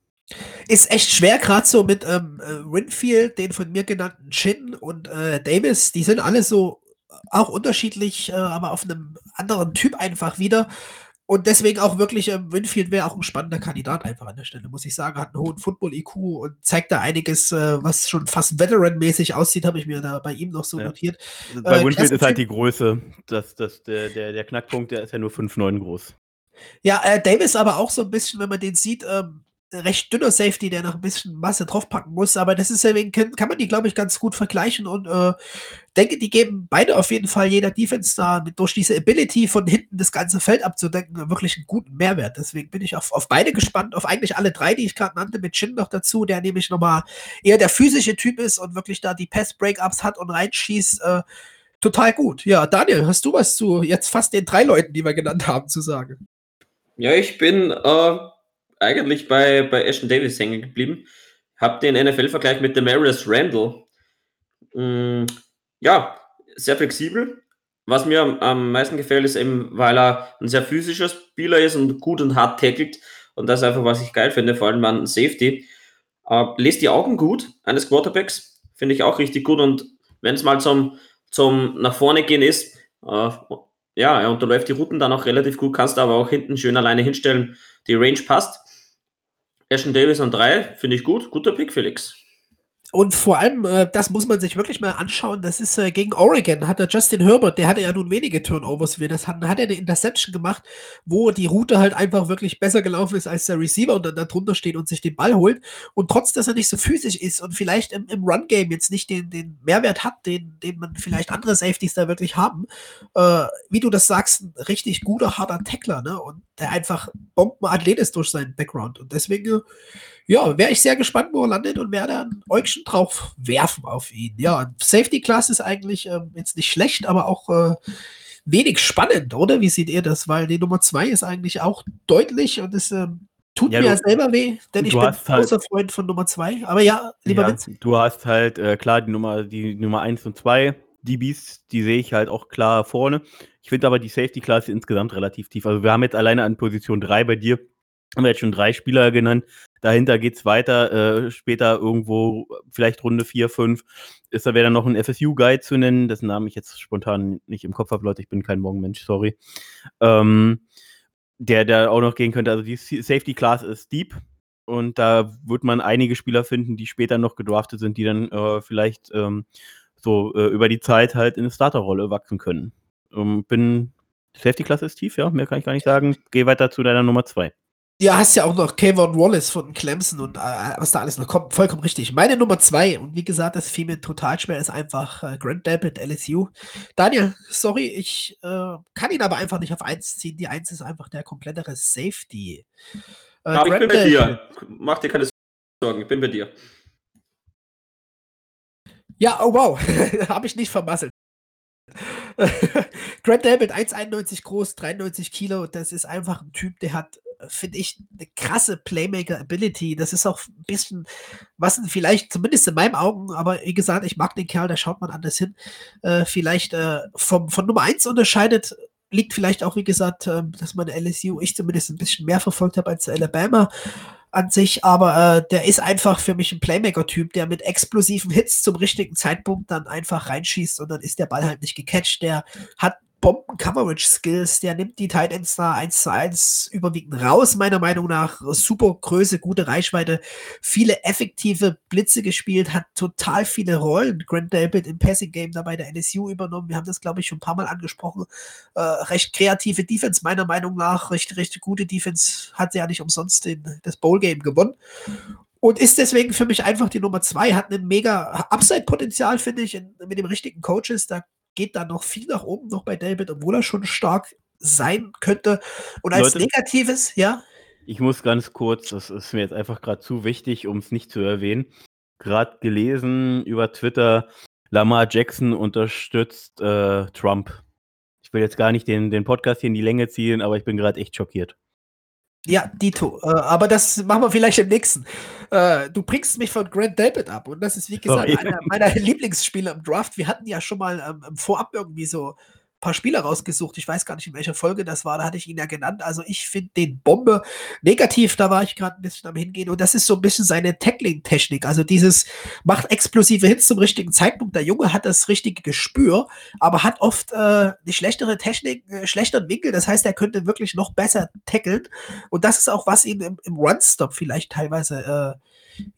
Speaker 1: Ist echt schwer, gerade so mit ähm, äh, Winfield, den von mir genannten Chin und äh, Davis, die sind alle so auch unterschiedlich, äh, aber auf einem anderen Typ einfach wieder. Und deswegen auch wirklich, ähm, Winfield wäre auch ein spannender Kandidat einfach an der Stelle, muss ich sagen. Hat einen hohen Football-IQ und zeigt da einiges, äh, was schon fast Veteran-mäßig aussieht, habe ich mir da bei ihm noch so ja. notiert.
Speaker 2: Bei äh, Winfield ist halt die Größe, das, das, der, der, der Knackpunkt, der ist ja nur 5,9 groß.
Speaker 1: Ja, äh, Davis aber auch so ein bisschen, wenn man den sieht, ähm, recht dünner Safety, der noch ein bisschen Masse draufpacken muss, aber das ist ja wegen, kann man die, glaube ich, ganz gut vergleichen und äh, denke, die geben beide auf jeden Fall jeder Defense da durch diese Ability von hinten das ganze Feld abzudenken, wirklich einen guten Mehrwert. Deswegen bin ich auf, auf beide gespannt, auf eigentlich alle drei, die ich gerade nannte, mit Shin noch dazu, der nämlich nochmal eher der physische Typ ist und wirklich da die Pass-Breakups hat und reinschießt. Äh, total gut. Ja, Daniel, hast du was zu jetzt fast den drei Leuten, die wir genannt haben, zu sagen?
Speaker 3: Ja, ich bin äh, eigentlich bei, bei Ashton Davis hängen geblieben. Hab den NFL-Vergleich mit Demarius Randall. Mm, ja, sehr flexibel. Was mir am, am, meisten gefällt, ist eben, weil er ein sehr physischer Spieler ist und gut und hart tackelt. Und das ist einfach, was ich geil finde, vor allem an Safety. Äh, lest die Augen gut eines Quarterbacks, finde ich auch richtig gut. Und wenn es mal zum, zum nach vorne gehen ist, äh, ja, er unterläuft die Routen dann auch relativ gut, kannst aber auch hinten schön alleine hinstellen. Die Range passt. Ashton Davis an drei, finde ich gut. Guter Pick, Felix.
Speaker 1: Und vor allem, äh, das muss man sich wirklich mal anschauen, das ist äh, gegen Oregon, hat der Justin Herbert, der hatte ja nun wenige Turnovers, wie wir das hatten, hat er eine Interception gemacht, wo die Route halt einfach wirklich besser gelaufen ist als der Receiver und dann da drunter steht und sich den Ball holt. Und trotz, dass er nicht so physisch ist und vielleicht im, im Run-Game jetzt nicht den, den Mehrwert hat, den, den man vielleicht andere Safeties da wirklich haben, äh, wie du das sagst, ein richtig guter, harter Tackler, ne? Und der einfach Bombenathlet ist durch seinen Background. Und deswegen, ja, wäre ich sehr gespannt, wo er landet und werde ein Äugchen drauf werfen auf ihn. Ja, Safety Class ist eigentlich ähm, jetzt nicht schlecht, aber auch äh, wenig spannend, oder? Wie seht ihr das? Weil die Nummer zwei ist eigentlich auch deutlich und es ähm, tut ja, mir du, selber weh, denn ich bin ein halt großer Freund von Nummer zwei. Aber ja, lieber ja, Vince.
Speaker 2: Du hast halt, äh, klar, die Nummer, die Nummer eins und zwei DBs, die sehe ich halt auch klar vorne. Ich finde aber die Safety-Klasse insgesamt relativ tief. Also wir haben jetzt alleine an Position 3 bei dir, haben wir jetzt schon drei Spieler genannt. Dahinter geht es weiter, äh, später irgendwo, vielleicht Runde 4, 5. Ist da wäre dann noch ein FSU-Guide zu nennen, dessen Namen ich jetzt spontan nicht im Kopf habe, Leute. Ich bin kein Morgenmensch, sorry. Ähm, der, der auch noch gehen könnte. Also die Safety-Class ist deep. Und da wird man einige Spieler finden, die später noch gedraftet sind, die dann äh, vielleicht ähm, so äh, über die Zeit halt in eine Starterrolle wachsen können. Ähm, bin Safety-Klasse ist tief, ja, mehr kann ich gar nicht sagen. Geh weiter zu deiner Nummer zwei.
Speaker 1: Ja, hast ja auch noch Kevin Wallace von Clemson und äh, was da alles noch kommt. Vollkommen richtig. Meine Nummer zwei, und wie gesagt, das fiel mir total schwer, ist einfach äh, Grant Delpit, LSU. Daniel, sorry, ich äh, kann ihn aber einfach nicht auf eins ziehen. Die eins ist einfach der komplettere Safety.
Speaker 3: Äh, aber ich bin bei dir. Mach dir keine Sorgen, ich bin bei dir.
Speaker 1: Ja, oh wow, (laughs) habe ich nicht vermasselt. Grant Delbert, 1,91 groß, 93 Kilo, das ist einfach ein Typ, der hat, finde ich, eine krasse Playmaker-Ability. Das ist auch ein bisschen, was vielleicht, zumindest in meinen Augen, aber wie gesagt, ich mag den Kerl, da schaut man anders hin, äh, vielleicht äh, vom, von Nummer 1 unterscheidet, liegt vielleicht auch, wie gesagt, äh, dass man LSU, ich zumindest ein bisschen mehr verfolgt habe als Alabama an sich, aber äh, der ist einfach für mich ein Playmaker-Typ, der mit explosiven Hits zum richtigen Zeitpunkt dann einfach reinschießt und dann ist der Ball halt nicht gecatcht. Der hat Bomben-Coverage-Skills, der nimmt die Tight Ends da 1 zu 1 überwiegend raus, meiner Meinung nach. Super Größe, gute Reichweite, viele effektive Blitze gespielt, hat total viele Rollen. Grant Delpit im Passing-Game da bei der NSU übernommen. Wir haben das, glaube ich, schon ein paar Mal angesprochen. Äh, recht kreative Defense, meiner Meinung nach. Recht, recht gute Defense. Hat ja nicht umsonst den, das Bowl-Game gewonnen. Und ist deswegen für mich einfach die Nummer zwei, hat ein mega Upside-Potenzial, finde ich, in, mit dem richtigen Coaches. Da geht da noch viel nach oben noch bei David, obwohl er schon stark sein könnte. Und als Leute, Negatives, ja.
Speaker 2: Ich muss ganz kurz, das ist mir jetzt einfach gerade zu wichtig, um es nicht zu erwähnen. Gerade gelesen über Twitter, Lamar Jackson unterstützt äh, Trump. Ich will jetzt gar nicht den, den Podcast hier in die Länge ziehen, aber ich bin gerade echt schockiert.
Speaker 1: Ja, Dito. Äh, aber das machen wir vielleicht im nächsten. Äh, du bringst mich von Grant Delpit ab und das ist, wie gesagt,
Speaker 2: Sorry.
Speaker 1: einer meiner Lieblingsspieler im Draft. Wir hatten ja schon mal ähm, im Vorab irgendwie so paar Spieler rausgesucht. Ich weiß gar nicht, in welcher Folge das war. Da hatte ich ihn ja genannt. Also ich finde den Bombe negativ. Da war ich gerade ein bisschen am Hingehen. Und das ist so ein bisschen seine Tackling-Technik. Also dieses macht explosive Hits zum richtigen Zeitpunkt. Der Junge hat das richtige Gespür, aber hat oft äh, eine schlechtere Technik, äh, schlechteren Winkel. Das heißt, er könnte wirklich noch besser tackeln. Und das ist auch, was ihn im, im Run-Stop vielleicht teilweise äh,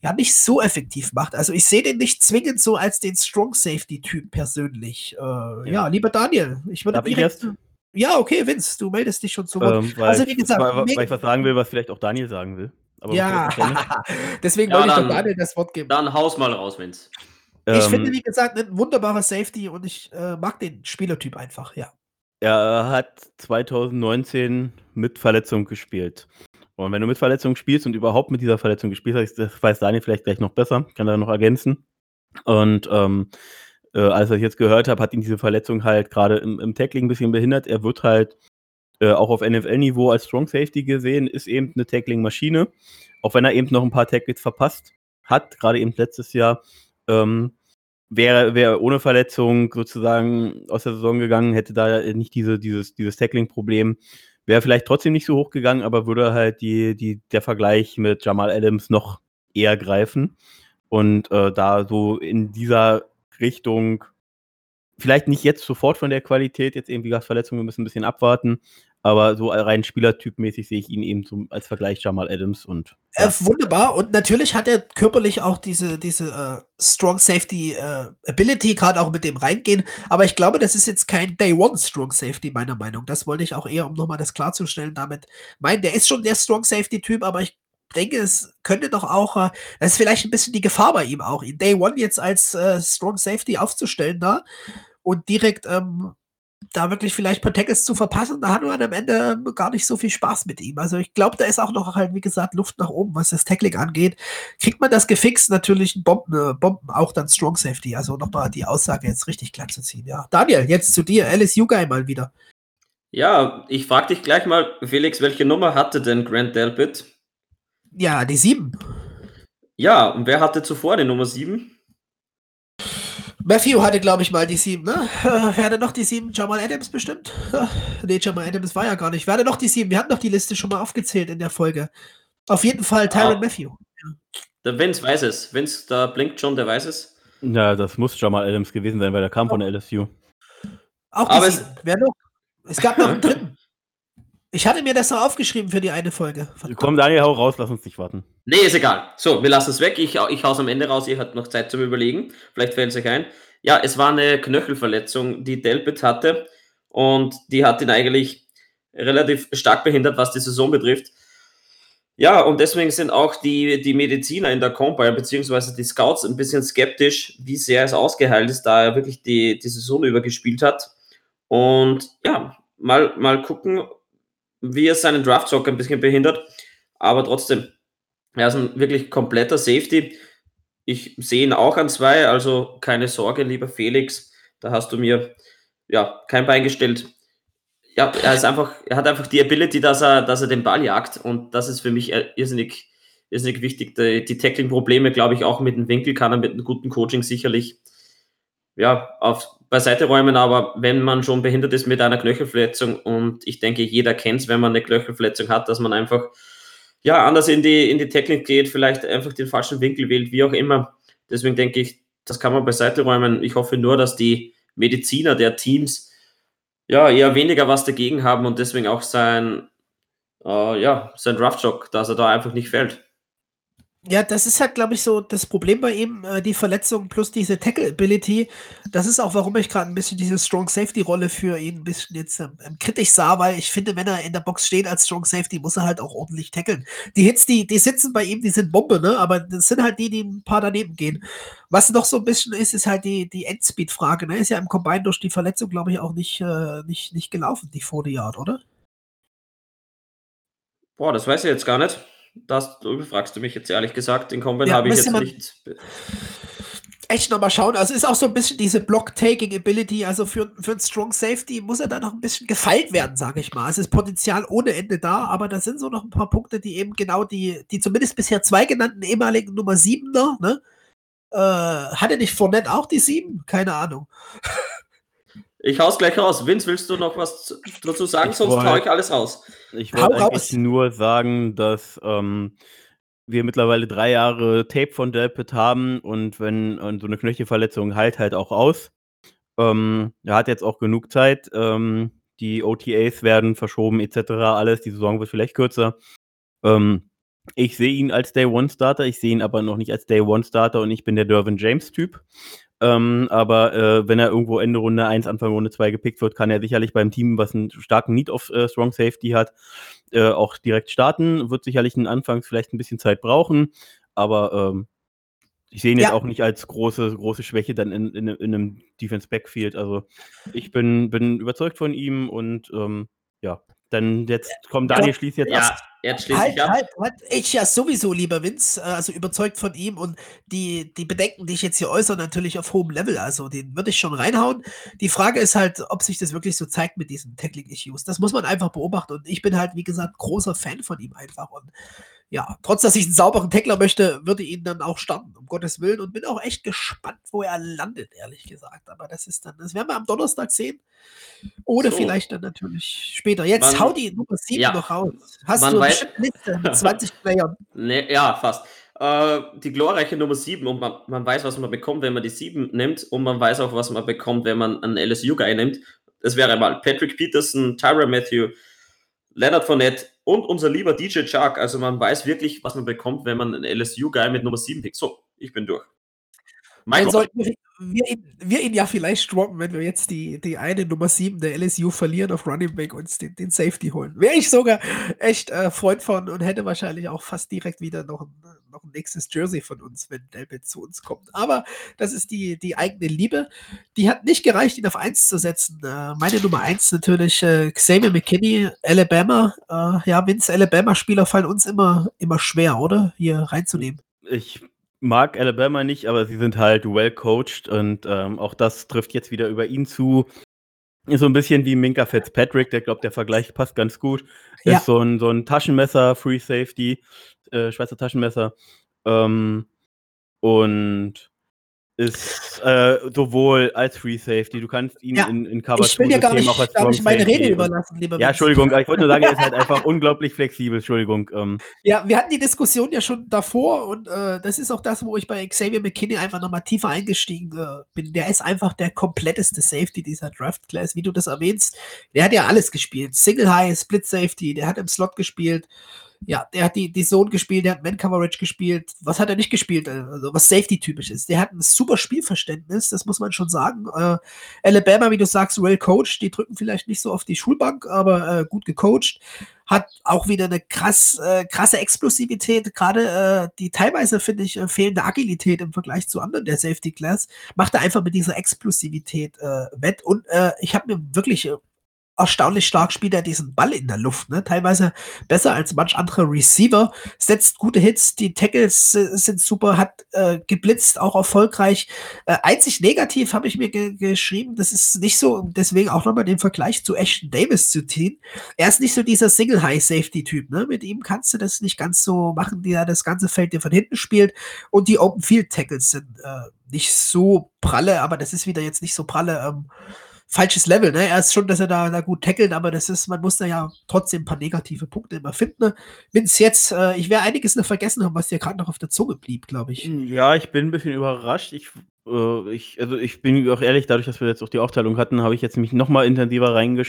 Speaker 1: ja nicht so effektiv macht. Also ich sehe den nicht zwingend so als den Strong Safety Typ persönlich. Äh, ja. ja. lieber Daniel, ich würde
Speaker 2: Darf direkt. Ich
Speaker 1: ja, okay, Vince, du meldest dich schon zu
Speaker 2: Wort. Ähm, also wie gesagt, weil, weil, ich was sagen will, was vielleicht auch Daniel sagen will.
Speaker 1: ja, (laughs) deswegen ja, wollte ich doch Daniel das Wort geben.
Speaker 3: Dann haus mal raus, Vince.
Speaker 1: Ich ähm, finde, wie gesagt, ein wunderbarer Safety und ich äh, mag den Spielertyp einfach, ja.
Speaker 2: Er hat 2019 mit Verletzung gespielt. Und wenn du mit Verletzung spielst und überhaupt mit dieser Verletzung gespielt hast, das weiß Daniel vielleicht gleich noch besser, kann er noch ergänzen. Und ähm, äh, als ich jetzt gehört habe, hat ihn diese Verletzung halt gerade im, im Tackling ein bisschen behindert. Er wird halt äh, auch auf NFL-Niveau als Strong Safety gesehen, ist eben eine Tackling-Maschine. Auch wenn er eben noch ein paar Tackles verpasst hat, gerade eben letztes Jahr, ähm, wäre, wäre ohne Verletzung sozusagen aus der Saison gegangen, hätte da nicht diese, dieses, dieses Tackling-Problem Wäre vielleicht trotzdem nicht so hoch gegangen, aber würde halt die, die, der Vergleich mit Jamal Adams noch eher greifen. Und äh, da so in dieser Richtung, vielleicht nicht jetzt sofort von der Qualität, jetzt eben wie gesagt, Verletzungen, wir müssen ein bisschen abwarten, aber so rein spielertypmäßig sehe ich ihn eben zum, als Vergleich Jamal Adams und.
Speaker 1: Ja. Äh, wunderbar. Und natürlich hat er körperlich auch diese, diese äh, Strong Safety äh, Ability, gerade auch mit dem Reingehen. Aber ich glaube, das ist jetzt kein Day One Strong Safety, meiner Meinung. Das wollte ich auch eher, um nochmal das klarzustellen, damit meinen. Der ist schon der Strong Safety Typ, aber ich denke, es könnte doch auch, äh, das ist vielleicht ein bisschen die Gefahr bei ihm auch, ihn Day One jetzt als äh, Strong Safety aufzustellen da und direkt ähm, da wirklich vielleicht ein paar Tackles zu verpassen, da hat man am Ende ähm, gar nicht so viel Spaß mit ihm. Also ich glaube, da ist auch noch halt, wie gesagt, Luft nach oben, was das Tackling angeht. Kriegt man das gefixt, natürlich ein Bomben, äh, Bomben auch dann Strong Safety. Also nochmal die Aussage jetzt richtig glatt zu ziehen. Ja. Daniel, jetzt zu dir, LSU Guy mal wieder.
Speaker 3: Ja, ich frage dich gleich mal, Felix, welche Nummer hatte denn Grant Delpit?
Speaker 1: Ja, die 7.
Speaker 3: Ja, und wer hatte zuvor die Nummer 7?
Speaker 1: Matthew hatte, glaube ich, mal die sieben, ne? Wer hatte noch die sieben? Jamal Adams bestimmt? Ne, Jamal Adams war ja gar nicht. Wer hatte noch die sieben? Wir hatten doch die Liste schon mal aufgezählt in der Folge. Auf jeden Fall Tyron ah. Matthew.
Speaker 3: Der Vince weiß es. Vince, da blinkt schon, der weiß es.
Speaker 2: Ja, das muss Jamal Adams gewesen sein, weil der kam von der LSU.
Speaker 1: Auch die Aber sieben. Wer noch? Es gab noch einen (laughs) dritten. Ich hatte mir das noch aufgeschrieben für die eine Folge.
Speaker 2: Verdammt. Komm, Daniel, hau raus, lass uns nicht warten.
Speaker 3: Nee, ist egal. So, wir lassen es weg. Ich, ich hau's am Ende raus. Ihr habt noch Zeit zum Überlegen. Vielleicht fällt es euch ein. Ja, es war eine Knöchelverletzung, die Delpit hatte. Und die hat ihn eigentlich relativ stark behindert, was die Saison betrifft. Ja, und deswegen sind auch die, die Mediziner in der Combine, beziehungsweise die Scouts, ein bisschen skeptisch, wie sehr es ausgeheilt ist, da er wirklich die, die Saison über gespielt hat. Und ja, mal, mal gucken, wie es seinen Draftstock ein bisschen behindert. Aber trotzdem, er ist ein wirklich kompletter Safety. Ich sehe ihn auch an zwei, also keine Sorge, lieber Felix. Da hast du mir ja kein Bein gestellt. Ja, er ist einfach, er hat einfach die Ability, dass er, dass er den Ball jagt und das ist für mich irrsinnig, irrsinnig wichtig. Die, die Tackling-Probleme, glaube ich, auch mit dem Winkel kann er mit einem guten Coaching sicherlich ja, auf beiseite räumen, aber wenn man schon behindert ist mit einer Knöchelverletzung und ich denke, jeder kennt es, wenn man eine Knöchelverletzung hat, dass man einfach ja, anders in die, in die Technik geht, vielleicht einfach den falschen Winkel wählt, wie auch immer. Deswegen denke ich, das kann man beiseite räumen. Ich hoffe nur, dass die Mediziner der Teams ja eher weniger was dagegen haben und deswegen auch sein, äh, ja, sein Draftstock, dass er da einfach nicht fällt.
Speaker 1: Ja, das ist halt, glaube ich, so das Problem bei ihm, äh, die Verletzung plus diese Tackle-Ability. Das ist auch, warum ich gerade ein bisschen diese Strong Safety-Rolle für ihn ein bisschen jetzt ähm, ähm, kritisch sah, weil ich finde, wenn er in der Box steht als Strong Safety, muss er halt auch ordentlich tackeln. Die Hits, die, die sitzen bei ihm, die sind Bombe, ne? Aber das sind halt die, die ein paar daneben gehen. Was noch so ein bisschen ist, ist halt die, die Endspeed-Frage, ne? Ist ja im Combine durch die Verletzung, glaube ich, auch nicht, äh, nicht, nicht gelaufen, die 40 Yard, oder?
Speaker 3: Boah, das weiß ich jetzt gar nicht. Das fragst du mich jetzt ehrlich gesagt. Den Combine ja, habe ich jetzt nicht.
Speaker 1: echt nochmal schauen. Also ist auch so ein bisschen diese Block-Taking-Ability. Also für, für einen Strong Safety muss er da noch ein bisschen gefeilt werden, sage ich mal. Es ist Potenzial ohne Ende da, aber da sind so noch ein paar Punkte, die eben genau die, die zumindest bisher zwei genannten ehemaligen Nummer 7er, ne? Äh, hatte nicht Fournette auch die 7? Keine Ahnung.
Speaker 3: Ich hau's gleich raus. Vince, willst du noch was dazu sagen?
Speaker 2: Ich
Speaker 3: Sonst
Speaker 2: wollt-
Speaker 3: hau ich alles raus.
Speaker 2: Ich wollte eigentlich
Speaker 1: raus.
Speaker 2: nur sagen, dass ähm, wir mittlerweile drei Jahre Tape von Delpit haben und wenn äh, so eine Knöchelverletzung heilt halt auch aus. Ähm, er hat jetzt auch genug Zeit. Ähm, die OTAs werden verschoben etc. Alles. Die Saison wird vielleicht kürzer. Ähm, ich sehe ihn als Day One Starter. Ich sehe ihn aber noch nicht als Day One Starter und ich bin der Dervin James Typ. Ähm, aber äh, wenn er irgendwo Ende Runde 1, Anfang Runde 2 gepickt wird, kann er sicherlich beim Team, was einen starken Need auf äh, Strong Safety hat, äh, auch direkt starten. Wird sicherlich in Anfangs vielleicht ein bisschen Zeit brauchen, aber ähm, ich sehe ihn jetzt
Speaker 1: Ja.
Speaker 2: auch nicht als große, große Schwäche dann in, in, in einem Defense Backfield. Also ich bin, bin überzeugt von ihm und ähm, dann jetzt kommt Daniel schließt jetzt
Speaker 3: Ja,
Speaker 2: ab.
Speaker 3: jetzt schließe
Speaker 1: Halt,
Speaker 3: ich ab.
Speaker 1: halt, halt. Ich ja sowieso, lieber Vince, äh, also überzeugt von ihm und die, die Bedenken, die ich jetzt hier äußere, natürlich auf hohem Level. Also den würde ich schon reinhauen. Die Frage ist halt, ob sich das wirklich so zeigt mit diesen Tackling-Issues. Das muss man einfach beobachten. Und ich bin halt, wie gesagt, großer Fan von ihm einfach. Und ja, trotz dass ich einen sauberen Tackler möchte, würde ihn dann auch starten, um Gottes Willen. Und bin auch echt gespannt, wo er landet, ehrlich gesagt. Aber das ist dann, das werden wir am Donnerstag sehen. Oder
Speaker 3: So.
Speaker 1: vielleicht dann natürlich später. Jetzt
Speaker 3: Man-
Speaker 1: hau die Nummer 7
Speaker 3: Ja.
Speaker 1: noch raus. Hast
Speaker 3: Man
Speaker 1: du eine Liste mit 20 (laughs) Playern?
Speaker 3: Nee, ja, fast. Äh, die glorreiche Nummer 7 und man, man weiß, was man bekommt, wenn man die 7 nimmt und man weiß auch, was man bekommt, wenn man einen LSU-Guy nimmt. Das wäre mal Patrick Peterson, Tyra Matthew, Leonard Fournette und unser lieber DJ Chark. Also man weiß wirklich, was man bekommt, wenn man einen LSU-Guy mit Nummer 7 pickt. So, ich bin durch.
Speaker 1: Dann
Speaker 3: Michael,
Speaker 1: sollten wir, ihn, wir ihn ja vielleicht droppen, wenn wir jetzt die, die eine Nummer 7 der LSU verlieren auf Running Back uns den, den Safety holen. Wäre ich sogar echt äh, Freund von und hätte wahrscheinlich auch fast direkt wieder noch ein, noch ein nächstes Jersey von uns, wenn Delbit zu uns kommt. Aber das ist die, die eigene Liebe. Die hat nicht gereicht, ihn auf 1 zu setzen. Äh, meine Nummer 1 natürlich äh, Xavier McKinney, Alabama. Äh, ja, Vince, Alabama-Spieler fallen uns immer, immer schwer, oder? Hier reinzunehmen.
Speaker 2: Ich mag Alabama nicht, aber sie sind halt well coached und ähm, auch das trifft jetzt wieder über ihn zu. Ist so ein bisschen wie Minka Fitzpatrick, der glaubt, der Vergleich passt ganz gut.
Speaker 1: Ja.
Speaker 2: Ist so ein, so ein Taschenmesser, Free Safety, äh, Schweizer Taschenmesser. Ähm, und ist äh, sowohl als Free Safety, du kannst ihn
Speaker 1: Ja,
Speaker 2: in, in Cover
Speaker 1: Ich will dir gar nicht,
Speaker 2: auch als
Speaker 1: gar nicht
Speaker 2: Strong
Speaker 1: meine Rede
Speaker 2: und-
Speaker 1: überlassen, lieber
Speaker 2: Ja. Entschuldigung, ich wollte nur sagen, er ist halt (laughs) einfach unglaublich flexibel, Entschuldigung. Ähm,
Speaker 1: Ja, wir hatten die Diskussion ja schon davor und äh, das ist auch das, wo ich bei Xavier McKinney einfach nochmal tiefer eingestiegen äh, bin. Der ist einfach der kompletteste Safety dieser Draft Class, wie du das erwähnst. Der hat ja alles gespielt. Single High, Split Safety, der hat im Slot gespielt. Ja, der hat die, die Zone gespielt, der hat Man Coverage gespielt. Was hat er nicht gespielt? Also, was Safety-typisch ist. Der hat ein super Spielverständnis, das muss man schon sagen. Äh, Alabama, wie du sagst, well coached. Die drücken vielleicht nicht so auf die Schulbank, aber äh, gut gecoacht. Hat auch wieder eine krass, äh, krasse Explosivität. Gerade äh, die teilweise, finde ich, äh, fehlende Agilität im Vergleich zu anderen der Safety Class macht er einfach mit dieser Explosivität äh, wett. Und ich habe mir wirklich erstaunlich stark spielt er diesen Ball in der Luft. Ne? Teilweise besser als manch andere Receiver. Setzt gute Hits, die Tackles äh, sind super, hat äh, geblitzt, auch erfolgreich. Äh, einzig negativ habe ich mir ge geschrieben, das ist nicht so, deswegen auch nochmal den Vergleich zu Ashton Davis zu ziehen. Er ist nicht so dieser Single-High-Safety-Typ. Ne? Mit ihm kannst du das nicht ganz so machen, der das ganze Feld dir von hinten spielt. Und die Open-Field-Tackles sind äh, nicht so pralle, aber das ist wieder jetzt nicht so pralle. Ähm, falsches Level, ne? Er ist schon, dass er da, da gut tackelt, aber das ist, man muss da ja trotzdem ein paar negative Punkte immer finden. Ne? Vince, jetzt, äh, ich werde einiges noch vergessen haben, was dir gerade noch auf der Zunge blieb, glaube ich.
Speaker 2: Ja, ich bin ein bisschen überrascht. Ich, äh, ich, also ich bin auch ehrlich, dadurch, dass wir jetzt auch die Aufteilung hatten, habe ich jetzt mich noch mal intensiver reingeschaut.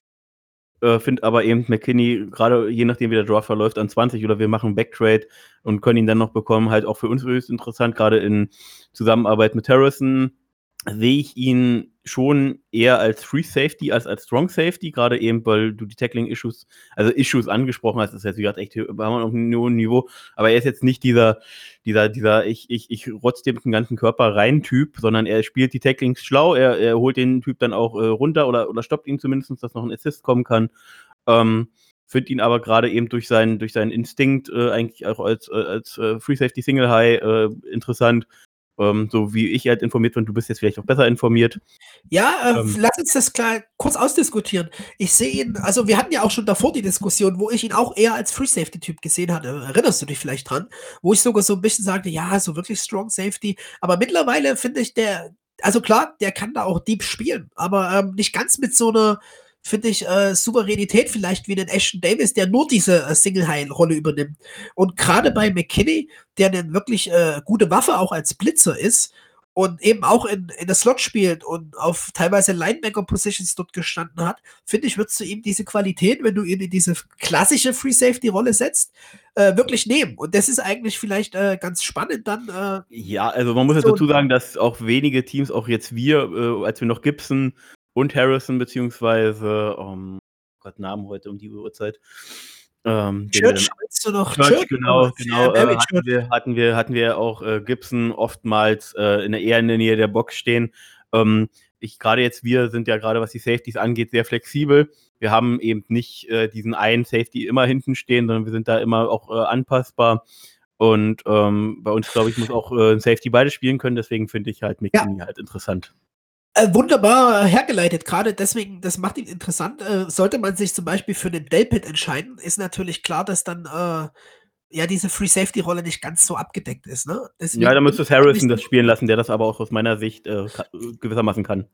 Speaker 2: Äh, Finde aber eben McKinney, gerade je nachdem, wie der Draft verläuft, an 20 oder wir machen Backtrade und können ihn dann noch bekommen, halt auch für uns höchst interessant, gerade in Zusammenarbeit mit Harrison sehe ich ihn schon eher als Free Safety als als Strong Safety, gerade eben, weil du die Tackling-Issues, also Issues angesprochen hast, ist jetzt wie gesagt echt, haben wir auf einem hohen Niveau, aber er ist jetzt nicht dieser, dieser, dieser, ich, ich, ich rotz dem den ganzen Körper rein Typ, sondern er spielt die Tacklings schlau, er, er holt den Typ dann auch äh, runter oder, oder stoppt ihn zumindest, dass noch ein Assist kommen kann. Ähm, Finde ihn aber gerade eben durch seinen, durch seinen Instinkt äh, eigentlich auch als, äh, als äh, Free Safety Single High äh, interessant Ähm, so wie ich halt informiert bin, du bist jetzt vielleicht auch besser informiert.
Speaker 1: Ja, äh, ähm, lass uns das klar kurz ausdiskutieren. Ich sehe ihn, also wir hatten ja auch schon davor die Diskussion, wo ich ihn auch eher als Free Safety Typ gesehen hatte. Erinnerst du dich vielleicht dran? Wo ich sogar so ein bisschen sagte, ja, so wirklich Strong Safety. Aber mittlerweile finde ich, der, also klar, der kann da auch deep spielen, aber ähm, nicht ganz mit so einer finde ich, äh, Souveränität vielleicht wie den Ashton Davis, der nur diese äh, Single-High-Rolle übernimmt. Und gerade bei McKinney, der eine wirklich äh, gute Waffe auch als Blitzer ist und eben auch in, in der Slot spielt und auf teilweise Linebacker-Positions dort gestanden hat, finde ich, würdest du ihm diese Qualität, wenn du ihn in diese klassische Free-Safety-Rolle setzt, äh, wirklich nehmen. Und das ist eigentlich vielleicht äh, ganz spannend dann. Äh,
Speaker 2: ja, also man muss so dazu sagen, dass auch wenige Teams, auch jetzt wir, äh, als wir noch Gibson und Harrison, beziehungsweise, um, Gott, Namen heute um die Uhrzeit.
Speaker 1: Ähm, Church, meinst du noch?
Speaker 2: Church, Church genau, genau. Äh, hatten, wir, hatten, wir, hatten wir auch äh, Gibson oftmals äh, in der, eher in der Nähe der Box stehen. Ähm, ich gerade jetzt, wir sind ja gerade, was die Safeties angeht, sehr flexibel. Wir haben eben nicht äh, diesen einen Safety immer hinten stehen, sondern wir sind da immer auch äh, anpassbar. Und ähm, bei uns, glaube ich, muss auch äh, ein Safety beide spielen können. Deswegen finde ich halt McKinney ja. halt interessant.
Speaker 1: Äh, wunderbar hergeleitet, gerade deswegen, das macht ihn interessant. Äh, sollte man sich zum Beispiel für den Delpit entscheiden, ist natürlich klar, dass dann äh, ja diese Free Safety Rolle nicht ganz so abgedeckt ist. Ne?
Speaker 2: Deswegen ja, da müsste es Harrison das spielen lassen, der das aber auch aus meiner Sicht äh, gewissermaßen kann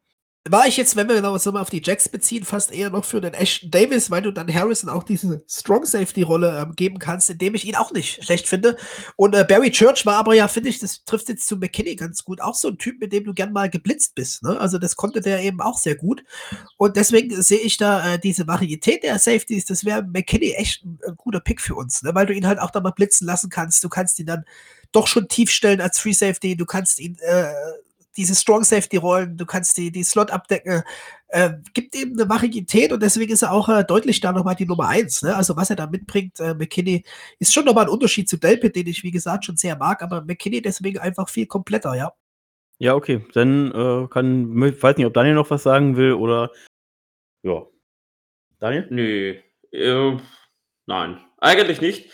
Speaker 1: war ich jetzt, wenn wir uns nochmal auf die Jacks beziehen, fast eher noch für den Ashton Davis, weil du dann Harrison auch diese Strong Safety-Rolle ähm, geben kannst, indem ich ihn auch nicht schlecht finde. Und äh, Barry Church war aber ja, finde ich, das trifft jetzt zu McKinney ganz gut, auch so ein Typ, mit dem du gern mal geblitzt bist. Ne? Also das konnte der eben auch sehr gut. Und deswegen sehe ich da äh, diese Varietät der Safeties, das wäre McKinney echt ein, ein, guter Pick für uns, ne? weil du ihn halt auch da mal blitzen lassen kannst. Du kannst ihn dann doch schon tief stellen als Free Safety, du kannst ihn äh, diese Strong Safety Rollen, du kannst die, die Slot abdecken, äh, gibt eben eine Varietät und deswegen ist er auch äh, deutlich da nochmal die Nummer eins. Ne? Also was er da mitbringt, äh, McKinney, ist schon nochmal ein Unterschied zu Delpit, den ich wie gesagt schon sehr mag, aber McKinney deswegen einfach viel kompletter, ja.
Speaker 2: Ja, okay. Dann äh, kann, ich weiß nicht, ob Daniel noch was sagen will oder ja.
Speaker 3: Daniel? Nö. Äh, nein, eigentlich nicht.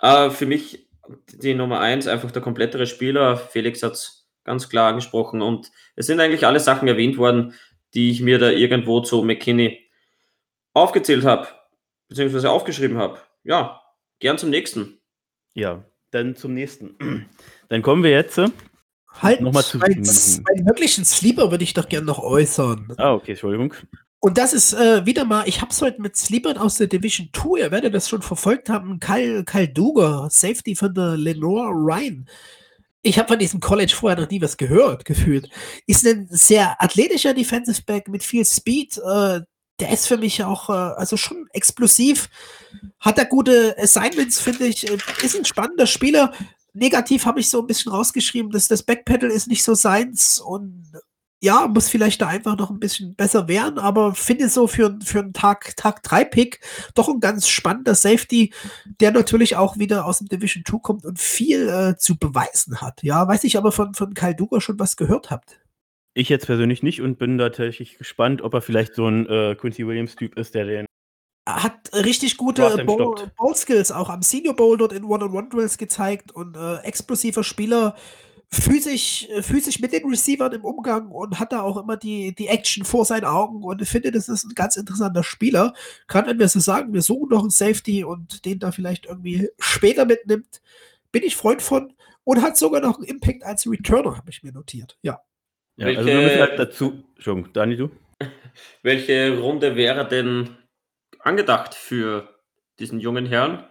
Speaker 3: Äh, für mich die Nummer eins einfach der komplettere Spieler. Felix hat es ganz klar angesprochen. Und es sind eigentlich alle Sachen erwähnt worden, die ich mir da irgendwo zu McKinney aufgezählt habe, beziehungsweise aufgeschrieben habe. Ja, gern zum nächsten.
Speaker 2: Ja, dann zum nächsten. (clears throat) Dann kommen wir jetzt äh,
Speaker 1: halt nochmal zu meinen möglichen Sleeper würde ich doch gern noch äußern.
Speaker 2: Ah, okay, Entschuldigung.
Speaker 1: Und das ist äh, wieder mal, ich habe es heute mit Sleepern aus der Division 2, ihr werdet das schon verfolgt haben, Kyle, Kyle Duger, Safety von der Lenore Ryan ich habe von diesem College vorher noch nie was gehört, gefühlt. Ist ein sehr athletischer Defensive Back mit viel Speed. Äh, der ist für mich auch, äh, also schon explosiv. Hat er gute Assignments, finde ich. Äh, ist ein spannender Spieler. Negativ habe ich so ein bisschen rausgeschrieben, dass das Backpedal ist nicht so seins und ja, muss vielleicht da einfach noch ein bisschen besser werden, aber finde so für, für einen Tag, Tag 3 Pick doch ein ganz spannender Safety, der natürlich auch wieder aus dem Division 2 kommt und viel äh, zu beweisen hat. Ja, weiß ich aber von, von Kyle Duger schon was gehört habt.
Speaker 2: Ich jetzt persönlich nicht und bin da tatsächlich gespannt, ob er vielleicht so ein äh, Quincy Williams-Typ ist, der den
Speaker 1: hat richtig gute Bowl-Skills auch am Senior Bowl dort in One-on-One-Drills gezeigt und äh, explosiver Spieler, physisch, äh, physisch mit den Receivern im Umgang und hat da auch immer die, die Action vor seinen Augen und ich finde, das ist ein ganz interessanter Spieler. Gerade wenn wir so sagen, wir suchen noch einen Safety und den da vielleicht irgendwie später mitnimmt, bin ich Freund von und hat sogar noch einen Impact als Returner, habe ich mir notiert. Ja.
Speaker 2: Ja, welche, also wir müssen halt dazu. Entschuldigung, Dani, du? (laughs)
Speaker 3: Welche Runde wäre denn angedacht für diesen jungen Herrn?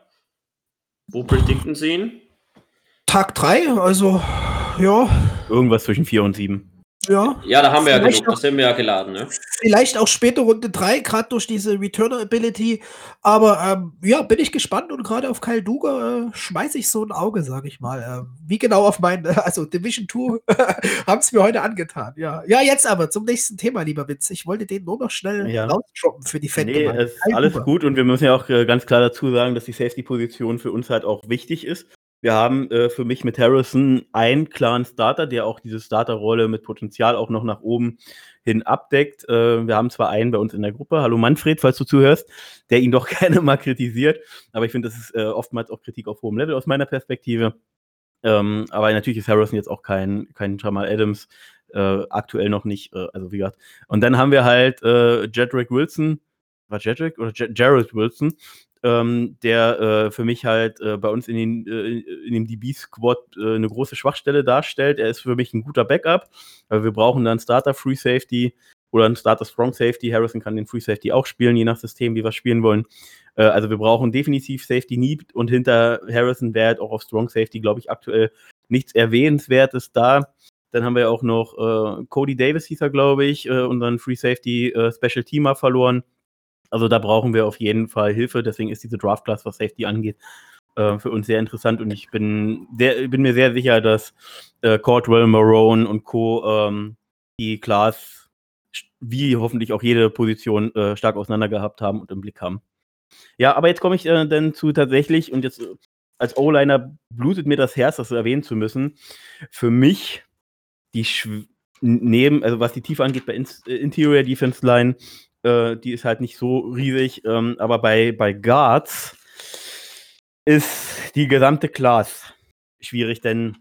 Speaker 3: Wo predikten Sie ihn?
Speaker 1: Tag 3, also ja.
Speaker 2: Irgendwas zwischen 4 und 7.
Speaker 3: Ja. Ja, da haben wir ja genug, das haben wir ja geladen, ne?
Speaker 1: Vielleicht auch später Runde 3, gerade durch diese Returner-Ability. Aber ähm, ja, bin ich gespannt und gerade auf Kyle Duga äh, schmeiße ich so ein Auge, sage ich mal. Ähm, wie genau auf meinen, also Division 2 (laughs) haben es mir heute angetan. Ja. ja, jetzt aber zum nächsten Thema, lieber Witz. Ich wollte den nur noch schnell
Speaker 2: ja. rausdroppen für die Fan. Nee, ist alles Duga. gut und wir müssen ja auch äh, ganz klar dazu sagen, dass die Safety-Position für uns halt auch wichtig ist. Wir haben äh, für mich mit Harrison einen klaren Starter, der auch diese Starterrolle mit Potenzial auch noch nach oben hin abdeckt. Äh, wir haben zwar einen bei uns in der Gruppe, hallo Manfred, falls du zuhörst, der ihn doch (laughs) gerne mal kritisiert, aber ich finde, das ist äh, oftmals auch Kritik auf hohem Level aus meiner Perspektive. Ähm, aber natürlich ist Harrison jetzt auch kein, kein Jamal Adams, äh, aktuell noch nicht, äh, also wie gesagt. Und dann haben wir halt äh, Jedrick Wilson, war Jedrick oder Jared Wilson, ähm, der äh, für mich halt äh, bei uns in, den, äh, in dem DB-Squad äh, eine große Schwachstelle darstellt. Er ist für mich ein guter Backup, weil wir brauchen dann Starter Free Safety oder einen Starter Strong Safety. Harrison kann den Free Safety auch spielen, je nach System, wie wir spielen wollen. Äh, also wir brauchen definitiv Safety Need und hinter Harrison wäre halt auch auf Strong Safety, glaube ich, aktuell nichts Erwähnenswertes da. Dann haben wir auch noch äh, Cody Davis, hieß er, glaube ich, unseren Free Safety Special Teamer verloren. Also da brauchen wir auf jeden Fall Hilfe. Deswegen ist diese Draft Class, was Safety angeht, äh, für uns sehr interessant. Und ich bin, sehr, bin mir sehr sicher, dass äh, Cordwell, Marone und Co. Ähm, die Class wie hoffentlich auch jede Position äh, stark auseinander gehabt haben und im Blick haben. Ja, aber jetzt komme ich äh, dann zu tatsächlich, und jetzt äh, als O-Liner blutet mir das Herz, das erwähnen zu müssen. Für mich die Schw neben, also was die Tiefe angeht bei In äh, Interior Defense Line, äh, die ist halt nicht so riesig, ähm, aber bei, bei Guards ist die gesamte Class schwierig, denn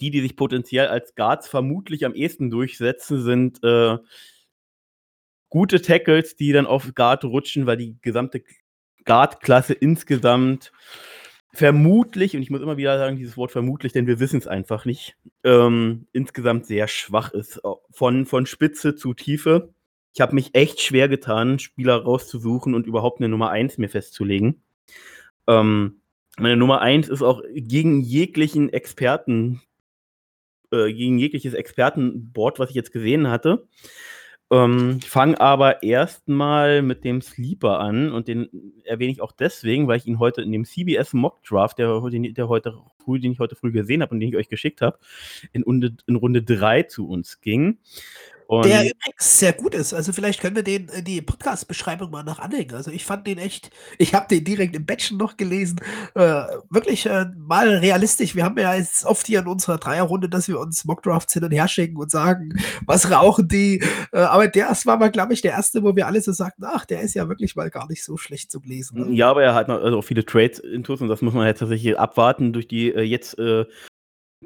Speaker 2: die, die sich potenziell als Guards vermutlich am ehesten durchsetzen, sind äh, gute Tackles, die dann auf Guard rutschen, weil die gesamte Guard-Klasse insgesamt vermutlich, und ich muss immer wieder sagen, dieses Wort vermutlich, denn wir wissen es einfach nicht, ähm, insgesamt sehr schwach ist. Von, von Spitze zu Tiefe. Ich habe mich echt schwer getan, Spieler rauszusuchen und überhaupt eine Nummer 1 mir festzulegen. Ähm, meine Nummer 1 ist auch gegen jeglichen Experten, äh, gegen jegliches Expertenboard, was ich jetzt gesehen hatte. Ähm, fange aber erstmal mit dem Sleeper an und den erwähne ich auch deswegen, weil ich ihn heute in dem CBS Mock Draft, der, der heute früh, den ich heute früh gesehen habe und den ich euch geschickt habe, in, in Runde 3 zu uns ging.
Speaker 1: Und der übrigens sehr gut ist. Also vielleicht können wir den in die Podcast-Beschreibung mal noch anhängen. Also ich fand den echt, ich habe den direkt im Batchen noch gelesen. Äh, wirklich äh, mal realistisch. Wir haben ja jetzt oft hier in unserer Dreierrunde, dass wir uns Mockdrafts hin und her schicken und sagen, was rauchen die. Äh, aber der war mal, glaube ich, der erste, wo wir alle so sagten, ach, der ist ja wirklich mal gar nicht so schlecht zu lesen.
Speaker 2: Ne? Ja, aber er hat noch also auch viele Trades intus und das muss man jetzt tatsächlich abwarten durch die äh, jetzt äh,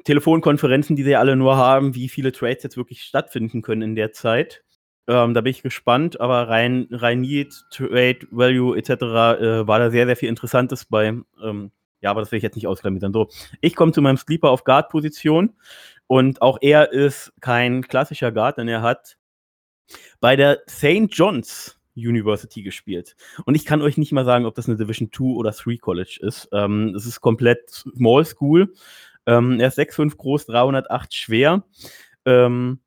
Speaker 2: Telefonkonferenzen, die sie alle nur haben, wie viele Trades jetzt wirklich stattfinden können in der Zeit. Ähm, da bin ich gespannt, aber rein, rein Need, Trade, Value etc. Äh, war da sehr, sehr viel Interessantes bei. Ähm, ja, aber das will ich jetzt nicht ausklammern. So, ich komme zu meinem Sleeper auf Guard-Position und auch er ist kein klassischer Guard, denn er hat bei der St. John's University gespielt. Und ich kann euch nicht mal sagen, ob das eine Division 2 oder 3 College ist. Ähm, es ist komplett Small School. Ähm, er ist 6'5 groß, 308 schwer. Ähm,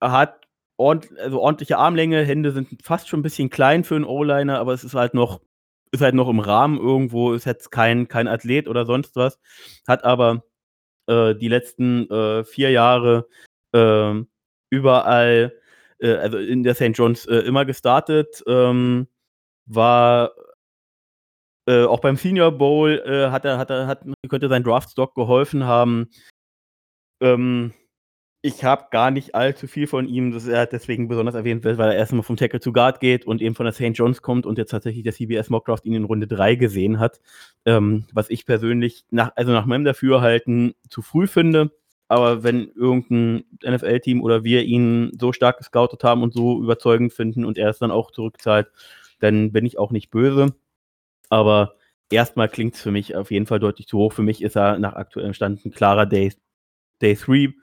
Speaker 2: er hat ordentlich, also ordentliche Armlänge, Hände sind fast schon ein bisschen klein für einen O-Liner, aber es ist halt noch, ist halt noch im Rahmen irgendwo, ist jetzt kein, kein Athlet oder sonst was. Hat aber äh, die letzten äh, vier Jahre äh, überall, also in der St. John's äh, immer gestartet, ähm, war äh, auch beim Senior Bowl äh, hat er, hat er, hat, könnte sein Draftstock geholfen haben. Ähm, ich habe gar nicht allzu viel von ihm, dass er deswegen besonders erwähnt wird, weil er erstmal vom Tackle zu Guard geht und eben von der St. John's kommt und jetzt tatsächlich der CBS Mockdraft ihn in Runde 3 gesehen hat. Ähm, was ich persönlich nach, also nach meinem Dafürhalten zu früh finde. Aber wenn irgendein NFL-Team oder wir ihn so stark gescoutet haben und so überzeugend finden und er es dann auch zurückzahlt, dann bin ich auch nicht böse. Aber erstmal klingt es für mich auf jeden Fall deutlich zu hoch. Für mich ist er nach aktuellem Stand ein klarer Day, Day 3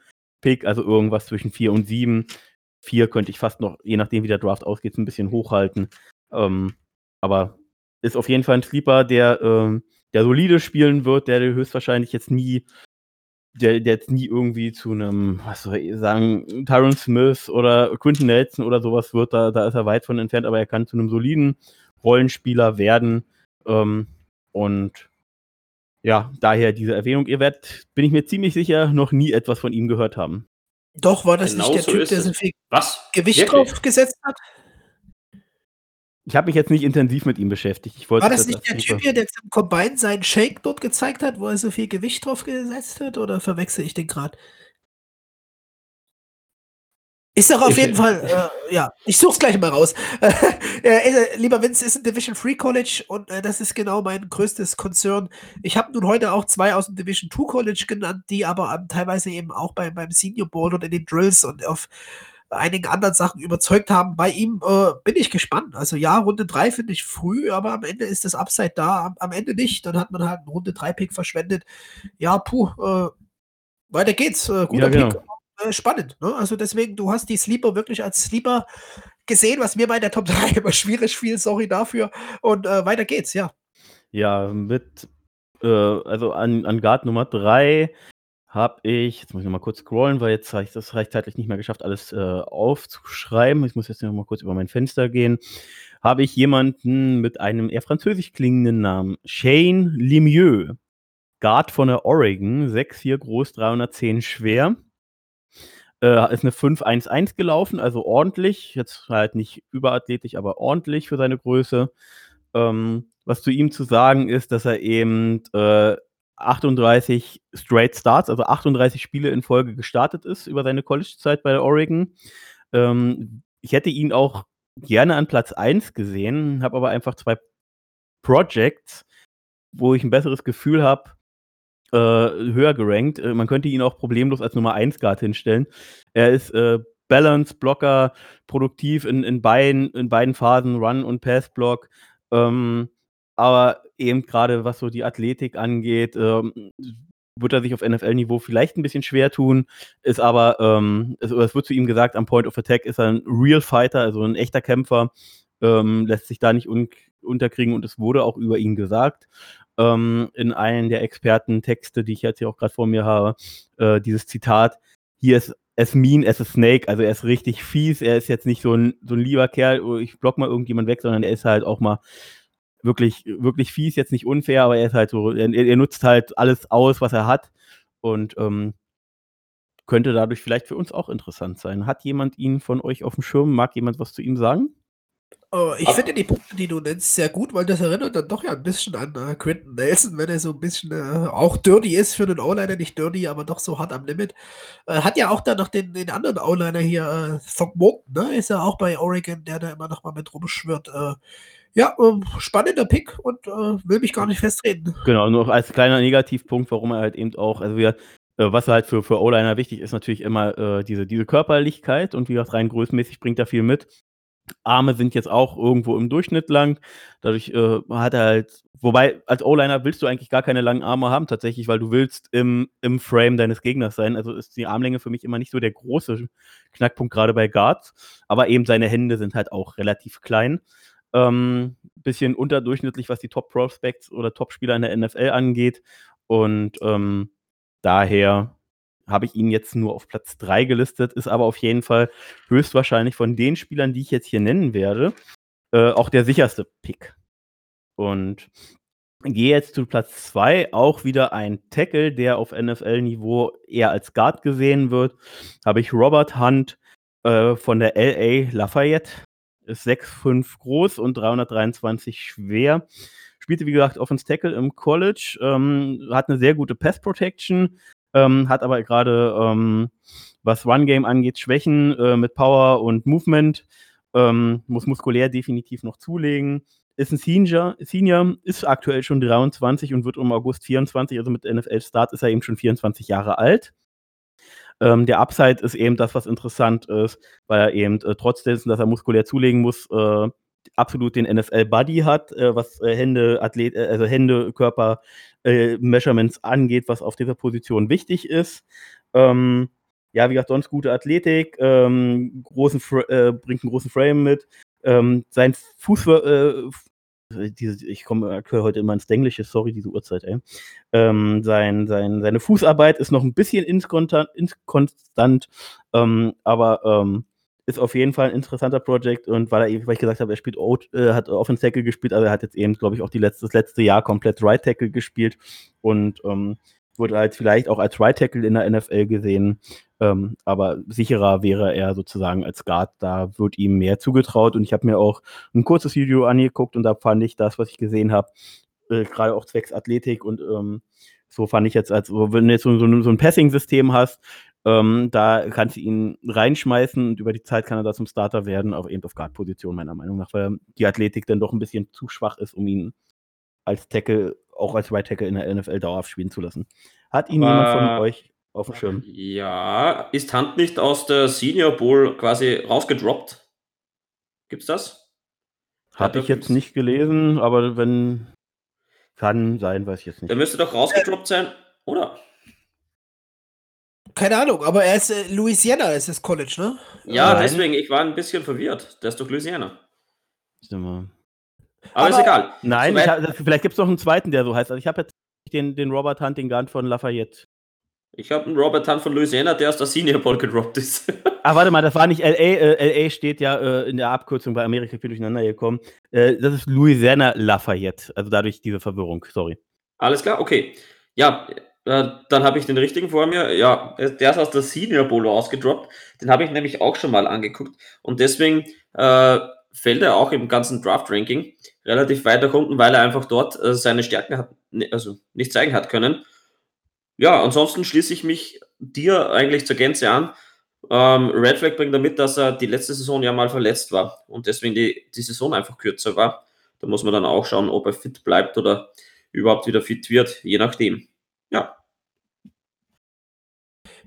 Speaker 2: Pick, also irgendwas zwischen 4 und 7. 4 könnte ich fast noch, je nachdem wie der Draft ausgeht, ein bisschen hochhalten. Ähm, aber ist auf jeden Fall ein Sleeper, der, ähm, der solide spielen wird, der höchstwahrscheinlich jetzt nie, der, der jetzt nie irgendwie zu einem, was soll ich sagen, Tyron Smith oder Quinton Nelson oder sowas wird, da, da ist er weit von entfernt, aber er kann zu einem soliden Rollenspieler werden, ähm, und ja, daher diese Erwähnung. Ihr werdet, bin ich mir ziemlich sicher, noch nie etwas von ihm gehört haben.
Speaker 1: Doch, war das genau nicht der so Typ, der so viel Was? Gewicht Wirklich? drauf gesetzt hat?
Speaker 2: Ich habe mich jetzt nicht intensiv mit ihm beschäftigt.
Speaker 1: war das, das nicht der Typ hier, der zum Combine seinen Shake dort gezeigt hat, wo er so viel Gewicht drauf gesetzt hat? Oder verwechsel ich den gerade? Ist doch auf jeden Fall, äh, ja, ich such's gleich mal raus. (laughs) äh, lieber Vince, ist ein Division 3 College und äh, das ist genau mein größtes Konzern. Ich habe nun heute auch zwei aus dem Division 2 College genannt, die aber ähm, teilweise eben auch bei, beim Senior Board und in den Drills und auf einigen anderen Sachen überzeugt haben. Bei ihm äh, bin ich gespannt. Also ja, Runde 3 finde ich früh, aber am Ende ist das Upside da, am, am Ende nicht. Dann hat man halt einen Runde 3 Pick verschwendet. Ja, puh, äh, weiter geht's. Äh, guter
Speaker 2: Ja, genau.
Speaker 1: Pick äh, spannend. Ne? Also deswegen, du hast die Sleeper wirklich als Sleeper gesehen, was mir bei der Top (laughs) 3 immer schwierig fiel, sorry dafür. Und äh, weiter geht's, ja.
Speaker 2: Ja, mit, äh, also an, an Guard Nummer 3 habe ich, jetzt muss ich noch mal kurz scrollen, weil jetzt habe ich das recht zeitlich nicht mehr geschafft, alles äh, aufzuschreiben. Ich muss jetzt noch mal kurz über mein Fenster gehen. Habe ich jemanden mit einem eher französisch klingenden Namen, Shane Lemieux. Guard von der Oregon, 6'4 groß, 310 schwer. Äh, ist eine 5-1-1 gelaufen, also ordentlich. Jetzt halt nicht überathletisch, aber ordentlich für seine Größe. Ähm, was zu ihm zu sagen ist, dass er eben äh, 38 Straight Starts, also 38 Spiele in Folge gestartet ist über seine College-Zeit bei der Oregon. Ähm, ich hätte ihn auch gerne an Platz 1 gesehen, habe aber einfach zwei Projects, wo ich ein besseres Gefühl habe, äh, höher gerankt. Äh, man könnte ihn auch problemlos als Nummer 1 Guard hinstellen. Er ist äh, Balance, Blocker, produktiv in, in, beiden, in beiden Phasen, Run und Pass-Block. Ähm, aber eben gerade was so die Athletik angeht, ähm, wird er sich auf NFL-Niveau vielleicht ein bisschen schwer tun, ist aber, ähm, es, es, wird zu ihm gesagt, am Point of Attack ist er ein Real Fighter, also ein echter Kämpfer, ähm, lässt sich da nicht un unterkriegen und es wurde auch über ihn gesagt. Ähm, in einem der Expertentexte, die ich jetzt hier auch gerade vor mir habe, äh, dieses Zitat, hier ist as mean as a snake, also er ist richtig fies, er ist jetzt nicht so ein, so ein lieber Kerl, oh, ich block mal irgendjemand weg, sondern er ist halt auch mal wirklich, wirklich fies, jetzt nicht unfair, aber er ist halt so, er, er nutzt halt alles aus, was er hat und ähm, könnte dadurch vielleicht für uns auch interessant sein. Hat jemand ihn von euch auf dem Schirm? Mag jemand was zu ihm sagen?
Speaker 1: Oh, ich finde die Punkte, die du nennst, sehr gut, weil das erinnert dann doch ja ein bisschen an äh, Quentin Nelson, wenn er so ein bisschen äh, auch dirty ist für den O-Liner, nicht dirty, aber doch so hart am Limit. Äh, hat ja auch dann noch den, den anderen O-Liner hier, äh, Thogmoken, ne? Ist ja auch bei Oregon, der da immer noch mal mit rumschwirrt. Äh, ja, ähm, spannender Pick und äh, will mich gar nicht festreden.
Speaker 2: Genau, nur als kleiner Negativpunkt, warum er halt eben auch, also wir, was halt für, für O-Liner wichtig ist, natürlich immer äh, diese, diese Körperlichkeit und wie gesagt, rein größenmäßig bringt er viel mit. Arme sind jetzt auch irgendwo im Durchschnitt lang. Dadurch äh, hat er halt, wobei als O-Liner willst du eigentlich gar keine langen Arme haben, tatsächlich, weil du willst im, im Frame deines Gegners sein. Also ist die Armlänge für mich immer nicht so der große Knackpunkt, gerade bei Guards. Aber eben seine Hände sind halt auch relativ klein. Ähm, bisschen unterdurchschnittlich, was die Top-Prospects oder Top-Spieler in der NFL angeht. Und ähm, daher habe ich ihn jetzt nur auf Platz 3 gelistet, ist aber auf jeden Fall höchstwahrscheinlich von den Spielern, die ich jetzt hier nennen werde, äh, auch der sicherste Pick. Und gehe jetzt zu Platz 2, auch wieder ein Tackle, der auf NFL-Niveau eher als Guard gesehen wird. Habe ich Robert Hunt äh, von der LA Lafayette. Ist 6'5 groß und 323 schwer. Spielte, wie gesagt, Offense Tackle im College, ähm, hat eine sehr gute Pass Protection, ähm, hat aber gerade, ähm, was Run-Game angeht, Schwächen äh, mit Power und Movement. Ähm, muss muskulär definitiv noch zulegen. Ist ein Senior, Senior, ist aktuell schon 23 und wird im August 24, also mit NFL-Start ist er eben schon 24 Jahre alt. Ähm, der Upside ist eben das, was interessant ist, weil er eben äh, trotz dass er muskulär zulegen muss, äh, absolut den NFL-Buddy hat, äh, was äh, Hände, Athlet, äh, also Hände, Körper, äh, Measurements angeht, was auf dieser Position wichtig ist. Ähm, ja, wie gesagt, sonst gute Athletik, ähm, großen, äh, bringt einen großen Frame mit. Ähm, sein Fuß, äh, diese, ich komme heute immer ins Englische, sorry, diese Uhrzeit, ey. Ähm, sein, sein, seine Fußarbeit ist noch ein bisschen inkonstant ähm, aber ähm, ist auf jeden Fall ein interessanter Projekt und weil er, weil ich gesagt habe, er spielt Oat, äh, hat Offense Tackle gespielt, also er hat jetzt eben, glaube ich, auch die letzte, das letzte Jahr komplett Right Tackle gespielt und ähm, wurde halt vielleicht auch als Right Tackle in der NFL gesehen, ähm, aber sicherer wäre er sozusagen als Guard, da wird ihm mehr zugetraut und ich habe mir auch ein kurzes Video angeguckt und da fand ich das, was ich gesehen habe, äh, gerade auch zwecks Athletik und ähm, so fand ich jetzt, als wenn du jetzt so, so ein Passing-System hast, Ähm, da kannst du ihn reinschmeißen und über die Zeit kann er da zum Starter werden, auch eben auf Guard-Position, meiner Meinung nach, weil die Athletik dann doch ein bisschen zu schwach ist, um ihn als Tackle, auch als Right Tackle in der NFL dauerhaft spielen zu lassen. Hat ihn jemand von euch auf dem Schirm?
Speaker 3: Ja, ist Hunt nicht aus der Senior Bowl quasi rausgedroppt? Gibt's das?
Speaker 2: Habe ich jetzt nicht gelesen, aber wenn kann sein, weiß ich jetzt nicht.
Speaker 3: Der müsste doch rausgedroppt sein?
Speaker 1: Keine Ahnung, aber er ist äh, Louisiana, ist das College, ne?
Speaker 3: Ja,
Speaker 2: Nein.
Speaker 3: deswegen, ich war ein bisschen verwirrt. Der ist doch Louisiana.
Speaker 2: Warte mal.
Speaker 3: Aber, ist
Speaker 1: Aber-
Speaker 3: egal.
Speaker 2: Nein, ich hab, vielleicht gibt es noch einen zweiten, der so heißt. Also ich habe jetzt den, den Robert Hunting Gun von Lafayette.
Speaker 3: Ich habe einen Robert Hunt von Louisiana, der aus der Senior Bowl gedroppt ist. (laughs)
Speaker 2: Ah, warte mal, das war nicht LA. Äh, LA steht ja äh, in der Abkürzung bei Amerika, bin durcheinander gekommen. Äh, das ist Louisiana Lafayette. Also dadurch diese Verwirrung, sorry.
Speaker 3: Alles klar, okay. Ja, äh, dann habe ich den richtigen vor mir. Ja, der ist aus der Senior Bowl ausgedroppt. Den habe ich nämlich auch schon mal angeguckt. Und deswegen äh, fällt er auch im ganzen Draft-Ranking relativ weit nach unten, weil er einfach dort äh, seine Stärken hat, ne- also nicht zeigen hat können. Ja, ansonsten schließe ich mich dir eigentlich zur Gänze an. Ähm, Red Flag bringt damit, dass er die letzte Saison ja mal verletzt war und deswegen die, die Saison einfach kürzer war. Da muss man dann auch schauen, ob er fit bleibt oder überhaupt wieder fit wird, je nachdem. Ja,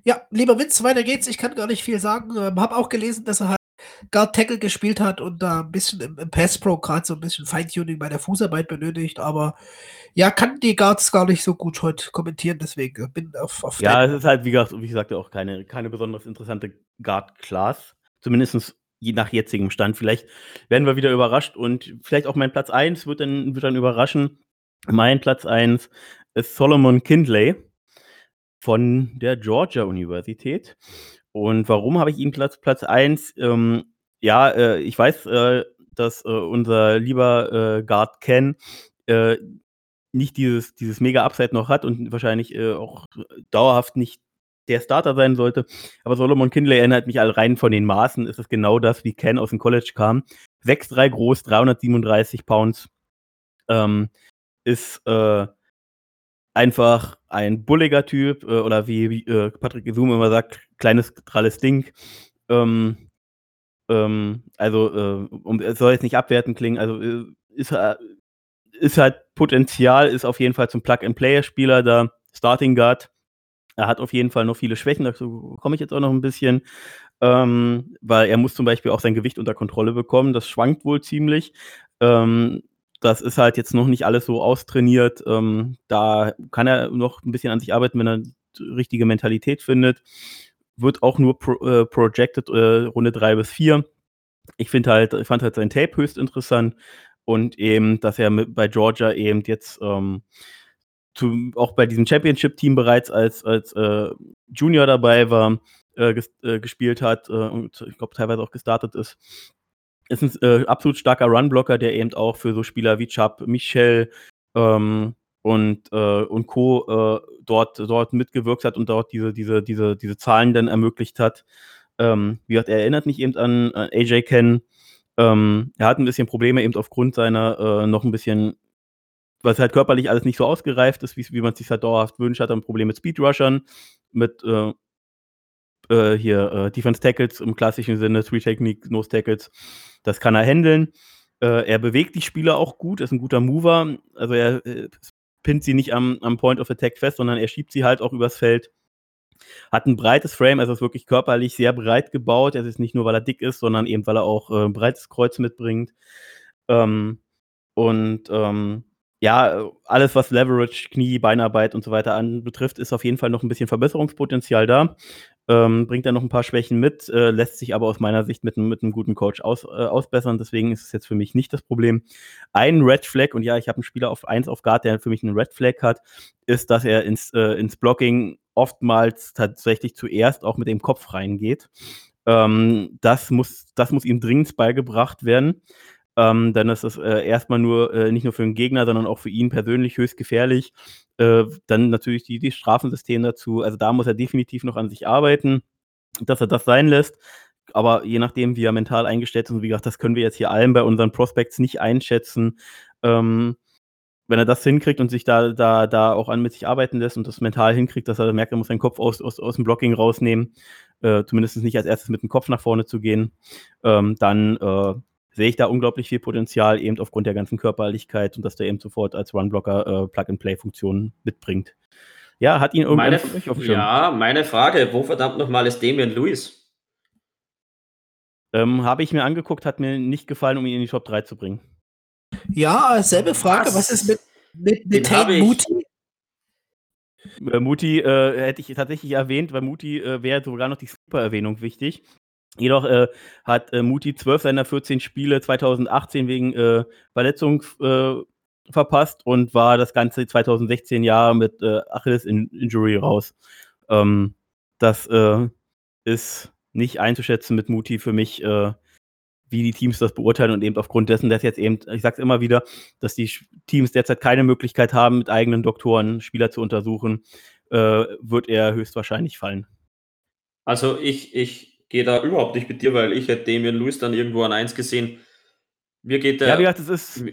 Speaker 1: Ja, lieber Witz, weiter geht's. Ich kann gar nicht viel sagen. Ähm, hab auch gelesen, dass er halt Guard Tackle gespielt hat und da ein bisschen im, im Pass Pro gerade so ein bisschen Feintuning bei der Fußarbeit benötigt. Aber ja, kann die Guards gar nicht so gut heute kommentieren, deswegen bin auf, auf
Speaker 2: Ja, es ist halt, wie gesagt, wie gesagt, auch keine, keine besonders interessante Guard-Class. Zumindest je nach jetzigem Stand. Vielleicht werden wir wieder überrascht und vielleicht auch mein Platz 1 wird dann, wird dann überraschen. Mein Platz 1 ist Solomon Kindley von der Georgia Universität. Und warum habe ich ihn Platz, Platz 1? Ähm, ja, äh, ich weiß, äh, dass äh, unser lieber äh, Guard Ken äh, nicht dieses, dieses mega Upside noch hat und wahrscheinlich äh, auch dauerhaft nicht der Starter sein sollte. Aber Solomon Kindley erinnert mich all rein von den Maßen. Ist es genau das, wie Ken aus dem College kam. 6'3 groß, 337 Pounds. Ähm, ist äh, einfach ein bulliger Typ äh, oder wie, wie äh, Patrick Gesum immer sagt, kleines, dralles Ding. Ähm, ähm, also, äh, um, es soll jetzt nicht abwertend klingen, also äh, ist, äh, ist halt Potenzial, ist auf jeden Fall zum Plug-and-Player-Spieler da, Starting Guard. Er hat auf jeden Fall noch viele Schwächen, dazu komme ich jetzt auch noch ein bisschen, ähm, weil er muss zum Beispiel auch sein Gewicht unter Kontrolle bekommen. Das schwankt wohl ziemlich. Ähm, das ist halt jetzt noch nicht alles so austrainiert. Ähm, da kann er noch ein bisschen an sich arbeiten, wenn er die richtige Mentalität findet. Wird auch nur pro, äh, projected äh, Runde 3 bis 4. Ich finde halt, ich fand halt sein Tape höchst interessant und eben, dass er mit, bei Georgia eben jetzt ähm, zu, auch bei diesem Championship-Team bereits als, als äh, Junior dabei war, äh, ges äh, gespielt hat äh, und ich glaube teilweise auch gestartet ist. Ist ein äh, absolut starker Runblocker, der eben auch für so Spieler wie Chubb, Michel ähm, und, äh, und Co. Äh, dort, dort mitgewirkt hat und dort diese, diese, diese, diese Zahlen dann ermöglicht hat. Ähm, wie gesagt, er erinnert mich eben an, an AJ Ken. Ähm, er hat ein bisschen Probleme eben aufgrund seiner äh, noch ein bisschen was halt körperlich alles nicht so ausgereift ist, wie, wie man es sich halt dauerhaft wünscht, hat er ein Problem mit Speedrushern, mit äh, äh, hier Defense Tackles im klassischen Sinne, Three Technique, Nose Tackles. Das kann er handeln. Äh, er bewegt die Spieler auch gut, ist ein guter Mover. Also er äh, pinnt sie nicht am, am Point of Attack fest, sondern er schiebt sie halt auch übers Feld. Hat ein breites Frame, also ist wirklich körperlich sehr breit gebaut. Es ist nicht nur, weil er dick ist, sondern eben, weil er auch äh, ein breites Kreuz mitbringt. Ähm, und ähm, ja, alles, was Leverage, Knie, Beinarbeit und so weiter anbetrifft, ist auf jeden Fall noch ein bisschen Verbesserungspotenzial da. Ähm, bringt er noch ein paar Schwächen mit, äh, lässt sich aber aus meiner Sicht mit, mit einem guten Coach aus, äh, ausbessern. Deswegen ist es jetzt für mich nicht das Problem. Ein Red Flag, und ja, ich habe einen Spieler auf 1 auf Guard, der für mich einen Red Flag hat, ist, dass er ins, äh, ins Blocking oftmals tatsächlich zuerst auch mit dem Kopf reingeht. Ähm, das, muss, das muss ihm dringend beigebracht werden. Ähm, dann ist es äh, erstmal nur äh, nicht nur für den Gegner, sondern auch für ihn persönlich höchst gefährlich. Äh, dann natürlich die, die Strafensystem dazu. Also da muss er definitiv noch an sich arbeiten, dass er das sein lässt. Aber je nachdem, wie er mental eingestellt ist, und wie gesagt, das können wir jetzt hier allen bei unseren Prospects nicht einschätzen. Ähm, wenn er das hinkriegt und sich da, da, da auch an mit sich arbeiten lässt und das mental hinkriegt, dass er merkt, er muss seinen Kopf aus, aus, aus dem Blocking rausnehmen, äh, zumindest nicht als erstes mit dem Kopf nach vorne zu gehen, ähm, dann äh, sehe ich da unglaublich viel Potenzial, eben aufgrund der ganzen Körperlichkeit und dass der eben sofort als Runblocker äh, Plug-and-Play-Funktionen mitbringt. Ja, hat ihn
Speaker 3: irgendwann von euch auf dem Schirm? Ja, meine Frage, wo verdammt nochmal ist Damian Lewis?
Speaker 2: Ähm, Habe ich mir angeguckt, hat mir nicht gefallen, um ihn in die Top 3 zu bringen.
Speaker 1: Ja, selbe Frage. Was, Was ist mit, mit, mit Tate Muti?
Speaker 2: Äh, Muti äh, hätte ich tatsächlich erwähnt, weil Muti äh, wäre sogar noch die Super-Erwähnung wichtig. Jedoch äh, hat äh, Muti 12 seiner 14 Spiele 2018 wegen äh, Verletzung verpasst und war das ganze 2016 Jahr mit Achilles-Injury raus. Ähm, das ist nicht einzuschätzen mit Muti für mich wie die Teams das beurteilen und eben aufgrund dessen, dass jetzt eben, ich sag's immer wieder, dass die Teams derzeit keine Möglichkeit haben, mit eigenen Doktoren Spieler zu untersuchen, äh, wird er höchstwahrscheinlich fallen.
Speaker 3: Also ich, ich gehe da überhaupt nicht mit dir, weil ich hätte Damien Lewis dann irgendwo an 1 gesehen. Mir geht der.
Speaker 2: Ja, wie gesagt, das ist.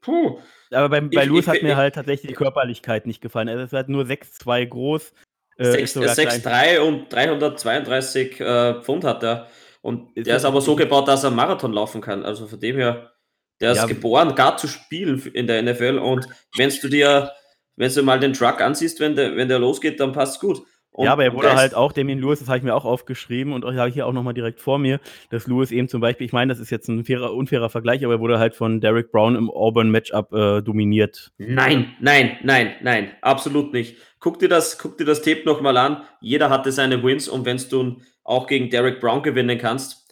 Speaker 2: Puh. Aber bei, bei ich, Lewis ich, hat ich, mir halt tatsächlich die Körperlichkeit nicht gefallen. Er ist halt nur 6'2 groß.
Speaker 3: Äh, 6'3 und 332 äh, Pfund hat er. Und ist der ist aber so gebaut, dass er Marathon laufen kann. Also von dem her, der ist ja. geboren, gar zu spielen in der NFL. Und wenn du dir, wenn du mal den Truck ansiehst, wenn der, wenn der losgeht, dann passt gut.
Speaker 2: Und ja, aber er wurde halt auch, Damien Lewis, das habe ich mir auch aufgeschrieben und habe ich hier auch nochmal direkt vor mir, dass Lewis eben zum Beispiel, ich meine, das ist jetzt ein fairer, unfairer Vergleich, aber er wurde halt von Derek Brown im Auburn-Matchup äh, dominiert.
Speaker 3: Nein, nein, nein, nein, absolut nicht. Guck dir das, guck dir das Tape nochmal an. Jeder hatte seine Wins und wenn du auch gegen Derek Brown gewinnen kannst,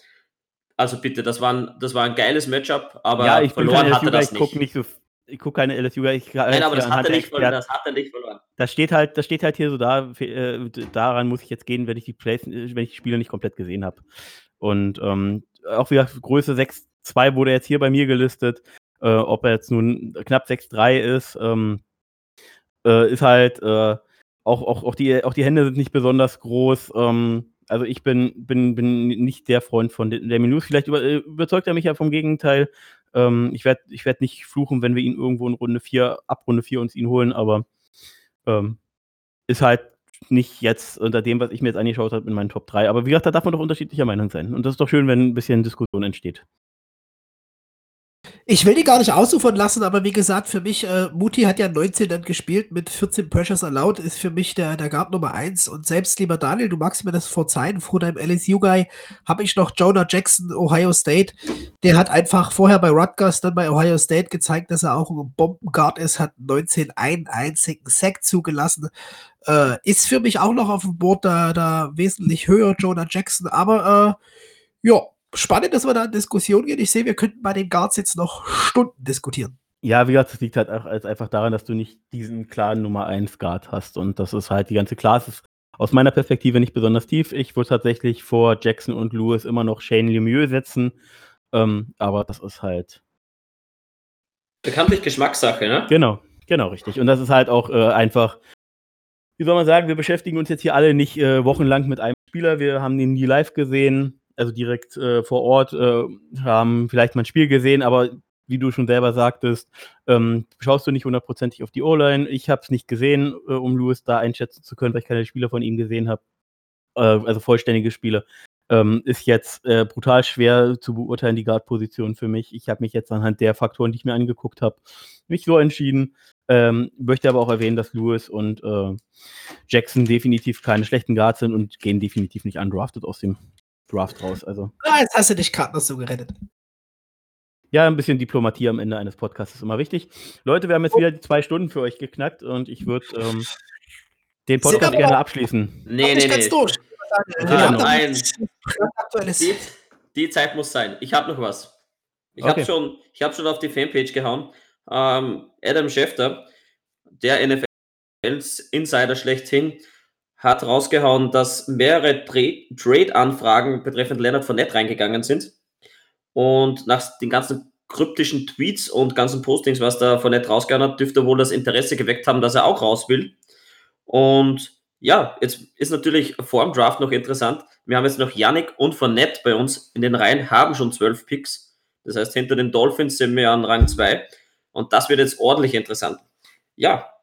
Speaker 3: also bitte, das war ein, das war ein geiles Matchup, aber
Speaker 2: ja, ich verloren hatte das nicht. Ich nicht so ich gucke keine LSU. Ich,
Speaker 3: Nein, aber das hat, er nicht verloren, das hat er nicht verloren.
Speaker 2: Das steht halt, das steht halt hier so da. Äh, daran muss ich jetzt gehen, wenn ich die Plays, äh, wenn ich die Spiele nicht komplett gesehen habe. Und ähm, auch wieder Größe 6-2 wurde jetzt hier bei mir gelistet. Äh, ob er jetzt nun knapp 6-3 ist, ähm, äh, ist halt äh, auch, auch, auch, die, auch die Hände sind nicht besonders groß. Ähm, also ich bin, bin, bin nicht der Freund von der Minus. Vielleicht über, äh, überzeugt er mich ja vom Gegenteil. Ähm, ich werde ich werd nicht fluchen, wenn wir ihn irgendwo in Runde 4, ab Runde 4 uns ihn holen, aber ähm, ist halt nicht jetzt unter dem, was ich mir jetzt angeschaut habe, in meinen Top 3. Aber wie gesagt, da darf man doch unterschiedlicher Meinung sein. Und das ist doch schön, wenn ein bisschen Diskussion entsteht.
Speaker 1: Ich will die gar nicht ausufern lassen, aber wie gesagt, für mich, äh, Muti hat ja 19 dann gespielt mit 14 Pressures allowed, ist für mich der, der Guard Nummer 1. Und selbst, lieber Daniel, du magst mir das verzeihen, vor deinem LSU-Guy habe ich noch Jonah Jackson, Ohio State. Der hat einfach vorher bei Rutgers, dann bei Ohio State gezeigt, dass er auch ein Bombenguard ist, hat 19 einen einzigen Sack zugelassen. Äh, ist für mich auch noch auf dem Board da, da wesentlich höher, Jonah Jackson. Aber äh, ja, spannend, dass wir da in Diskussion gehen. Ich sehe, wir könnten bei den Guards jetzt noch Stunden diskutieren.
Speaker 2: Ja, wie gesagt, das liegt halt auch einfach daran, dass du nicht diesen klaren Nummer 1 Guard hast. Und das ist halt die ganze Klasse ist aus meiner Perspektive nicht besonders tief. Ich würde tatsächlich vor Jackson und Lewis immer noch Shane Lemieux setzen. Ähm, aber das ist halt.
Speaker 3: Bekanntlich Geschmackssache, ne?
Speaker 2: Genau, genau, richtig. Und das ist halt auch äh, einfach, wie soll man sagen, wir beschäftigen uns jetzt hier alle nicht äh, wochenlang mit einem Spieler. Wir haben ihn nie live gesehen also direkt äh, vor Ort, äh, haben vielleicht mal ein Spiel gesehen, aber wie du schon selber sagtest, ähm, schaust du nicht hundertprozentig auf die O-Line. Ich habe es nicht gesehen, äh, um Lewis da einschätzen zu können, weil ich keine Spiele von ihm gesehen habe. Äh, also vollständige Spiele. Ähm, ist jetzt äh, brutal schwer zu beurteilen, die Guard-Position für mich. Ich habe mich jetzt anhand der Faktoren, die ich mir angeguckt habe, nicht so entschieden. Ähm, möchte aber auch erwähnen, dass Lewis und äh, Jackson definitiv keine schlechten Guards sind und gehen definitiv nicht undrafted aus dem Draft raus. Also.
Speaker 1: Ah, jetzt hast du dich gerade noch so gerettet.
Speaker 2: Ja, ein bisschen Diplomatie am Ende eines Podcasts ist immer wichtig. Leute, wir haben jetzt oh. wieder die zwei Stunden für euch geknackt und ich würde ähm, den Podcast gerne abschließen.
Speaker 3: Nee, nee, nee. Durch.
Speaker 2: Ja,
Speaker 3: nein. Die, die, Zeit muss sein. Ich habe noch was. Ich okay. habe schon, hab schon auf die Fanpage gehauen. Ähm, Adam Schefter, der NFL-Insider schlechthin, hat rausgehauen, dass mehrere Trade-Anfragen betreffend Leonard Fournette reingegangen sind. Und nach den ganzen kryptischen Tweets und ganzen Postings, was da Fournette rausgehauen hat, dürfte wohl das Interesse geweckt haben, dass er auch raus will. Und ja, jetzt ist natürlich vor dem Draft noch interessant. Wir haben jetzt noch Yannick und Fournette bei uns in den Reihen, haben schon zwölf Picks. Das heißt, hinter den Dolphins sind wir an Rang 2. Und das wird jetzt ordentlich interessant. Ja,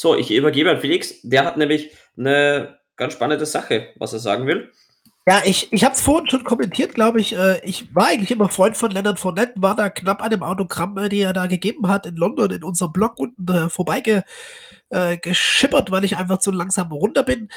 Speaker 3: so, ich übergebe an Felix. Der hat nämlich eine ganz spannende Sache, was er sagen will.
Speaker 1: Ja, ich, ich habe es vorhin schon kommentiert, glaube ich. Äh, ich war eigentlich immer Freund von Leonard Fournette, war da knapp an dem Autogramm, äh, die er da gegeben hat in London in unserem Blog unten äh, vorbeigeschippert, äh, weil ich einfach zu langsam runter bin.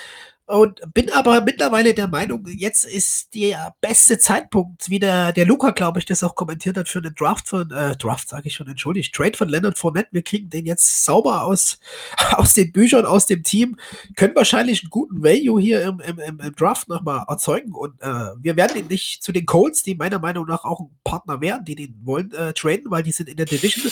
Speaker 1: Und bin aber mittlerweile der Meinung, jetzt ist der beste Zeitpunkt, wie der, der Luca, glaube ich, das auch kommentiert hat, für den Draft von, äh, Draft sage ich schon, entschuldigt, Trade von Leonard Fournette. Wir kriegen den jetzt sauber aus, (laughs) aus den Büchern, aus dem Team, können wahrscheinlich einen guten Value hier im, im, im, Draft nochmal erzeugen. Und äh, wir werden ihn nicht zu den Colts, die meiner Meinung nach auch ein Partner wären, die den wollen, äh, traden, weil die sind in der Division.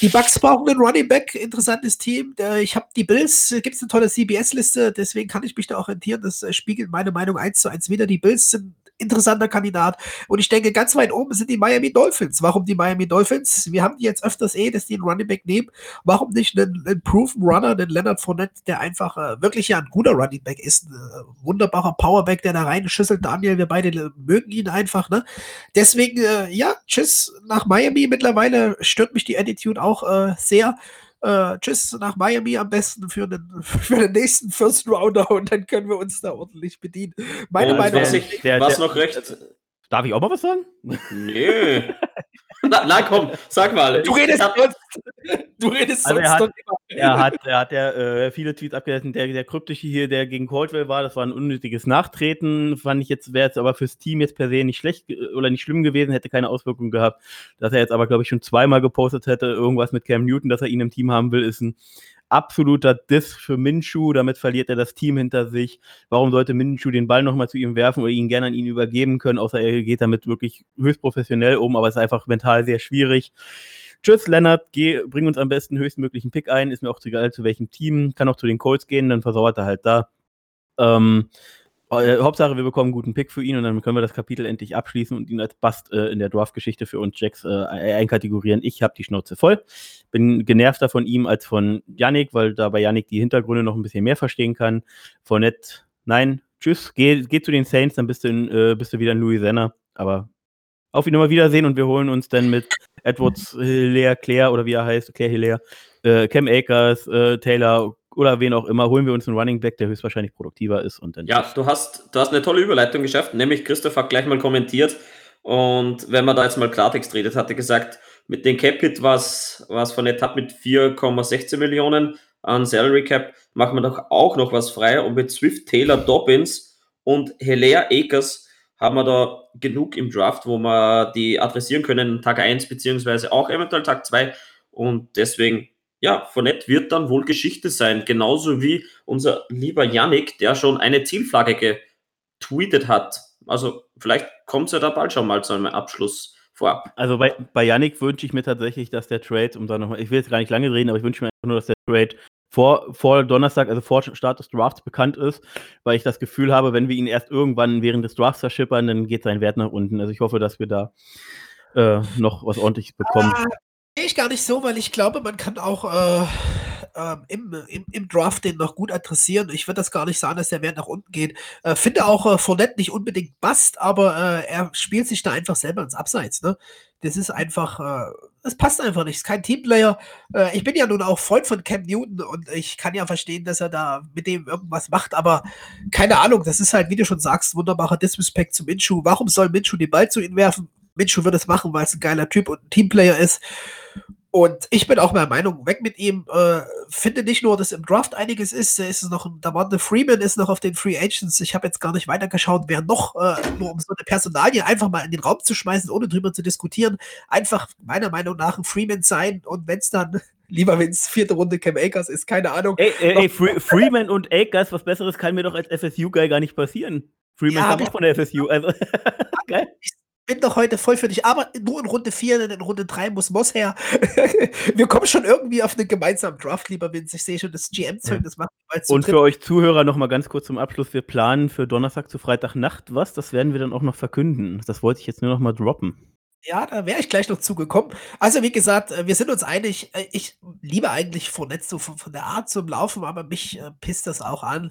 Speaker 1: Die Bucks brauchen einen Running Back, interessantes Team. Äh, ich habe die Bills, gibt es eine tolle CBS-Liste, deswegen kann ich mich da orientieren. Das äh, spiegelt meine Meinung eins zu eins wieder. Die Bills sind interessanter Kandidat. Und ich denke, ganz weit oben sind die Miami Dolphins. Warum die Miami Dolphins? Wir haben die jetzt öfters eh, dass die einen Running Back nehmen. Warum nicht einen, einen Proven Runner, den Leonard Fournette, der einfach äh, wirklich ja ein guter Running Back ist. Ein äh, wunderbarer Powerback, der da rein schüsselt. Daniel, wir beide mögen ihn einfach. Ne? Deswegen, äh, ja, tschüss nach Miami. Mittlerweile stört mich die Attitude auch äh, sehr äh, tschüss nach Miami am besten für den, (laughs) für den nächsten First Rounder und dann können wir uns da ordentlich bedienen.
Speaker 3: Meine und Meinung ist, was noch recht.
Speaker 2: Darf ich auch mal was sagen?
Speaker 3: Nee. (laughs) Na, na, komm, sag mal.
Speaker 1: Du redest sonst. Du redest
Speaker 2: also sonst. Er hat, er hat, er hat ja äh, viele Tweets abgesetzt. Der, der kryptische hier, der gegen Coldwell war, das war ein unnötiges Nachtreten. Fand ich jetzt, wäre jetzt aber fürs Team jetzt per se nicht schlecht oder nicht schlimm gewesen, hätte keine Auswirkungen gehabt. Dass er jetzt aber, glaube ich, schon zweimal gepostet hätte, irgendwas mit Cam Newton, dass er ihn im Team haben will, ist ein absoluter Diss für Minshu, damit verliert er das Team hinter sich. Warum sollte Minshu den Ball nochmal zu ihm werfen oder ihn gerne an ihn übergeben können, außer er geht damit wirklich höchst professionell um, aber es ist einfach mental sehr schwierig. Tschüss, Lennart, geh, bring uns am besten höchstmöglichen Pick ein, ist mir auch egal zu welchem Team, kann auch zu den Colts gehen, dann versauert er halt da. Ähm, äh, Hauptsache, wir bekommen einen guten Pick für ihn und dann können wir das Kapitel endlich abschließen und ihn als Bast äh, in der Draft-Geschichte für uns Jacks äh, einkategorieren. Ich habe die Schnauze voll. Bin genervter von ihm als von Yannick, weil da bei Yannick die Hintergründe noch ein bisschen mehr verstehen kann. Von Nett, nein, tschüss, geh, geh zu den Saints, dann bist du, in, äh, bist du wieder in Louisiana. Aber auf ihn nochmal Wiedersehen und wir holen uns dann mit Edwards Hilaire, Claire oder wie er heißt, Claire Hilaire, äh, Cam Akers, äh, Taylor oder wen auch immer, holen wir uns einen Running Back, der höchstwahrscheinlich produktiver ist. Und dann
Speaker 3: ja, du hast, du hast eine tolle Überleitung geschafft, nämlich Christoph hat gleich mal kommentiert. Und wenn man da jetzt mal Klartext redet, hat er gesagt, mit dem Cap-Hit, was, was von hat mit 4,16 Millionen an Salary Cap, machen wir doch auch noch was frei. Und mit Swift, Taylor, Dobbins und Hilaire Akers haben wir da genug im Draft, wo wir die adressieren können, Tag 1 beziehungsweise auch eventuell Tag 2. Und deswegen ja, Fournette wird dann wohl Geschichte sein, genauso wie unser lieber Yannick, der schon eine Zielflagge getweetet hat. Also vielleicht kommt es ja da bald schon mal zu einem Abschluss vorab.
Speaker 2: Also bei, bei Yannick wünsche ich mir tatsächlich, dass der Trade, um da nochmal, ich will jetzt gar nicht lange reden, aber ich wünsche mir einfach nur, dass der Trade vor, vor Donnerstag, also vor Start des Drafts bekannt ist, weil ich das Gefühl habe, wenn wir ihn erst irgendwann während des Drafts verschippern, dann geht sein Wert nach unten. Also ich hoffe, dass wir da äh, noch was ordentliches bekommen.
Speaker 1: Ich gar nicht so, weil ich glaube, man kann auch äh, äh, im, im, im, Draft den noch gut adressieren. Ich würde das gar nicht sagen, dass der Wert nach unten geht. Äh, finde auch äh, Fournette nicht unbedingt bast, aber äh, er spielt sich da einfach selber ins Abseits. Ne? Das ist einfach, äh, das passt einfach nicht. Ist kein Teamplayer. Äh, ich bin ja nun auch Freund von Cam Newton und ich kann ja verstehen, dass er da mit dem irgendwas macht, aber keine Ahnung, das ist halt, wie du schon sagst, wunderbarer Disrespect zu Minshu. Warum soll Minshu den Ball zu ihm werfen? Minshew wird es machen, weil es ein geiler Typ und ein Teamplayer ist. Und ich bin auch meiner Meinung, weg mit ihm. Äh, finde nicht nur, dass im Draft einiges ist, ist noch, da war Freeman ist noch auf den Free Agents. Ich habe jetzt gar nicht weitergeschaut, wer noch, äh, nur um so eine Personalie einfach mal in den Raum zu schmeißen, ohne drüber zu diskutieren. Einfach meiner Meinung nach ein Freeman sein und wenn es dann (laughs) lieber wenn es vierte Runde Cam Akers ist, keine Ahnung.
Speaker 2: Ey, ey, ey Free Freeman und Akers, was Besseres kann mir doch als FSU-Guy gar nicht passieren. Freeman ja, ist auch von der FSU. Also, (laughs)
Speaker 1: geil bin doch heute voll für dich, aber nur in Runde 4, denn in Runde 3 muss Moss her. (laughs) wir kommen schon irgendwie auf einen gemeinsamen Draft, lieber Vince. Ich sehe schon das GM-Zeug, das macht
Speaker 2: Und für euch Zuhörer noch mal ganz kurz zum Abschluss. Wir planen für Donnerstag zu Freitagnacht was. Das werden wir dann auch noch verkünden. Das wollte ich jetzt nur noch mal droppen.
Speaker 1: Ja, da wäre ich gleich noch zugekommen. Also, wie gesagt, äh, wir sind uns einig. Äh, ich liebe eigentlich Fournette so von, von der Art zum Laufen, aber mich äh, pisst das auch an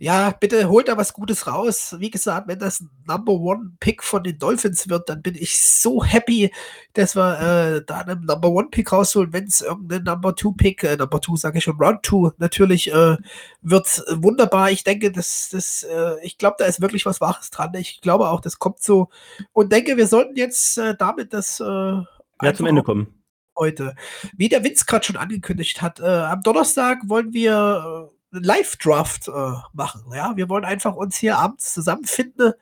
Speaker 1: Ja, bitte holt da was Gutes raus. Wie gesagt, wenn das Number One Pick von den Dolphins wird, dann bin ich so happy, dass wir äh, da einen Number One Pick rausholen. Wenn es irgendein Number Two Pick, äh, Number Two sage ich schon, Round Two natürlich äh, wird wunderbar. Ich denke, das, das, äh, ich glaube, da ist wirklich was Wahres dran. Ich glaube auch, das kommt so und denke, wir sollten jetzt äh, damit das äh,
Speaker 2: ja, zum Ende kommen.
Speaker 1: Heute. Wie der Witz gerade schon angekündigt hat, äh, am Donnerstag wollen wir äh, Live-Draft äh, machen. Ja, wir wollen einfach uns hier abends zusammenfinden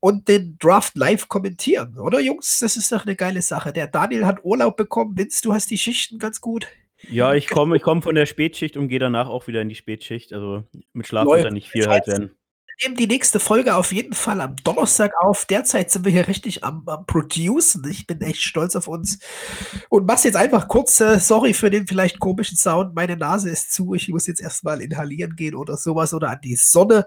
Speaker 1: und den Draft live kommentieren, oder Jungs? Das ist doch eine geile Sache. Der Daniel hat Urlaub bekommen. Vince, du hast die Schichten ganz gut.
Speaker 2: Ja, ich komme ich komm von der Spätschicht und gehe danach auch wieder in die Spätschicht. Also mit Schlaf wird da nicht viel halt werden
Speaker 1: nehmen die nächste Folge auf jeden Fall am Donnerstag auf. Derzeit sind wir hier richtig am, am Producen. Ich bin echt stolz auf uns. Und mach's jetzt einfach kurz, äh, sorry für den vielleicht komischen Sound. Meine Nase ist zu. Ich muss jetzt erstmal inhalieren gehen oder sowas oder an die Sonne.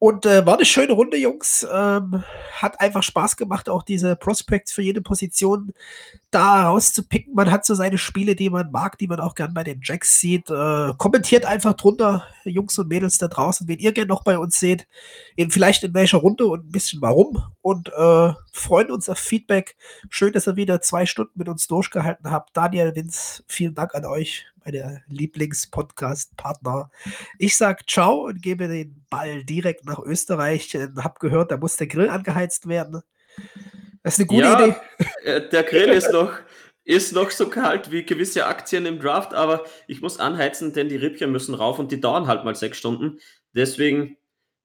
Speaker 1: Und äh, war eine schöne Runde, Jungs. Ähm, hat einfach Spaß gemacht, auch diese Prospects für jede Position da rauszupicken. Man hat so seine Spiele, die man mag, die man auch gern bei den Jacks sieht. Äh, kommentiert einfach drunter, Jungs und Mädels da draußen, wen ihr gerne noch bei uns seht. In, vielleicht in welcher Runde und ein bisschen warum. Und äh, freuen uns auf Feedback. Schön, dass ihr wieder zwei Stunden mit uns durchgehalten habt. Daniel, Vince, vielen Dank an euch meine Lieblings-Podcast-Partner. Ich sage ciao und gebe den Ball direkt nach Österreich. Hab gehört, da muss der Grill angeheizt werden.
Speaker 3: Das ist eine gute ja, Idee. Äh, der Grill ist noch, ist noch so kalt wie gewisse Aktien im Draft, aber ich muss anheizen, denn die Rippchen müssen rauf und die dauern halt mal sechs Stunden. Deswegen,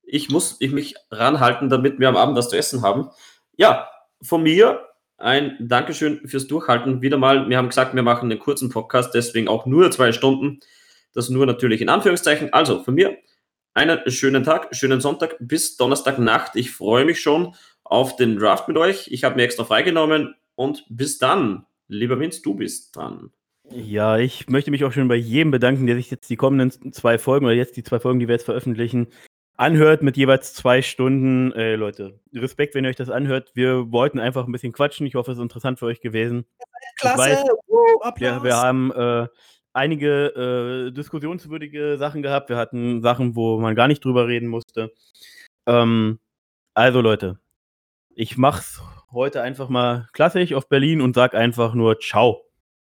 Speaker 3: ich muss ich mich ranhalten, damit wir am Abend was zu essen haben. Ja, von mir ein Dankeschön fürs Durchhalten. Wieder mal, wir haben gesagt, wir machen einen kurzen Podcast, deswegen auch nur zwei Stunden. Das nur natürlich in Anführungszeichen. Also von mir einen schönen Tag, schönen Sonntag bis Donnerstagnacht. Ich freue mich schon auf den Draft mit euch. Ich habe mir extra freigenommen und bis dann. Lieber Vince, du bist dran.
Speaker 2: Ja, ich möchte mich auch schon bei jedem bedanken, der sich jetzt die kommenden zwei Folgen oder jetzt die zwei Folgen, die wir jetzt veröffentlichen, anhört mit jeweils zwei Stunden. Äh, Leute, Respekt, wenn ihr euch das anhört. Wir wollten einfach ein bisschen quatschen. Ich hoffe, es ist interessant für euch gewesen.
Speaker 1: Klasse! Weiß,
Speaker 2: uh, wir, wir, haben äh, einige äh, diskussionswürdige Sachen gehabt. Wir hatten Sachen, wo man gar nicht drüber reden musste. Ähm, also, Leute, ich mach's heute einfach mal klassisch auf Berlin und sag einfach nur Ciao.